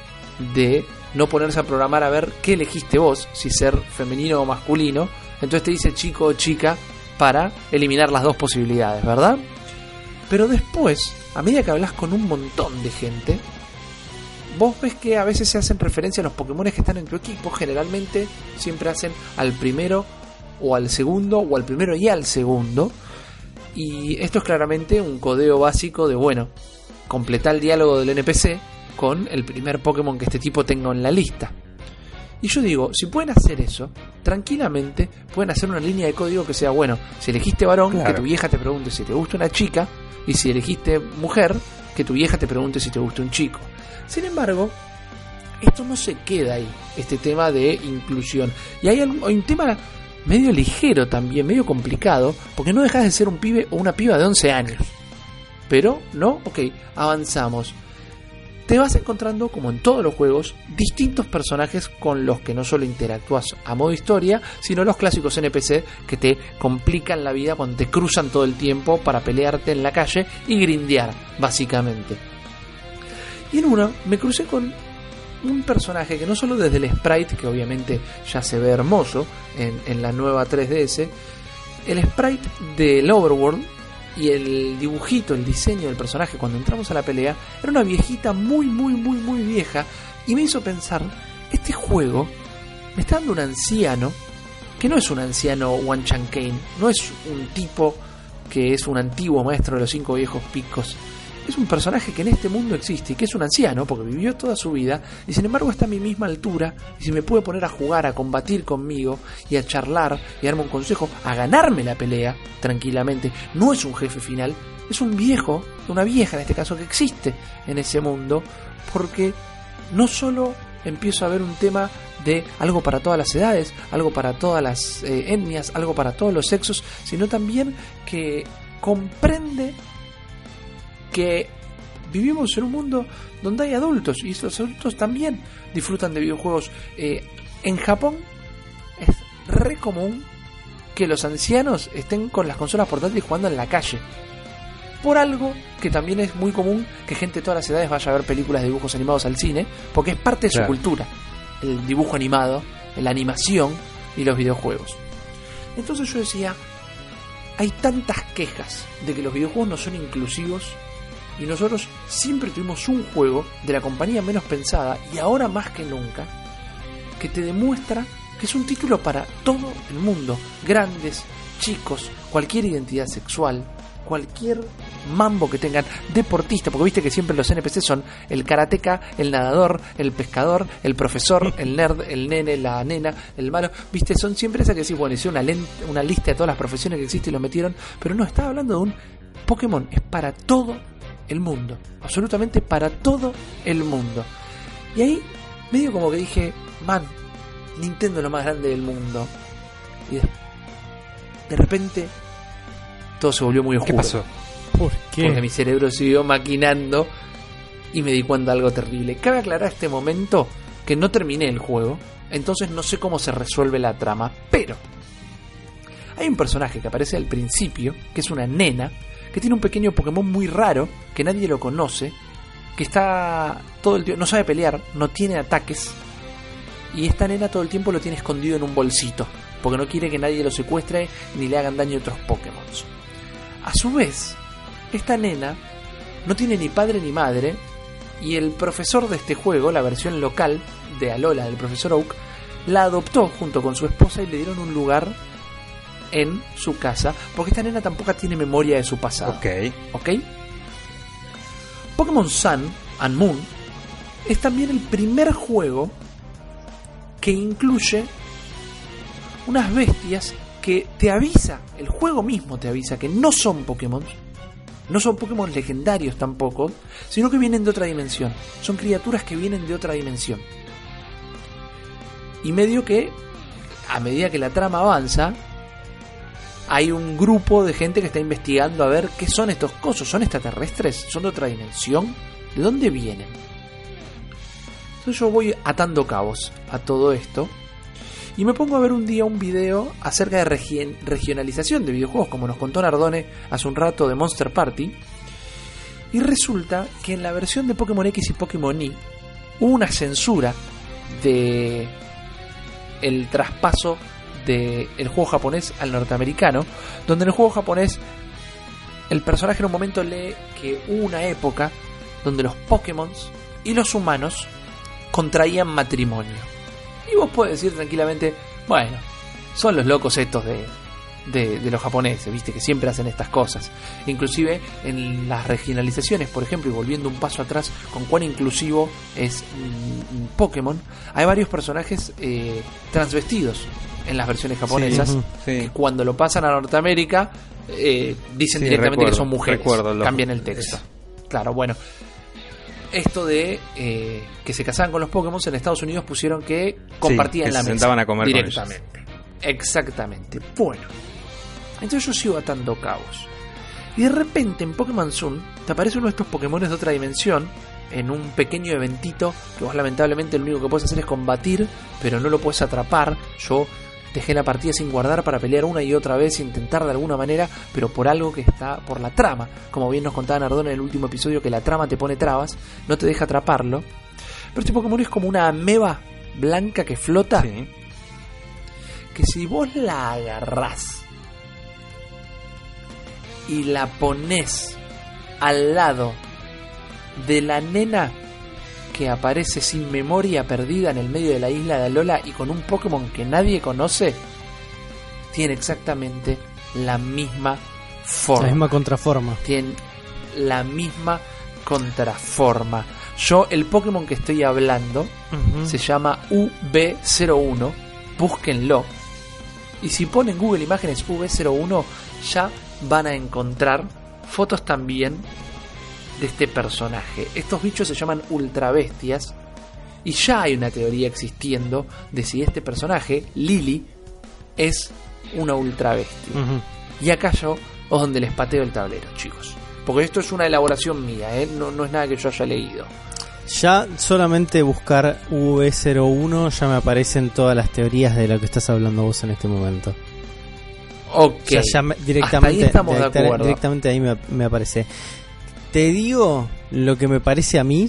de no ponerse a programar a ver qué elegiste vos, si ser femenino o masculino. Entonces te dice chico o chica para eliminar las dos posibilidades, ¿verdad? Pero después, a medida que hablas con un montón de gente, vos ves que a veces se hacen referencia a los Pokémon que están en tu equipo. Generalmente siempre hacen al primero o al segundo, o al primero y al segundo. Y esto es claramente un codeo básico de, bueno, completar el diálogo del NPC con el primer Pokémon que este tipo tenga en la lista. Y yo digo, si pueden hacer eso, tranquilamente pueden hacer una línea de código que sea, bueno, si elegiste varón, Claro. que tu vieja te pregunte si te gusta una chica, y si elegiste mujer, que tu vieja te pregunte si te gusta un chico. Sin embargo, esto no se queda ahí, este tema de inclusión. Y hay un tema medio ligero también, medio complicado, porque no dejas de ser un pibe o una piba de 11 años. Pero, ¿no? Ok, avanzamos. Te vas encontrando, como en todos los juegos, distintos personajes con los que no solo interactúas a modo historia, sino los clásicos NPC que te complican la vida cuando te cruzan todo el tiempo para pelearte en la calle y grindear, básicamente. Y en uno me crucé con un personaje que no solo desde el sprite, que obviamente ya se ve hermoso en, en la nueva 3DS, el sprite del Overworld y el dibujito, el diseño del personaje cuando entramos a la pelea era una viejita muy, muy, muy, muy vieja y me hizo pensar, este juego me está dando un anciano que no es un anciano Wan Chan Kane, no es un tipo que es un antiguo maestro de los cinco viejos picos. Es un personaje que en este mundo existe y que es un anciano porque vivió toda su vida y sin embargo está a mi misma altura y se me puede poner a jugar, a combatir conmigo y a charlar y darme un consejo, a ganarme la pelea tranquilamente. No es un jefe final, es un viejo, una vieja en este caso que existe en ese mundo porque no solo empiezo a ver un tema de algo para todas las edades, algo para todas las eh, etnias, algo para todos los sexos, sino también que comprende que vivimos en un mundo donde hay adultos y esos adultos también disfrutan de videojuegos. Eh, en Japón es re común que los ancianos estén con las consolas portátiles jugando en la calle. Por algo que también es muy común que gente de todas las edades vaya a ver películas de dibujos animados al cine, porque es parte de su Claro. cultura. El dibujo animado, la animación y los videojuegos. Entonces yo decía, hay tantas quejas de que los videojuegos no son inclusivos y nosotros siempre tuvimos un juego de la compañía menos pensada y ahora más que nunca que te demuestra que es un título para todo el mundo, grandes, chicos, cualquier identidad sexual, cualquier mambo que tengan, deportista, porque viste que siempre los NPC son el karateca, el nadador, el pescador, el profesor, el nerd, el nene, la nena, el malo, viste, son siempre esas que decís, bueno, hicieron una, una lista de todas las profesiones que existen y lo metieron, pero no, estaba hablando de un Pokémon, es para todo el mundo, absolutamente para todo el mundo. Y ahí, medio como que dije, man, Nintendo es lo más grande del mundo. Y de, de repente, todo se volvió muy ¿Qué oscuro. pasó? ¿Por qué? Porque mi cerebro siguió maquinando y me di cuenta de algo terrible. Cabe aclarar este momento que no terminé el juego, entonces no sé cómo se resuelve la trama, pero hay un personaje que aparece al principio, que es una nena, que tiene un pequeño Pokémon muy raro, que nadie lo conoce, que está todo el tiempo, no sabe pelear, no tiene ataques, y esta nena todo el tiempo lo tiene escondido en un bolsito, porque no quiere que nadie lo secuestre ni le hagan daño a otros Pokémon. A su vez, esta nena no tiene ni padre ni madre, y el profesor de este juego, la versión local de Alola del profesor Oak, la adoptó junto con su esposa y le dieron un lugar en su casa, porque esta nena tampoco tiene memoria de su pasado. Ok. ¿Ok? Pokémon Sun and Moon es también el primer juego que incluye unas bestias que te avisa, el juego mismo te avisa que no son Pokémon, no son Pokémon legendarios tampoco, sino que vienen de otra dimensión. Son criaturas que vienen de otra dimensión. Y medio que, a medida que la trama avanza, hay un grupo de gente que está investigando a ver qué son estos cosos. ¿Son extraterrestres? ¿Son de otra dimensión? ¿De dónde vienen? Entonces yo voy atando cabos a todo esto. Y me pongo a ver un día un video acerca de regi- regionalización de videojuegos, como nos contó Nardone hace un rato de Monster Party. Y resulta que en la versión de Pokémon X y Pokémon Y hubo una censura de el traspaso del juego japonés al norteamericano, donde en el juego japonés el personaje en un momento lee que hubo una época donde los Pokémon y los humanos contraían matrimonio. Y vos podés decir tranquilamente, bueno, son los locos estos de, de, de los japoneses, viste, que siempre hacen estas cosas. Inclusive en las regionalizaciones, por ejemplo, y volviendo un paso atrás con cuán inclusivo es mm, Pokémon, hay varios personajes eh, transvestidos en las versiones japonesas. Sí. que cuando lo pasan a Norteamérica eh, dicen Sí, directamente recuerdo, que son mujeres. recuerdo lo- cambian el texto. Claro, bueno. Esto de eh, que se casaban con los Pokémon en Estados Unidos pusieron que compartían que la se mesa. sentaban a comer con directamente. Exactamente. Bueno. Entonces yo sigo atando cabos. Y de repente en Pokémon Sun te aparece uno de estos Pokémon de otra dimensión en un pequeño eventito que vos lamentablemente lo único que puedes hacer es combatir, pero no lo puedes atrapar. Yo dejé la partida sin guardar para pelear una y otra vez, intentar de alguna manera, pero por algo que está por la trama. Como bien nos contaba Nardone en el último episodio, que la trama te pone trabas, no te deja atraparlo. Pero este Pokémon es como una ameba blanca que flota, Sí. que si vos la agarrás y la pones al lado de la nena que aparece sin memoria perdida en el medio de la isla de Alola y con un Pokémon que nadie conoce, tiene exactamente la misma forma. La misma contraforma. Tiene la misma contraforma. Yo, el Pokémon que estoy hablando, se llama UB01. Búsquenlo. Y si ponen Google Imágenes UB01, ya van a encontrar fotos también de este personaje. Estos bichos se llaman ultrabestias. Y ya hay una teoría existiendo de si este personaje, Lily, es una ultrabestia. Ujú. Y acá yo es donde les pateo el tablero, chicos. Porque esto es una elaboración mía, ¿eh? no, no es nada que yo haya leído. Ya solamente buscar V01 ya me aparecen todas las teorías de lo que estás hablando vos en este momento. Ok. O sea, ya me- Hasta directamente, ahí estamos de directa- acuerdo. directamente ahí me, me aparece. Te digo lo que me parece a mí.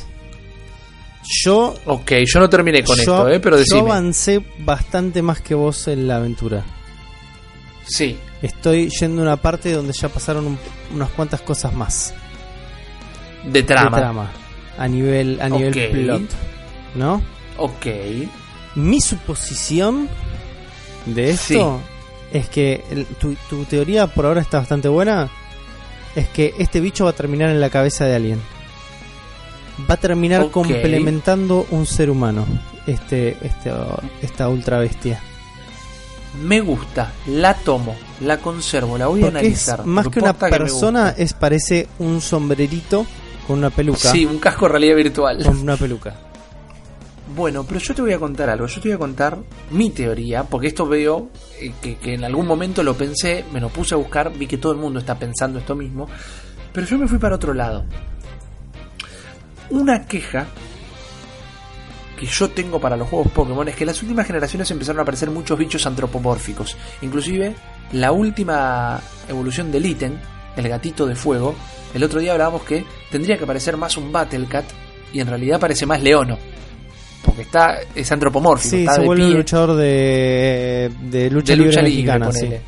Yo, Ok, yo no terminé con yo, esto, ¿eh? pero yo decime. avancé bastante más que vos en la aventura. Sí, Estoy yendo a una parte donde ya pasaron un- unas cuantas cosas más de trama. de trama a nivel a nivel plot, ¿no? Ok. Mi suposición de esto es que el- tu, tu teoría por ahora está bastante buena. Es que este bicho va a terminar en la cabeza de alguien. Va a terminar complementando un ser humano. Este, este, esta ultra bestia. Me gusta, la tomo, la conservo, la voy a es analizar. más que una persona, es parece un sombrerito con una peluca. Sí, un casco de realidad virtual. Con una peluca. Bueno, pero yo te voy a contar algo. Yo te voy a contar mi teoría, porque esto veo eh, que, que en algún momento lo pensé, me lo puse a buscar, vi que todo el mundo está pensando esto mismo, pero yo me fui para otro lado. Una queja que yo tengo para los juegos Pokémon es que en las últimas generaciones empezaron a aparecer muchos bichos antropomórficos. Inclusive la última evolución del ítem, el gatito de fuego, el otro día hablábamos que tendría que parecer más un Battlecat y en realidad parece más Leono. Porque está es antropomórfico, Sí, está se de vuelve pie, un luchador de, de lucha de libre lucha libre, mexicana. sí. ponele.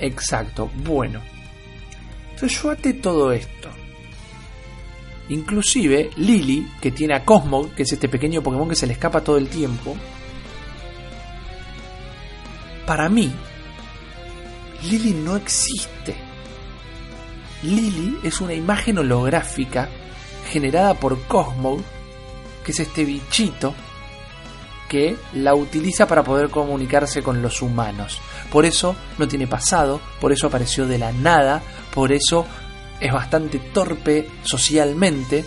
Exacto, bueno. Entonces yo até todo esto. Inclusive Lily, que tiene a Cosmo, que es este pequeño Pokémon que se le escapa todo el tiempo. Para mí, Lily no existe. Lily es una imagen holográfica generada por Cosmo, que es este bichito que la utiliza para poder comunicarse con los humanos. Por eso no tiene pasado, por eso apareció de la nada, por eso es bastante torpe socialmente,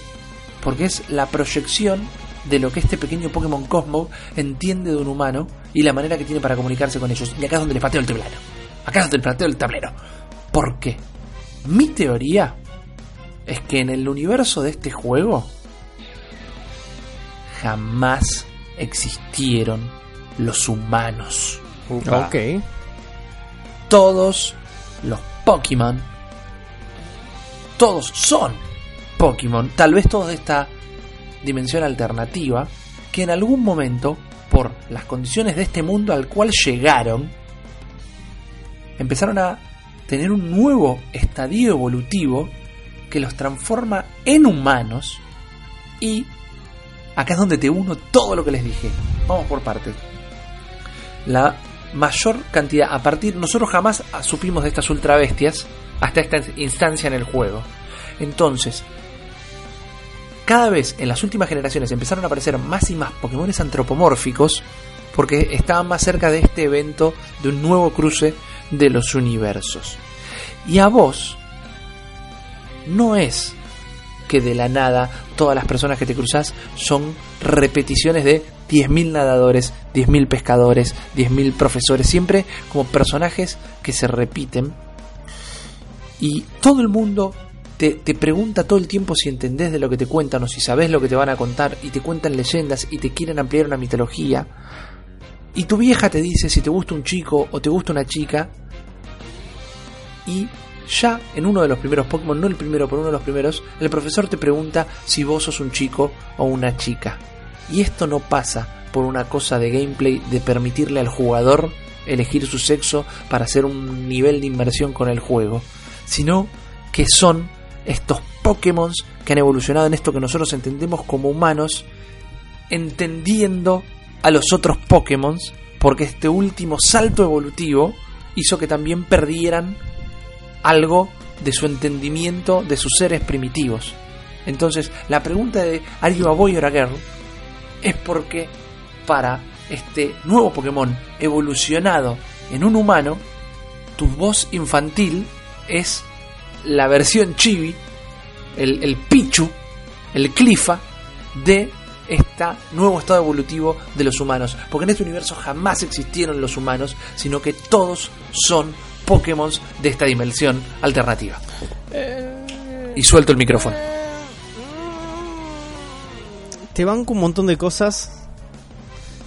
porque es la proyección de lo que este pequeño Pokémon Cosmo entiende de un humano y la manera que tiene para comunicarse con ellos. Y acá es donde le pateo el tablero. Acá es donde le pateo el tablero. ¿Por qué? Mi teoría es que en el universo de este juego jamás existieron los humanos. Upa. Ok. Todos los Pokémon, todos son Pokémon, tal vez todos de esta dimensión alternativa, que en algún momento, por las condiciones de este mundo al cual llegaron, empezaron a tener un nuevo estadio evolutivo que los transforma en humanos y acá es donde te uno todo lo que les dije. Vamos por partes. La mayor cantidad, a partir, nosotros jamás supimos de estas ultra bestias hasta esta instancia en el juego. Entonces, cada vez en las últimas generaciones empezaron a aparecer más y más Pokémones antropomórficos porque estaban más cerca de este evento de un nuevo cruce de los universos. Y a vos no es que de la nada todas las personas que te cruzas son repeticiones de 10.000 nadadores, 10.000 pescadores, 10.000 profesores, siempre como personajes que se repiten y todo el mundo te, te pregunta todo el tiempo si entendés de lo que te cuentan o si sabés lo que te van a contar y te cuentan leyendas y te quieren ampliar una mitología. Y tu vieja te dice si te gusta un chico o te gusta una chica. Y ya en uno de los primeros Pokémon, no el primero, pero uno de los primeros, el profesor te pregunta si vos sos un chico o una chica. Y esto no pasa por una cosa de gameplay de permitirle al jugador elegir su sexo para hacer un nivel de inmersión con el juego, sino que son estos Pokémon que han evolucionado en esto que nosotros entendemos como humanos, entendiendo a los otros Pokémon, porque este último salto evolutivo hizo que también perdieran algo de su entendimiento de sus seres primitivos. Entonces, la pregunta de ¿Are you boy or a girl? es porque para este nuevo Pokémon evolucionado en un humano, tu voz infantil es la versión chibi, el, el Pichu, el Clifa de este nuevo estado evolutivo de los humanos. Porque en este universo jamás existieron los humanos, sino que todos son Pokémon de esta dimensión alternativa. Y suelto el micrófono. Te banco un montón de cosas.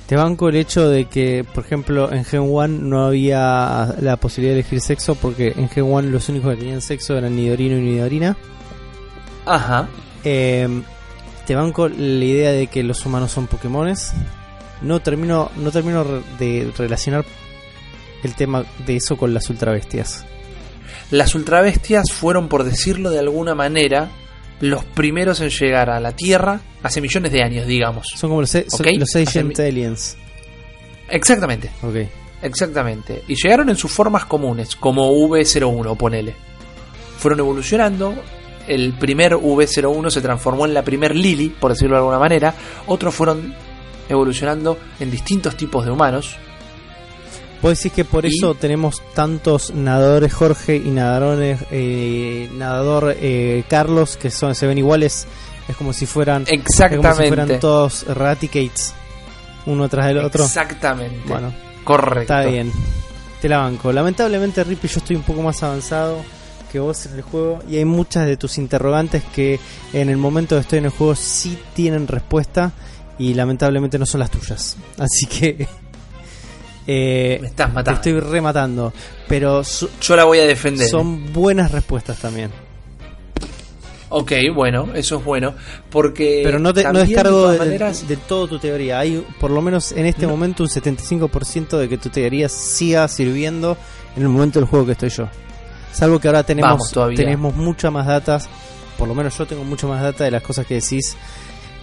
Te banco el hecho de que, por ejemplo, en Gen 1 no había la posibilidad de elegir sexo porque en Gen 1 los únicos que tenían sexo eran Nidorino y Nidorina. Ajá. Eh, te banco la idea de que los humanos son Pokémones. No termino, no termino de relacionar el tema de eso con las ultrabestias. Las ultrabestias fueron, por decirlo de alguna manera, los primeros en llegar a la Tierra hace millones de años, digamos. Son como los, son Ok. los Hace Ancient mi- Aliens. Exactamente, exactamente. Y llegaron en sus formas comunes, como V01, ponele. Fueron evolucionando. El primer V01 se transformó en la primer Lily, por decirlo de alguna manera. Otros fueron evolucionando en distintos tipos de humanos. ¿Vos decís que por Y- eso tenemos tantos nadadores Jorge y nadadores, eh, nadador eh, Carlos que son se ven iguales? Es como si fueran, es como si Exactamente. fueran todos Eradicates, uno tras del otro. Exactamente. Bueno, correcto. está bien. Te la banco. Lamentablemente, Rippy, yo estoy un poco más avanzado que vos en el juego y hay muchas de tus interrogantes que en el momento que estoy en el juego sí tienen respuesta y lamentablemente no son las tuyas. Así que eh, Me estás te matando. estoy rematando. Pero Yo la voy a defender. son buenas respuestas también. Ok, bueno, eso es bueno. Porque. Pero no, te, no descargo de maneras, de todo tu teoría. Hay por lo menos en este No. momento un 75% de que tu teoría siga sirviendo en el momento del juego que estoy yo. Salvo que ahora tenemos, Vamos tenemos mucha más datas. Por lo menos yo tengo mucha más data de las cosas que decís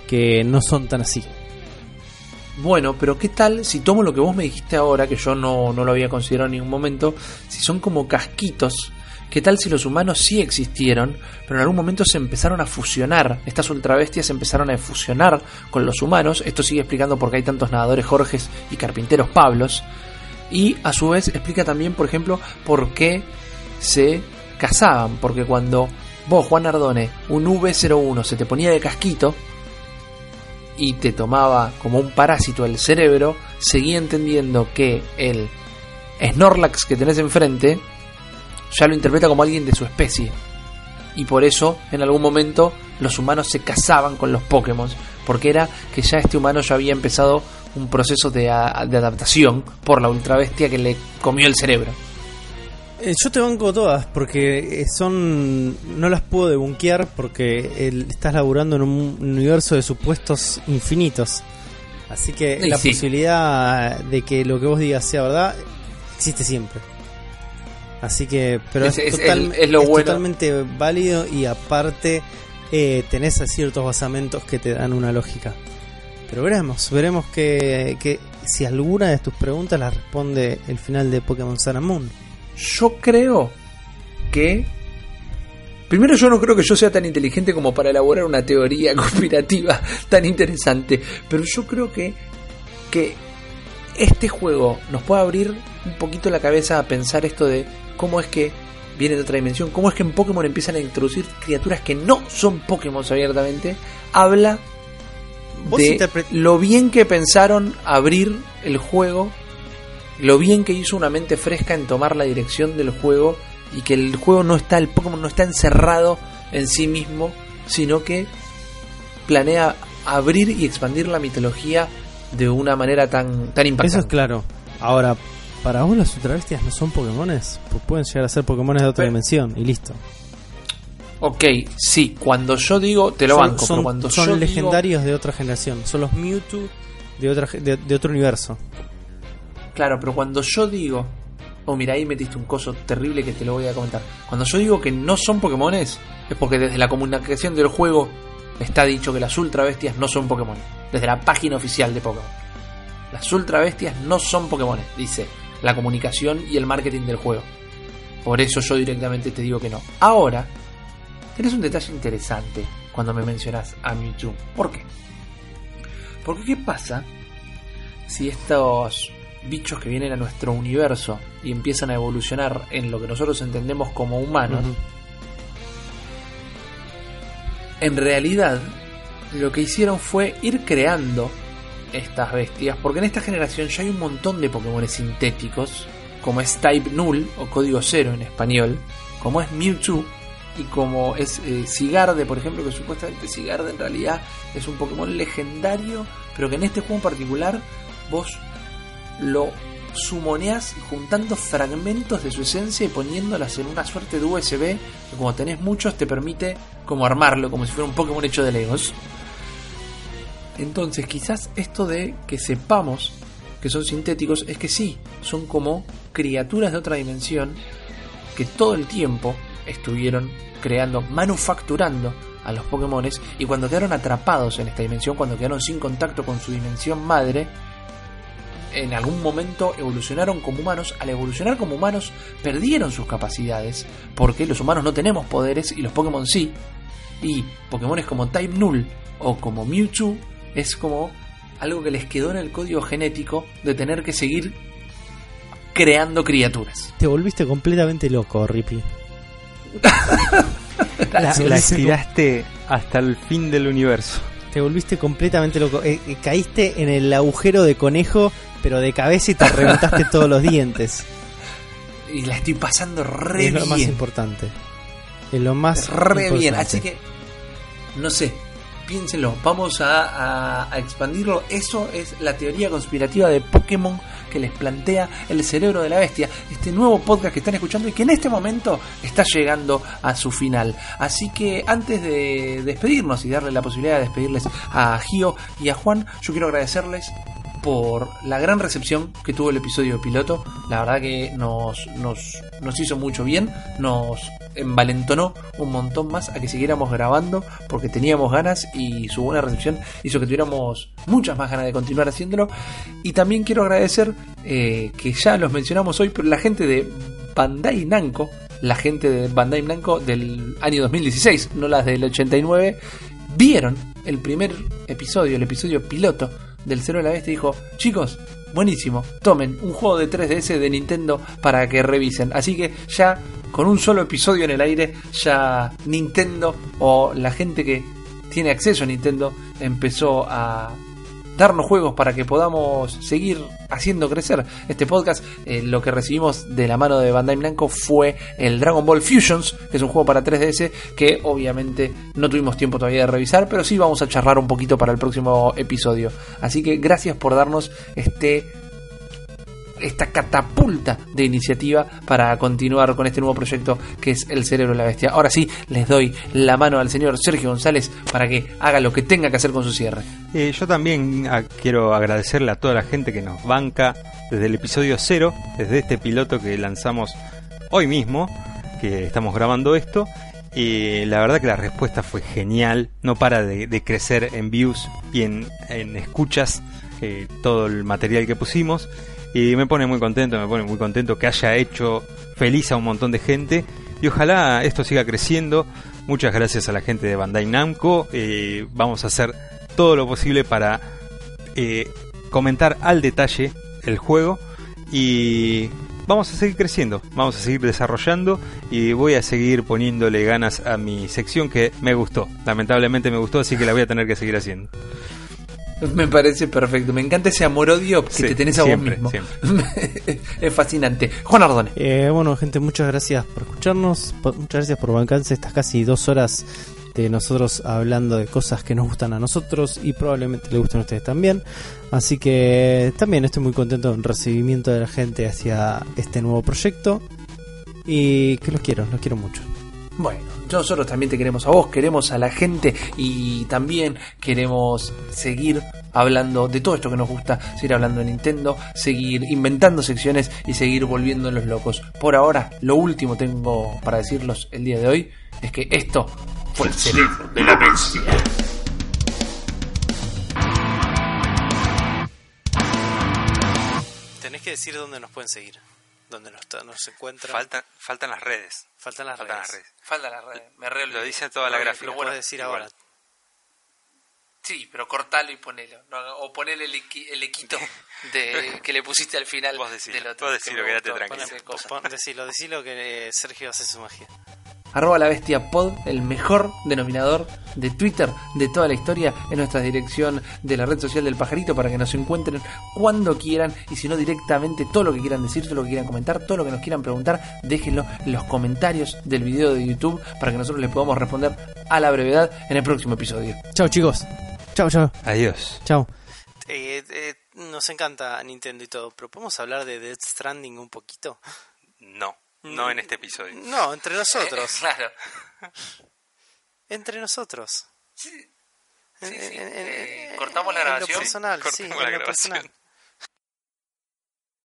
que no son tan así. Bueno, pero ¿qué tal si tomo lo que vos me dijiste ahora, que yo no, no lo había considerado en ningún momento? Si son como casquitos. ¿Qué tal si los humanos sí existieron, pero en algún momento se empezaron a fusionar? Estas ultrabestias se empezaron a fusionar con los humanos. Esto sigue explicando por qué hay tantos nadadores Jorges y carpinteros Pablos. Y a su vez explica también, por ejemplo, por qué se casaban. Porque cuando vos, Juan Ardone, un V01 se te ponía de casquito y te tomaba como un parásito el cerebro, seguía entendiendo que el Snorlax que tenés enfrente ya lo interpreta como alguien de su especie. Y por eso, en algún momento, los humanos se casaban con los Pokémon. Porque era que ya este humano ya había empezado un proceso de, de adaptación por la ultrabestia que le comió el cerebro. Eh, yo te banco todas porque eh, son. No las puedo debunquear porque el- estás laburando en un universo de supuestos infinitos. Así que la sí. posibilidad de que lo que vos digas sea verdad existe siempre. Así que, pero es, Es- total- es- es lo es bueno. totalmente válido y aparte eh, tenés ciertos basamentos que te dan una lógica. Pero veremos, veremos que, que si alguna de tus preguntas las responde el final de Pokémon Sun and Moon. Yo creo que. Primero, yo no creo que yo sea tan inteligente como para elaborar una teoría conspirativa tan interesante. Pero yo creo que. que este juego nos puede abrir un poquito la cabeza a pensar esto de cómo es que viene de otra dimensión, cómo es que en Pokémon empiezan a introducir criaturas que no son Pokémon abiertamente. Habla de lo bien que pensaron abrir el juego, lo bien que hizo una mente fresca en tomar la dirección del juego y que el juego no está, el Pokémon no está encerrado en sí mismo, sino que planea abrir y expandir la mitología de una manera tan, tan impactante. Eso es claro. Ahora, para vos las ultrabestias no son Pokémones, pues pueden llegar a ser Pokémones de otra Pero- dimensión y listo. Ok, sí, cuando yo digo, te lo son, banco, son- pero cuando son yo digo- legendarios de otra generación, son los Mewtwo de otra de otro universo. Claro, pero cuando yo digo. Oh, mira, ahí metiste un coso terrible que te lo voy a comentar. Cuando yo digo que no son Pokémones, es porque desde la comunicación del juego está dicho que las ultra bestias no son Pokémon. Desde la página oficial de Pokémon. Las ultra bestias no son Pokémones, dice la comunicación y el marketing del juego. Por eso yo directamente te digo que no. Ahora, tenés un detalle interesante cuando me mencionas a Mewtwo. ¿Por qué? Porque ¿qué pasa si estos bichos que vienen a nuestro universo y empiezan a evolucionar en lo que nosotros entendemos como humanos, en realidad lo que hicieron fue ir creando estas bestias, porque en esta generación ya hay un montón de Pokémon sintéticos, como es Type Null o Código Cero en español, como es Mewtwo y como es eh, Sigarde, por ejemplo, que supuestamente Sigarde en realidad es un Pokémon legendario, pero que en este juego en particular vos lo sumoneás juntando fragmentos de su esencia y poniéndolas en una suerte de USB que como tenés muchos te permite como armarlo como si fuera un Pokémon hecho de Legos. Entonces quizás esto de que sepamos que son sintéticos es que sí, son como criaturas de otra dimensión que todo el tiempo estuvieron creando, manufacturando a los Pokémones y cuando quedaron atrapados en esta dimensión, cuando quedaron sin contacto con su dimensión madre, en algún momento evolucionaron como humanos. Al evolucionar como humanos, perdieron sus capacidades, porque los humanos no tenemos poderes y los Pokémon sí. Y Pokémones como Type Null o como Mewtwo es como algo que les quedó en el código genético de tener que seguir creando criaturas. Te volviste completamente loco, Rippy. La- estiraste hasta el fin del universo. te volviste completamente loco. Eh, eh, caíste en el agujero de conejo, pero de cabeza y te reventaste todos los dientes. Y la estoy pasando re es lo más bien. importante. Es lo más re bien. importante. Así que, no sé, piénsenlo. Vamos a, a- a expandirlo. Eso es la teoría conspirativa de Pokémon que les plantea el cerebro de la bestia. Este nuevo podcast que están escuchando y que en este momento está llegando a su final. Así que antes de despedirnos y darle la posibilidad de despedirles a Gio y a Juan, yo quiero agradecerles por la gran recepción que tuvo el episodio piloto. La verdad que nos, nos, nos hizo mucho bien, nos envalentonó un montón más a que siguiéramos grabando porque teníamos ganas y su buena recepción hizo que tuviéramos muchas más ganas de continuar haciéndolo. Y también quiero agradecer eh, que ya los mencionamos hoy, pero la gente de Bandai Namco, la gente de Bandai Namco del año 2016, no las del 89, vieron el primer episodio, el episodio piloto del Cero de la Bestia dijo, chicos, buenísimo, tomen un juego de 3DS de Nintendo para que revisen. Así que ya con un solo episodio en el aire, ya Nintendo o la gente que tiene acceso a Nintendo empezó a darnos juegos para que podamos seguir haciendo crecer este podcast. Eh, lo que recibimos de la mano de Bandai Namco fue el Dragon Ball Fusions, que es un juego para 3DS que obviamente no tuvimos tiempo todavía de revisar, pero sí vamos a charlar un poquito para el próximo episodio. Así que gracias por darnos este esta catapulta de iniciativa para continuar con este nuevo proyecto que es El Cerebro de la Bestia. Ahora sí, les doy la mano al señor Sergio González para que haga lo que tenga que hacer con su cierre. Eh, yo también ah, quiero agradecerle a toda la gente que nos banca desde el episodio cero, desde este piloto que lanzamos hoy mismo, que estamos grabando esto. La verdad que la respuesta fue genial, no para de, crecer en views y en, en escuchas eh, todo el material que pusimos. Y me pone muy contento, me pone muy contento que haya hecho feliz a un montón de gente. Y ojalá esto siga creciendo. Muchas gracias a la gente de Bandai Namco. Eh, vamos a hacer todo lo posible para eh, comentar al detalle el juego. Y vamos a seguir creciendo, vamos a seguir desarrollando. Y voy a seguir poniéndole ganas a mi sección que me gustó. Lamentablemente me gustó, así que la voy a tener que seguir haciendo. Me parece perfecto. Me encanta ese amor-odio que Sí, te tenés a siempre, vos mismo. es fascinante. Juan Ardone. Eh, bueno, gente, muchas gracias por escucharnos. Muchas gracias por bancarse estas casi dos horas de nosotros hablando de cosas que nos gustan a nosotros y probablemente le gusten a ustedes también. Así que también estoy muy contento del recibimiento de la gente hacia este nuevo proyecto. Y que los quiero, los quiero mucho. Bueno, nosotros también te queremos a vos, queremos a la gente y también queremos seguir hablando de todo esto que nos gusta, seguir hablando de Nintendo, seguir inventando secciones y seguir volviéndolos locos. Por ahora, lo último tengo para decirlos el día de hoy es que esto fue el cerebro de la bestia. Tenés que decir dónde nos pueden seguir, dónde nos, nos encuentran. Faltan, faltan las redes. faltan las Faltan las redes. Falta la red, me re Lo dice toda la gráfica. Lo puedes decir ahora. Sí, pero cortalo y ponelo. no o ponele el, el equito de, que le pusiste al final Vos decilo, del otro. vos decilo, me quédate tranquilo. decilo, decilo que eh, Sergio hace su magia. Arroba la bestia pod, el mejor denominador de Twitter de toda la historia, en nuestra dirección de la red social del pajarito para que nos encuentren cuando quieran y si no directamente todo lo que quieran decir, todo lo que quieran comentar, todo lo que nos quieran preguntar, déjenlo en los comentarios del video de YouTube para que nosotros les podamos responder a la brevedad en el próximo episodio. Chao chicos. Chao, chao. Adiós. Chao. Eh, nos encanta Nintendo y todo, pero ¿podemos hablar de Death Stranding un poquito? No, no en este episodio. No, entre nosotros. Claro. entre nosotros. Sí, En- sí. en- en- Eh, en- ¿cortamos la en grabación? lo personal, sí, Cortemos en la lo grabación. personal.